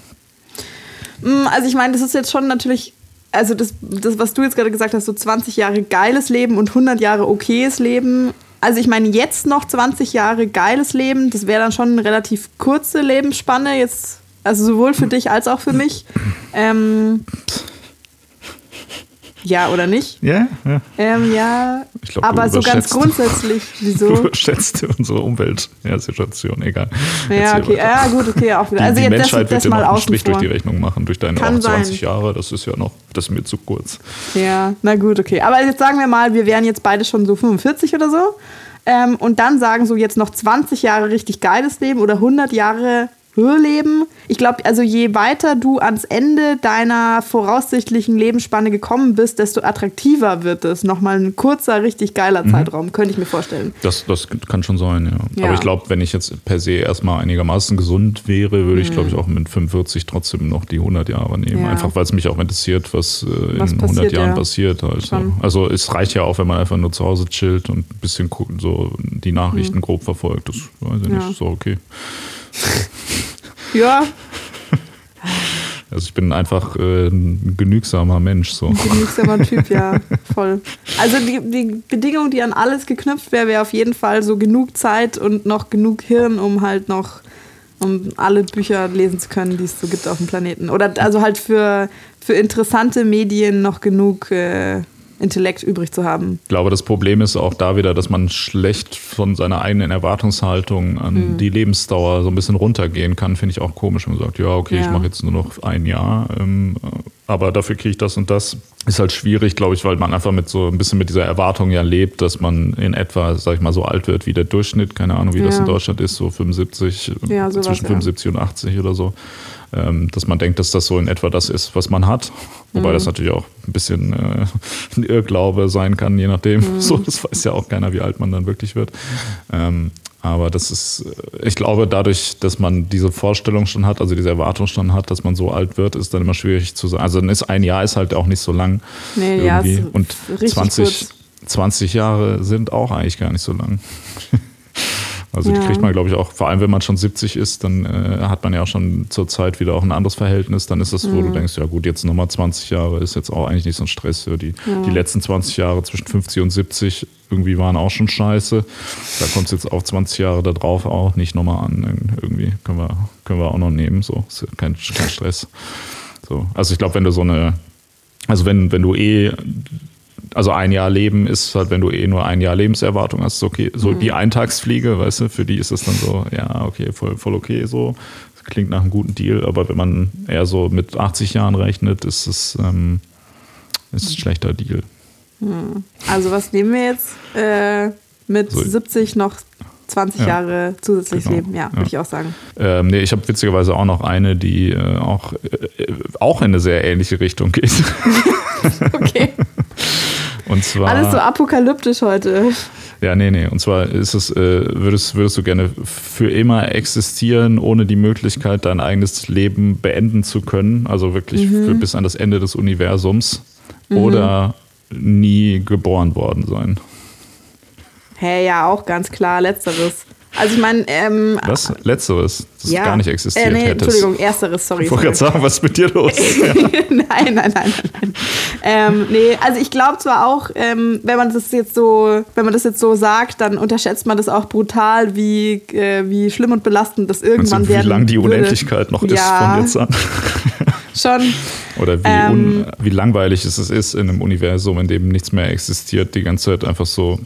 Mm, also ich meine, das ist jetzt schon natürlich, also das, das, was du jetzt gerade gesagt hast, so 20 Jahre geiles Leben und 100 Jahre okayes Leben. Also ich meine, jetzt noch 20 Jahre geiles Leben, das wäre dann schon eine relativ kurze Lebensspanne, jetzt, also sowohl für [LAUGHS] dich als auch für mich. Ähm, ja oder nicht? Ja, ja. Ähm, ja, glaub, aber so ganz grundsätzlich, wieso? [LAUGHS] Du überschätzt unsere Umweltsituation, egal. Ja, okay, ja, gut, okay, auch wieder. Die, also die jetzt Menschheit das, das wird dir noch einen Strich vor. durch die Rechnung machen, durch deine Kann 20 sein. Jahre, das ist ja noch, das ist mir zu kurz. Ja, na gut, okay. Aber jetzt sagen wir mal, wir wären jetzt beide schon so 45 oder so. Ähm, und dann sagen so jetzt noch 20 Jahre richtig geiles Leben oder 100 Jahre Hörleben. Ich glaube, also je weiter du ans Ende deiner voraussichtlichen Lebensspanne gekommen bist, desto attraktiver wird es. Nochmal ein kurzer, richtig geiler mhm. Zeitraum, könnte ich mir vorstellen. Das, das kann schon sein, ja. ja. Aber ich glaube, wenn ich jetzt per se erstmal einigermaßen gesund wäre, würde ich, mhm. glaube ich, auch mit 45 trotzdem noch die 100 Jahre nehmen. Ja. Einfach, weil es mich auch interessiert, was, äh, was in passiert, 100 Jahren ja. passiert. Also. also es reicht ja auch, wenn man einfach nur zu Hause chillt und ein bisschen so die Nachrichten mhm. grob verfolgt. Das weiß ich nicht, ist auch okay. [LAUGHS] Ja. Also ich bin einfach äh, ein genügsamer Mensch. So. Ein genügsamer Typ, ja, voll. Also die, die Bedingung, die an alles geknüpft wäre, wäre auf jeden Fall so genug Zeit und noch genug Hirn, um halt noch, um alle Bücher lesen zu können, die es so gibt auf dem Planeten. Oder also halt für, für interessante Medien noch genug äh, Intellekt übrig zu haben. Ich glaube, das Problem ist auch da wieder, dass man schlecht von seiner eigenen Erwartungshaltung an hm. die Lebensdauer so ein bisschen runtergehen kann. Finde ich auch komisch, wenn man sagt, ja, okay, ja. ich mache jetzt nur noch ein Jahr, ähm, aber dafür kriege ich das und das. ist halt schwierig, glaube ich, weil man einfach mit so ein bisschen mit dieser Erwartung ja lebt, dass man in etwa, sag ich mal, so alt wird wie der Durchschnitt. Keine Ahnung, wie ja. das in Deutschland ist, so 75, ja, sowas, zwischen 75 ja. und 80 oder so. Ähm, dass man denkt, dass das so in etwa das ist, was man hat. Wobei mhm. das natürlich auch ein bisschen äh, [LAUGHS] ein Irrglaube sein kann, je nachdem. Mhm. [LAUGHS] So, das weiß ja auch keiner, wie alt man dann wirklich wird. Ähm, aber das ist, ich glaube, dadurch, dass man diese Vorstellung schon hat, also diese Erwartung schon hat, dass man so alt wird, ist dann immer schwierig zu sagen. Also dann ist ein Jahr ist halt auch nicht so lang. Nee, irgendwie. Ja, Und 20, 20 Jahre sind auch eigentlich gar nicht so lang. Also ja. die kriegt man, glaube ich, auch, vor allem wenn man schon 70 ist, dann äh, hat man ja auch schon zur Zeit wieder auch ein anderes Verhältnis. Dann ist das, wo mhm. du denkst, ja gut, jetzt nochmal 20 Jahre ist jetzt auch eigentlich nicht so ein Stress. Ja, die, ja. die letzten 20 Jahre zwischen 50 und 70 irgendwie waren auch schon scheiße. Da kommt es jetzt auch 20 Jahre da drauf auch nicht nochmal an. Irgendwie können wir, können wir auch noch nehmen. So, ist kein, kein Stress. So. Also ich glaube, wenn du so eine, also wenn, wenn du eh also ein Jahr Leben ist halt, wenn du eh nur ein Jahr Lebenserwartung hast, okay, so mhm. die Eintagsfliege, weißt du, für die ist es dann so, ja, okay, voll, voll okay, so. Das klingt nach einem guten Deal, aber wenn man eher so mit 80 Jahren rechnet, ist es ähm, ist ein schlechter Deal. Mhm. Also was nehmen wir jetzt? Äh, mit so. 70 noch 20 ja. Jahre zusätzliches genau. Leben, ja, würde ja. ich auch sagen. Ähm, nee, ich habe witzigerweise auch noch eine, die äh, auch, äh, auch in eine sehr ähnliche Richtung geht. [LAUGHS] okay. Und zwar, Alles so apokalyptisch heute. Ja, nee, nee. Und zwar ist es, äh, würdest, würdest du gerne für immer existieren, ohne die Möglichkeit, dein eigenes Leben beenden zu können, also wirklich mhm. für, bis an das Ende des Universums, mhm. oder nie geboren worden sein? Hä, hey, ja, auch ganz klar, letzteres. Also ich meine, ähm, Was? Letzteres, das ja. gar nicht existiert äh, nee, hättest. Entschuldigung, ersteres, sorry. Ich wollte gerade sagen, was ist mit dir los? [LAUGHS] nein, nein, nein, nein. nein. Ähm, nee, also ich glaube zwar auch, ähm, wenn man das jetzt so, wenn man das jetzt so sagt, dann unterschätzt man das auch brutal, wie, äh, wie schlimm und belastend das irgendwann also, werden Wie lang die Unendlichkeit noch ja. ist von jetzt an. [LAUGHS] [LAUGHS] Schon. Oder wie, ähm, wie langweilig es ist in einem Universum, in dem nichts mehr existiert, die ganze Zeit einfach so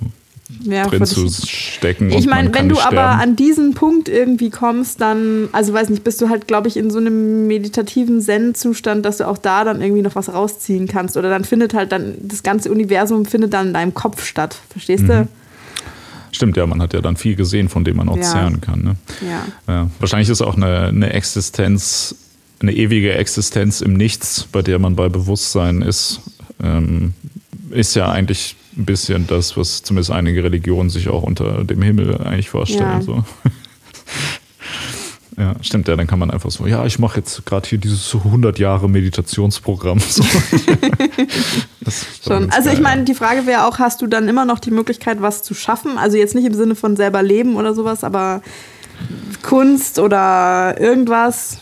ja, drin zu stecken. Ich meine, wenn du sterben. aber an diesen Punkt irgendwie kommst, dann, also weiß nicht, bist du halt, glaube ich, in so einem meditativen Zen-Zustand, dass du auch da dann irgendwie noch was rausziehen kannst. Oder dann findet halt dann, das ganze Universum findet dann in deinem Kopf statt. Verstehst mhm. du? Stimmt, ja, man hat ja dann viel gesehen, von dem man auch ja. zehren kann. Ne? Ja. ja. Wahrscheinlich ist auch eine, eine Existenz, eine ewige Existenz im Nichts, bei der man bei Bewusstsein ist, ähm, ist ja eigentlich ein bisschen das, was zumindest einige Religionen sich auch unter dem Himmel eigentlich vorstellen. Ja. So. [LAUGHS] Ja, stimmt ja, dann kann man einfach so, ja, ich mache jetzt gerade hier dieses 100 Jahre Meditationsprogramm. So. [LAUGHS] Schon. Also ich meine, die Frage wäre auch, hast du dann immer noch die Möglichkeit, was zu schaffen? Also jetzt nicht im Sinne von selber leben oder sowas, aber Kunst oder irgendwas?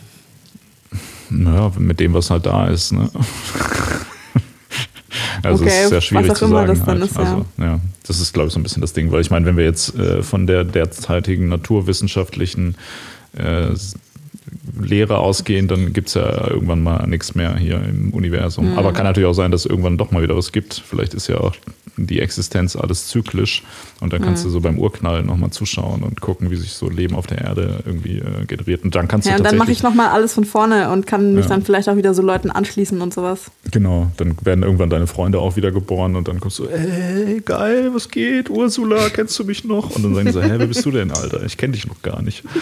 Naja, mit dem, was halt da ist. Ne? [LAUGHS] Also okay, es ist sehr schwierig zu sagen. Das, halt. ist, ja. Also, ja, das ist, glaube ich, so ein bisschen das Ding, weil ich meine, wenn wir jetzt äh, von der derzeitigen naturwissenschaftlichen äh, Lehre ausgehen, dann gibt es ja irgendwann mal nichts mehr hier im Universum. Mhm. Aber kann natürlich auch sein, dass es irgendwann doch mal wieder was gibt. Vielleicht ist ja auch die Existenz alles zyklisch und dann kannst mhm. du so beim Urknall nochmal zuschauen und gucken, wie sich so Leben auf der Erde irgendwie äh, generiert. Und dann kannst ja, du und dann mache ich nochmal alles von vorne und kann mich ja. dann vielleicht auch wieder so Leuten anschließen und sowas. Genau, dann werden irgendwann deine Freunde auch wieder geboren und dann kommst du, ey, geil, was geht? Ursula, kennst du mich noch? Und dann sagen so, hä, wer bist du denn, Alter? Ich kenne dich noch gar nicht. [LAUGHS]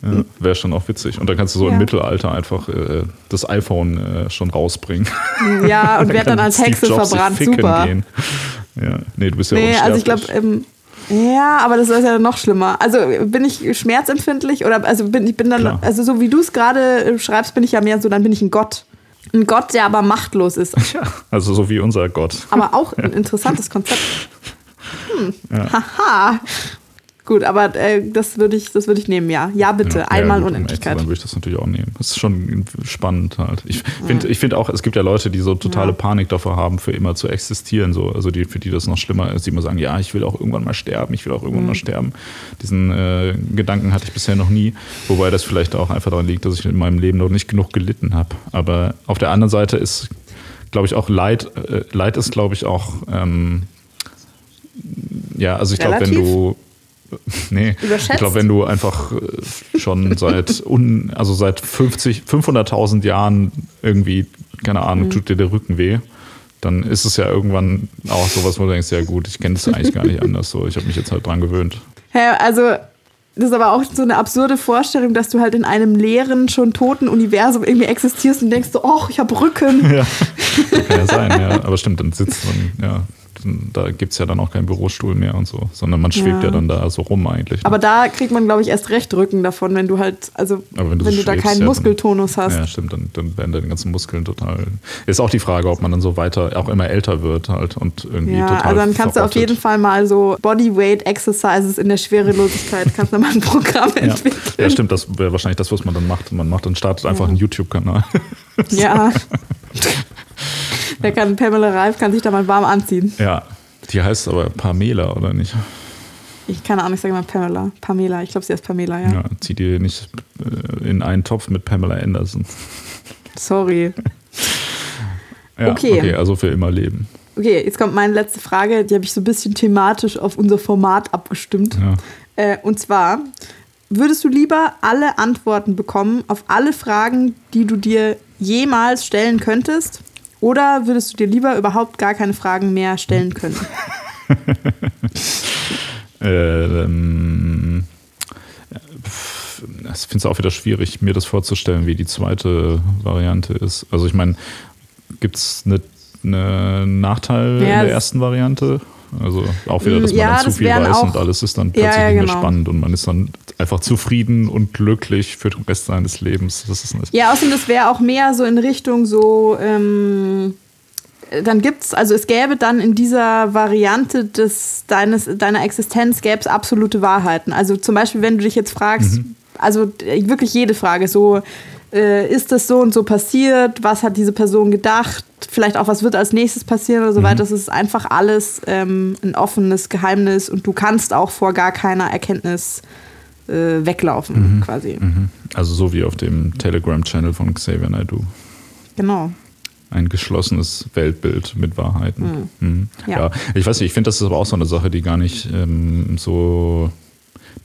Ja, Wäre schon auch witzig. Und dann kannst du so ja. im Mittelalter einfach äh, das iPhone äh, schon rausbringen. Ja, [LAUGHS] und werd dann als Hexe verbrannt. Super. Gehen. Ja, nee, du bist ja nee, also ich glaube, ähm, ja, aber das ist ja noch schlimmer. Also bin ich schmerzempfindlich oder also bin ich bin dann Klar. also so wie du es gerade äh, schreibst, bin ich ja mehr so, dann bin ich ein Gott. Ein Gott, der aber machtlos ist. [LAUGHS] Ja, also so wie unser Gott. Aber auch [LAUGHS] ein interessantes Konzept. Hm. Ja. Haha. Gut, aber äh, das würde ich, würd ich nehmen, ja. Ja, bitte. Ja, Einmal ja, Unendlichkeit. Dann würde ich das natürlich auch nehmen. Das ist schon spannend halt. Ich finde ich find auch, es gibt ja Leute, die so totale Panik davor haben, für immer zu existieren. So. Also die, für die das noch schlimmer ist, die immer sagen, ja, ich will auch irgendwann mal sterben, ich will auch irgendwann mhm. mal sterben. Diesen äh, Gedanken hatte ich bisher noch nie. Wobei das vielleicht auch einfach daran liegt, dass ich in meinem Leben noch nicht genug gelitten habe. Aber auf der anderen Seite ist, glaube ich, auch Leid, äh, Leid ist, glaube ich, auch ähm, ja, also ich glaube, wenn du [LAUGHS] Nee, ich glaube, wenn du einfach äh, schon seit un, also seit 50, 500.000 Jahren irgendwie, keine Ahnung, mhm. tut dir der Rücken weh, dann ist es ja irgendwann auch sowas, wo du denkst, ja gut, ich kenne es eigentlich gar nicht anders. So, ich habe mich jetzt halt dran gewöhnt. Hä, also das ist aber auch so eine absurde Vorstellung, dass du halt in einem leeren, schon toten Universum irgendwie existierst und denkst so, oh, ich habe Rücken. Ja, [LAUGHS] kann ja sein, ja. Aber stimmt, dann sitzt man, ja, da gibt es ja dann auch keinen Bürostuhl mehr und so, sondern man schwebt ja, ja dann da so rum eigentlich. Ne? Aber da kriegt man, glaube ich, erst recht Rücken davon, wenn du halt, also wenn du, wenn du da keinen ja, Muskeltonus hast. Ja, stimmt, dann, dann werden deine ganzen Muskeln total. Ist auch die Frage, ob man dann so weiter auch immer älter wird halt und irgendwie ja, total. Also dann kannst verrottet. du auf jeden Fall mal so Bodyweight Exercises in der Schwerelosigkeit, kannst du mal ein Programm [LAUGHS] entwickeln. Ja, stimmt, das wäre wahrscheinlich das, was man dann macht. Man macht dann startet einfach einen YouTube-Kanal. Ja. [LAUGHS] Der kann, Pamela Reif kann sich da mal warm anziehen. Ja, die heißt aber Pamela, oder nicht? Ich keine Ahnung, ich sage mal Pamela. Pamela, ich glaube, sie heißt Pamela, ja. Ja, zieh dir nicht äh, in einen Topf mit Pamela Anderson. Sorry. [LAUGHS] ja, okay. okay, also für immer leben. Okay, jetzt kommt meine letzte Frage, die habe ich so ein bisschen thematisch auf unser Format abgestimmt. Ja. Äh, und zwar, würdest du lieber alle Antworten bekommen auf alle Fragen, die du dir jemals stellen könntest? Oder würdest du dir lieber überhaupt gar keine Fragen mehr stellen können? [LAUGHS] ähm, ich finde es auch wieder schwierig, mir das vorzustellen, wie die zweite Variante ist. Also ich meine, gibt es einen eine Nachteil ja, in der ersten Variante? Also auch wieder, dass man ja, dann zu viel weiß und alles ist dann plötzlich ja, ja, genau. nicht mehr spannend und man ist dann einfach zufrieden und glücklich für den Rest seines Lebens. Das ist. Ja, außerdem, das wäre auch mehr so in Richtung so, ähm, dann gibt es, also es gäbe dann in dieser Variante des, deines, deiner Existenz gäbe es absolute Wahrheiten. Also zum Beispiel, wenn du dich jetzt fragst, mhm. also wirklich jede Frage, so äh, ist das so und so passiert, was hat diese Person gedacht, vielleicht auch, was wird als nächstes passieren oder so mhm. weiter. Das ist einfach alles ähm, ein offenes Geheimnis und du kannst auch vor gar keiner Erkenntnis äh, weglaufen, mhm. quasi. Mhm. Also so wie auf dem Telegram-Channel von Xavier Naidoo. Genau. Ein geschlossenes Weltbild mit Wahrheiten. Mhm. Mhm. Ja. ja. ich weiß nicht, ich finde, das ist aber auch so eine Sache, die gar nicht ähm, so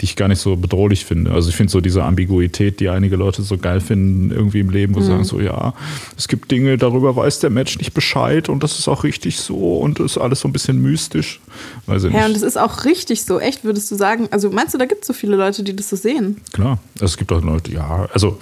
die ich gar nicht so bedrohlich finde. Also ich finde so diese Ambiguität, die einige Leute so geil finden, irgendwie im Leben, wo sie mhm. sagen so, ja, es gibt Dinge, darüber weiß der Mensch nicht Bescheid und das ist auch richtig so und das ist alles so ein bisschen mystisch. Weiß ich ja, nicht. und das ist auch richtig so, echt, würdest du sagen. Also meinst du, da gibt es so viele Leute, die das so sehen? Klar, also es gibt auch Leute, ja, also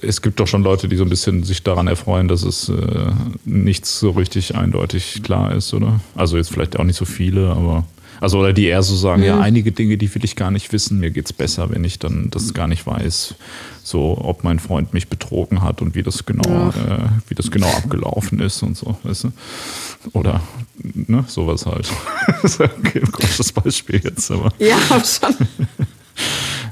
es gibt doch schon Leute, die so ein bisschen sich daran erfreuen, dass es äh, nichts so richtig eindeutig klar ist, oder? Also jetzt vielleicht auch nicht so viele, aber also oder die eher so sagen, mhm. ja, einige Dinge, die will ich gar nicht wissen, mir geht es besser, wenn ich dann das gar nicht weiß. So, ob mein Freund mich betrogen hat und wie das genau, äh, wie das genau abgelaufen ist und so, weißt du? Oder ne, sowas halt. [LAUGHS] das ist okay, ein großes Beispiel jetzt, aber. Ja, schon.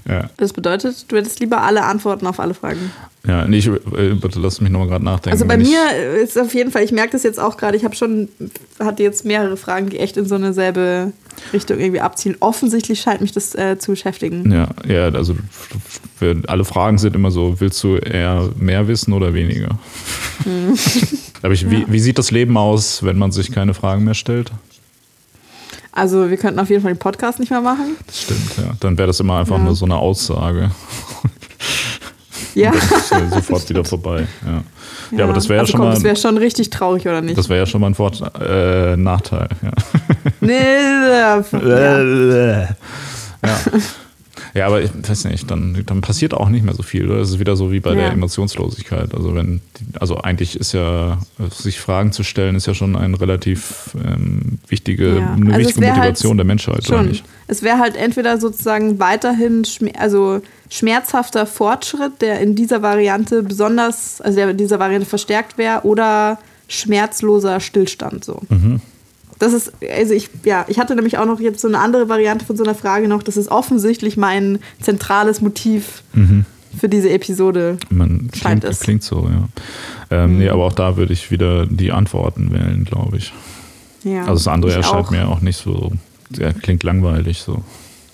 Ja. Das bedeutet, du hättest lieber alle Antworten auf alle Fragen. Ja, nee, ich, äh, bitte lass mich nochmal gerade nachdenken. Also bei mir ist auf jeden Fall, ich merke das jetzt auch gerade, ich habe schon, hatte jetzt mehrere Fragen, die echt in so eine selbe Richtung irgendwie abziehen. Offensichtlich scheint mich das äh, zu beschäftigen. Ja, ja, also alle Fragen sind immer so, willst du eher mehr wissen oder weniger? Hm. [LAUGHS] Aber ich, ja. wie, wie sieht das Leben aus, wenn man sich keine Fragen mehr stellt? Also wir könnten auf jeden Fall den Podcast nicht mehr machen. Das stimmt, ja. Dann wäre das immer einfach ja. nur so eine Aussage. Ja. Ist [LAUGHS] sofort wieder vorbei. Ja, ja, ja aber das wäre also ja schon komm, mal. Das wäre schon richtig traurig, oder nicht? Das wäre ja schon mal ein Wort, äh, Nachteil. Ja. Nee, [LAUGHS] ja. ja. Ja, aber ich weiß nicht, dann, dann passiert auch nicht mehr so viel. Das ist wieder so wie bei ja. der Emotionslosigkeit. Also wenn, also eigentlich ist ja, sich Fragen zu stellen, ist ja schon eine relativ ähm, wichtige, ja. eine also wichtige Motivation halt der Menschheit, schon. oder nicht? Es wäre halt entweder sozusagen weiterhin, also schmerzhafter Fortschritt, der in dieser Variante besonders, also der in dieser Variante verstärkt wäre, oder schmerzloser Stillstand so. Mhm. Das ist, also ich, ja, ich hatte nämlich auch noch jetzt so eine andere Variante von so einer Frage noch. Das ist offensichtlich mein zentrales Motiv mhm. für diese Episode. Man klingt, es. klingt so, ja. Ähm, mhm. Nee, aber auch da würde ich wieder die Antworten wählen, glaube ich. Ja, also das andere erscheint auch. mir auch nicht so, ja, klingt langweilig so.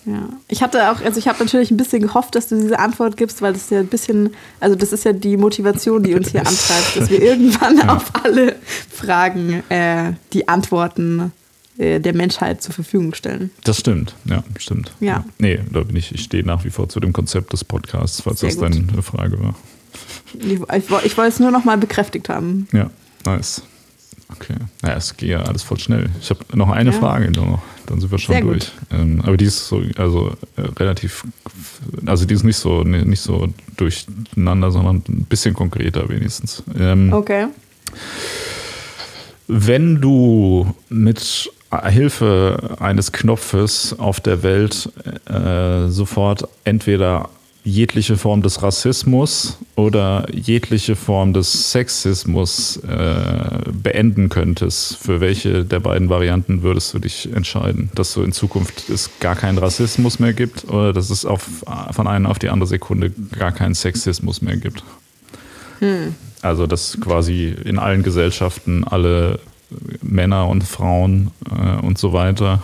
Ja, ich hatte auch, also ich habe natürlich ein bisschen gehofft, dass du diese Antwort gibst, weil das ist ja ein bisschen, also das ist ja die Motivation, die uns hier antreibt, dass wir [LAUGHS] irgendwann ja. auf alle Fragen äh, die Antworten äh, der Menschheit zur Verfügung stellen. Das stimmt, ja, stimmt. Ja. Nee, da bin ich, ich stehe nach wie vor zu dem Konzept des Podcasts, falls Sehr das gut. deine Frage war. Ich, ich, ich wollte es nur noch mal bekräftigt haben. Ja, nice. Okay. Naja, es geht ja alles voll schnell. Ich habe noch eine Ja. Frage noch, dann sind wir schon Sehr durch. Ähm, aber die ist so, also äh, relativ, also die ist nicht so, nicht so durcheinander, sondern ein bisschen konkreter wenigstens. Ähm, Okay. Wenn du mit Hilfe eines Knopfes auf der Welt äh, sofort entweder jegliche Form des Rassismus oder jegliche Form des Sexismus äh, beenden könntest, für welche der beiden Varianten würdest du dich entscheiden? Dass du in Zukunft es gar keinen Rassismus mehr gibt oder dass es auf, von einer auf die andere Sekunde gar keinen Sexismus mehr gibt? Also, dass quasi in allen Gesellschaften alle Männer und Frauen äh, und so weiter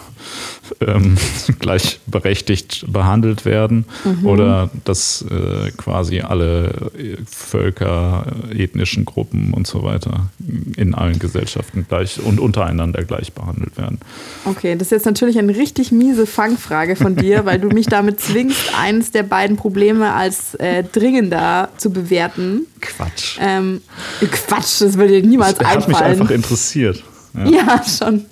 ähm, [LAUGHS] gleichberechtigt behandelt werden oder dass äh, quasi alle äh, Völker, äh, ethnischen Gruppen und so weiter in allen Gesellschaften gleich und untereinander gleich behandelt werden. Okay, das ist jetzt natürlich eine richtig miese Fangfrage von dir, weil du mich damit zwingst, [LAUGHS] eines der beiden Probleme als äh, dringender zu bewerten. Quatsch. Ähm, Quatsch, das würde dir niemals Das hat mich einfallen. einfach interessiert. Ja. Ja, schon.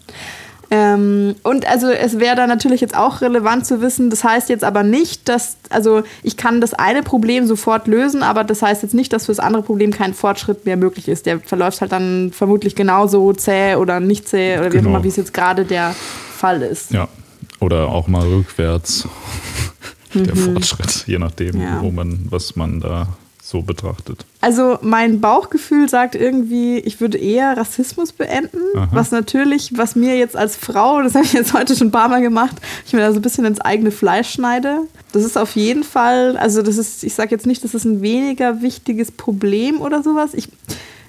Ähm, und also es wäre da natürlich jetzt auch relevant zu wissen, das heißt jetzt aber nicht, dass, also ich kann das eine Problem sofort lösen, aber das heißt jetzt nicht, dass für das andere Problem kein Fortschritt mehr möglich ist. Der verläuft halt dann vermutlich genauso zäh oder nicht zäh oder wie auch Genau. immer, wie es jetzt gerade der Fall ist. Ja, oder auch mal rückwärts der Fortschritt, je nachdem, Mhm. Ja. wo man, was man da so betrachtet. Also mein Bauchgefühl sagt irgendwie, ich würde eher Rassismus beenden, Aha. was natürlich, was mir jetzt als Frau, das habe ich jetzt heute schon ein paar Mal gemacht, ich mir da so ein bisschen ins eigene Fleisch schneide. Das ist auf jeden Fall, also das ist, ich sage jetzt nicht, das ist ein weniger wichtiges Problem oder sowas. Ich,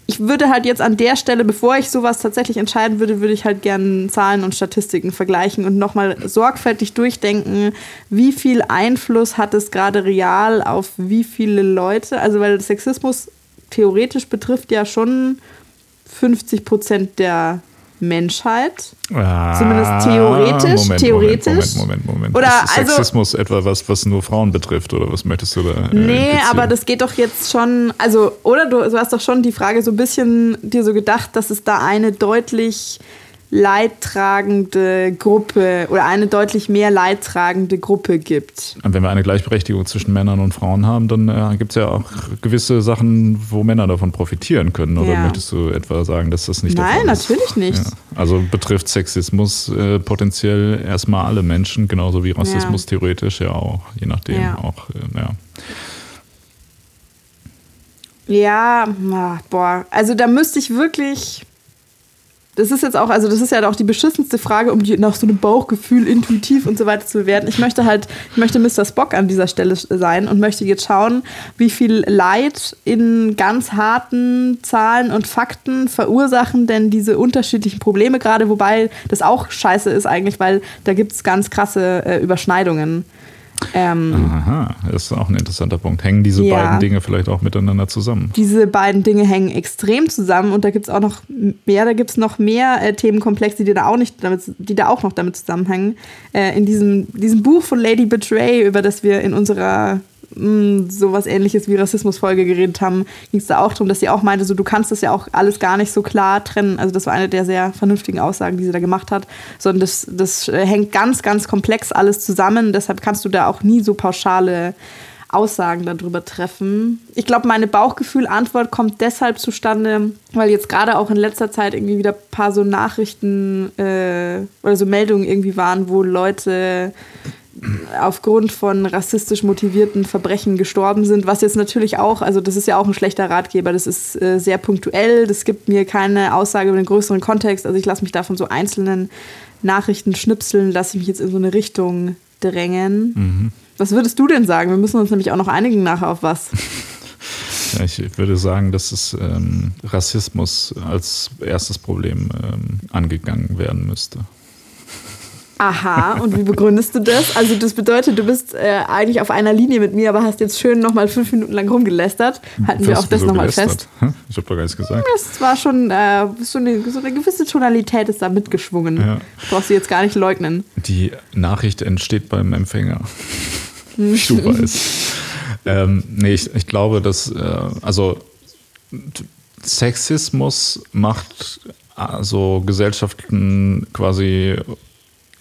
ich würde halt jetzt an der Stelle, bevor ich sowas tatsächlich entscheiden würde, würde ich halt gerne Zahlen und Statistiken vergleichen und nochmal sorgfältig durchdenken, wie viel Einfluss hat es gerade real auf wie viele Leute. Also weil Sexismus theoretisch betrifft ja schon 50 Prozent der Menschheit. Zumindest theoretisch, Moment, theoretisch. Moment, Moment, Moment, Moment. Oder ist also- Sexismus etwa was, was nur Frauen betrifft oder was möchtest du da? äh, Nee, implizieren? aber das geht doch jetzt schon, also, oder du, du hast doch schon die Frage so ein bisschen dir so gedacht, dass es da eine deutlich leidtragende Gruppe oder eine deutlich mehr leidtragende Gruppe gibt. Und wenn wir eine Gleichberechtigung zwischen Männern und Frauen haben, dann äh, gibt es ja auch gewisse Sachen, wo Männer davon profitieren können. Oder Ja. möchtest du etwa sagen, dass das nicht Nein, der Fall ist? natürlich nicht. Ja. Also betrifft Sexismus äh, potenziell erstmal alle Menschen, genauso wie Rassismus Ja. theoretisch ja auch, je nachdem Ja. auch. Äh, ja. Ja, ah, boah, also da müsste ich wirklich. Das ist jetzt auch, also das ist ja auch die beschissenste Frage, um die nach so einem Bauchgefühl intuitiv und so weiter zu bewerten. Ich möchte halt, ich möchte Mr. Spock an dieser Stelle sein und möchte jetzt schauen, wie viel Leid in ganz harten Zahlen und Fakten verursachen denn diese unterschiedlichen Probleme gerade, wobei das auch scheiße ist eigentlich, weil da gibt es ganz krasse äh, Überschneidungen. Ähm, Aha, das ist auch ein interessanter Punkt. Hängen diese Ja. beiden Dinge vielleicht auch miteinander zusammen? diese beiden Dinge hängen extrem zusammen und da gibt es auch noch mehr, da gibt es noch mehr äh, Themenkomplexe, die da auch nicht damit, die da auch noch damit zusammenhängen. Äh, in diesem, diesem Buch von Lady Betray, über das wir in unserer mh, sowas ähnliches wie Rassismusfolge geredet haben, ging es da auch darum, dass sie auch meinte, so du kannst das ja auch alles gar nicht so klar trennen. Also das war eine der sehr vernünftigen Aussagen, die sie da gemacht hat, sondern das, das äh, hängt ganz, ganz komplex alles zusammen. Deshalb kannst du da auch nie so pauschale Aussagen darüber treffen. Ich glaube, meine Bauchgefühl-Antwort kommt deshalb zustande, weil jetzt gerade auch in letzter Zeit irgendwie wieder ein paar so Nachrichten äh, oder so Meldungen irgendwie waren, wo Leute aufgrund von rassistisch motivierten Verbrechen gestorben sind, was jetzt natürlich auch, also das ist ja auch ein schlechter Ratgeber, das ist äh, sehr punktuell, das gibt mir keine Aussage über den größeren Kontext, also ich lasse mich da von so einzelnen Nachrichten schnipseln, lasse ich mich jetzt in so eine Richtung drängen. Was würdest du denn sagen? Wir müssen uns nämlich auch noch einigen nachher auf was. Ja, ich würde sagen, dass es ähm, Rassismus als erstes Problem ähm, angegangen werden müsste. Aha, und wie begründest du das? Also das bedeutet, du bist äh, eigentlich auf einer Linie mit mir, aber hast jetzt schön nochmal fünf Minuten lang rumgelästert. Halten wir auch das nochmal fest. Hä? Ich habe doch gar nichts gesagt. Das war schon äh, so, eine, so eine gewisse Tonalität ist da mitgeschwungen. Ja. Brauchst du jetzt gar nicht leugnen. Die Nachricht entsteht beim Empfänger. Wie du weißt. Ähm, nee, ich, ich glaube, dass, äh, also Sexismus macht also Gesellschaften quasi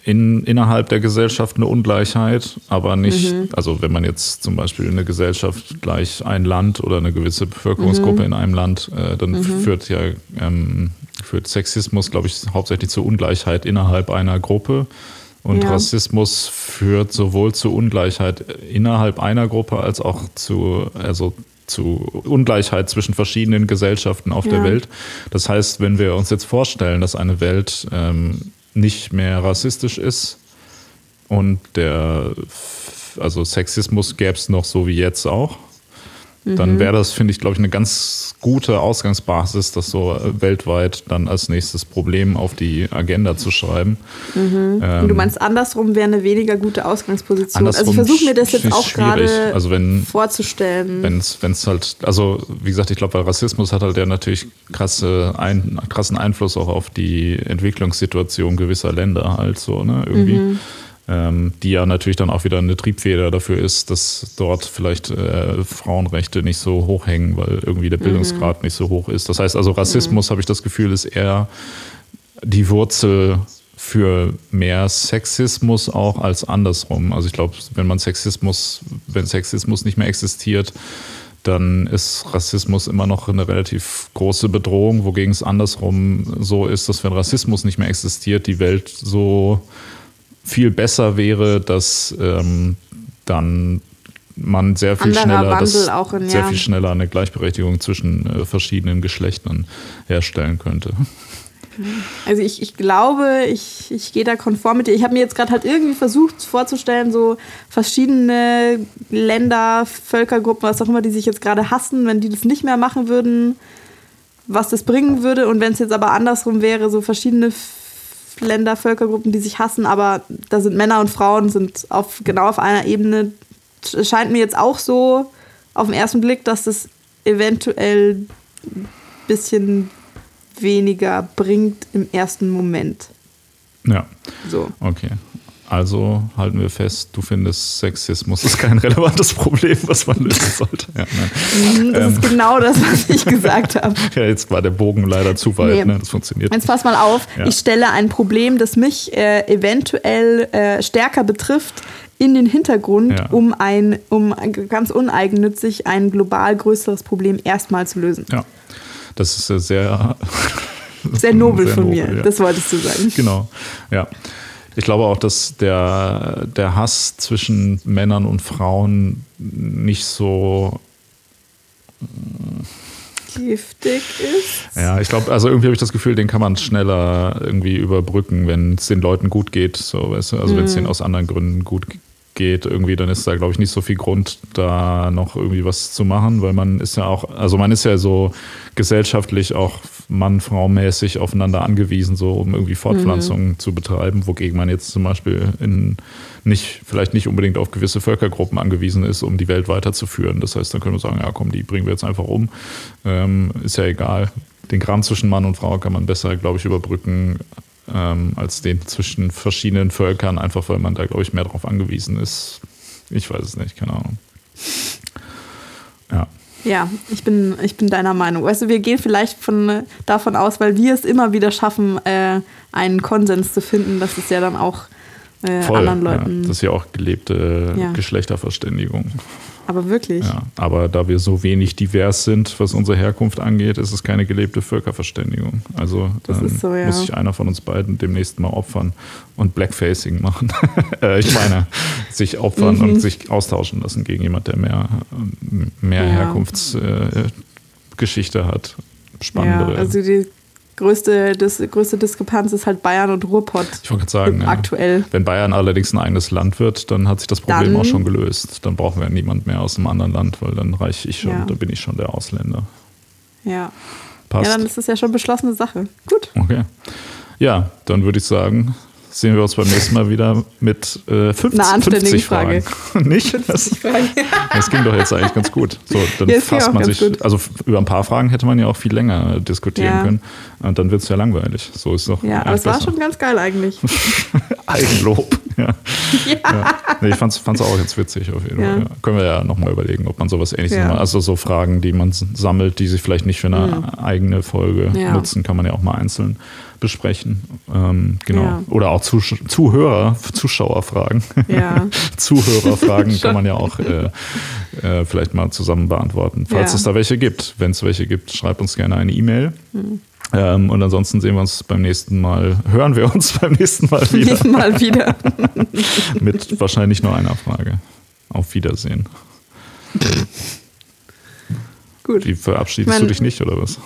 in, innerhalb der Gesellschaft eine Ungleichheit, aber nicht, mhm. also wenn man jetzt zum Beispiel eine Gesellschaft gleich ein Land oder eine gewisse Bevölkerungsgruppe mhm. in einem Land, äh, dann mhm. führt ja ähm, führt Sexismus, glaube ich, hauptsächlich zur Ungleichheit innerhalb einer Gruppe. Und ja. Rassismus führt sowohl zu Ungleichheit innerhalb einer Gruppe als auch zu, also zu Ungleichheit zwischen verschiedenen Gesellschaften auf ja. der Welt. Das heißt, wenn wir uns jetzt vorstellen, dass eine Welt ähm, nicht mehr rassistisch ist. Und der also Sexismus gäbe es noch so wie jetzt auch, dann mhm. wäre das, finde ich, glaube ich, eine ganz gute Ausgangsbasis, das so äh, weltweit dann als nächstes Problem auf die Agenda zu schreiben. Mhm. Ähm, du meinst, andersrum wäre eine weniger gute Ausgangsposition. Also ich versuche mir das jetzt auch gerade also wenn, vorzustellen. Wenn es halt, also wie gesagt, ich glaube, weil Rassismus hat halt ja natürlich krasse ein, krassen Einfluss auch auf die Entwicklungssituation gewisser Länder halt so, ne, irgendwie. Mhm ähm, die ja natürlich dann auch wieder eine Triebfeder dafür ist, dass dort vielleicht äh, Frauenrechte nicht so hoch hängen, weil irgendwie der mhm. Bildungsgrad mhm. nicht so hoch ist. Das heißt also, Rassismus, mhm. habe ich das Gefühl, ist eher die Wurzel für mehr Sexismus auch als andersrum. Also ich glaube, wenn man Sexismus, wenn Sexismus nicht mehr existiert, dann ist Rassismus immer noch eine relativ große Bedrohung, wogegen es andersrum so ist, dass wenn Rassismus nicht mehr existiert, die Welt so viel besser wäre, dass ähm, dann man sehr viel schneller das, in, sehr viel schneller eine Gleichberechtigung zwischen äh, verschiedenen Geschlechtern herstellen könnte. Also ich, ich glaube, ich, ich gehe da konform mit dir. Ich habe mir jetzt gerade halt irgendwie versucht vorzustellen, so verschiedene Länder, Völkergruppen, was auch immer, die sich jetzt gerade hassen, wenn die das nicht mehr machen würden, was das bringen würde. Und wenn es jetzt aber andersrum wäre, so verschiedene Länder, Völkergruppen, die sich hassen, aber da sind Männer und Frauen sind auf, genau auf einer Ebene. Scheint mir jetzt auch so auf den ersten Blick, dass das eventuell ein bisschen weniger bringt im ersten Moment. Ja. So. Okay. Also halten wir fest, du findest, Sexismus ist kein relevantes Problem, was man lösen sollte. Ja, mhm, das ähm. ist genau das, was ich [LAUGHS] gesagt habe. Ja, jetzt war der Bogen leider zu weit. Nee. Ne? Das funktioniert. Jetzt pass mal auf. Ja. Ich stelle ein Problem, das mich äh, eventuell äh, stärker betrifft, in den Hintergrund, ja. um ein, um ganz uneigennützig ein global größeres Problem erstmal zu lösen. Ja, das ist sehr sehr nobel [LAUGHS] sehr von nobel, mir. Ja. Das wolltest du sagen. Genau. Ja. Ich glaube auch, dass der, der Hass zwischen Männern und Frauen nicht so giftig ist. Ja, ich glaube, also irgendwie habe ich das Gefühl, den kann man schneller irgendwie überbrücken, wenn es den Leuten gut geht. So, weißt du? Also mhm. wenn es denen aus anderen Gründen gut geht irgendwie, dann ist da, glaube ich, nicht so viel Grund, da noch irgendwie was zu machen, weil man ist ja auch, also man ist ja so gesellschaftlich auch Mann-Frau-mäßig aufeinander angewiesen, so um irgendwie Fortpflanzung mhm. zu betreiben, wogegen man jetzt zum Beispiel in nicht, vielleicht nicht unbedingt auf gewisse Völkergruppen angewiesen ist, um die Welt weiterzuführen. Das heißt, dann können wir sagen, ja komm, die bringen wir jetzt einfach um. Ähm, ist ja egal. Den Gramm zwischen Mann und Frau kann man besser, glaube ich, überbrücken, ähm, als den zwischen verschiedenen Völkern, einfach weil man da, glaube ich, mehr darauf angewiesen ist. Ich weiß es nicht, keine Ahnung. Ja. Ja, ich bin, ich bin deiner Meinung. Du, wir gehen vielleicht von, davon aus, weil wir es immer wieder schaffen, äh, einen Konsens zu finden, dass es ja dann auch äh, Voll, anderen Leuten. Ja, das ist ja auch gelebte ja. Geschlechterverständigung. Aber wirklich. Ja, aber da wir so wenig divers sind, was unsere Herkunft angeht, ist es keine gelebte Völkerverständigung. Also dann so, ja. muss sich einer von uns beiden demnächst mal opfern und Blackfacing machen. [LAUGHS] Äh, ich meine, sich opfern mhm. und sich austauschen lassen gegen jemand, der mehr, mehr ja. Herkunftsgeschichte äh, hat. Spannendere. Ja, also die größte, das, größte Diskrepanz ist halt Bayern und Ruhrpott. Ich wollte gerade sagen, ja. aktuell. Wenn Bayern allerdings ein eigenes Land wird, dann hat sich das Problem dann, auch schon gelöst. Dann brauchen wir niemand mehr aus einem anderen Land, weil dann reiche ich schon, ja. da bin ich schon der Ausländer. Ja. Passt. Ja, dann ist das ja schon beschlossene Sache. Gut. Okay. Ja, dann würde ich sagen, sehen wir uns beim nächsten Mal wieder mit äh, 50, Eine 50 Fragen. Frage. [LAUGHS] Nicht? 50 Fragen. [LAUGHS] Das ging doch jetzt eigentlich ganz gut. So, dann ja, fasst man sich, gut. also über ein paar Fragen hätte man ja auch viel länger diskutieren ja. können. Und dann wird es ja langweilig. So ist doch. Ja, aber es war schon ganz geil eigentlich. [LAUGHS] Eigenlob. ja. ja. Nee, ich fand es auch jetzt witzig auf jeden Fall. Können wir ja nochmal überlegen, ob man sowas ähnliches ja. macht. Also so Fragen, die man sammelt, die sich vielleicht nicht für eine mhm. eigene Folge nutzen, kann man ja auch mal einzeln besprechen. Ähm, genau. Ja. Oder auch Zuh Zuhörer, Zuschauerfragen. Ja. [LAUGHS] Zuhörerfragen kann man ja auch äh, äh, vielleicht mal zusammen beantworten. Falls ja. es da welche gibt. Wenn es welche gibt, schreibt uns gerne eine E-Mail. Mhm. Ähm, und ansonsten sehen wir uns beim nächsten Mal, hören wir uns [LAUGHS] beim nächsten Mal wieder. Mal wieder. [LAUGHS] Mit wahrscheinlich nur einer Frage. Auf Wiedersehen. Gut. Wie verabschiedest mein, du dich nicht, oder was?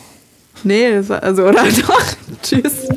Nee, also oder [LAUGHS] doch. Tschüss.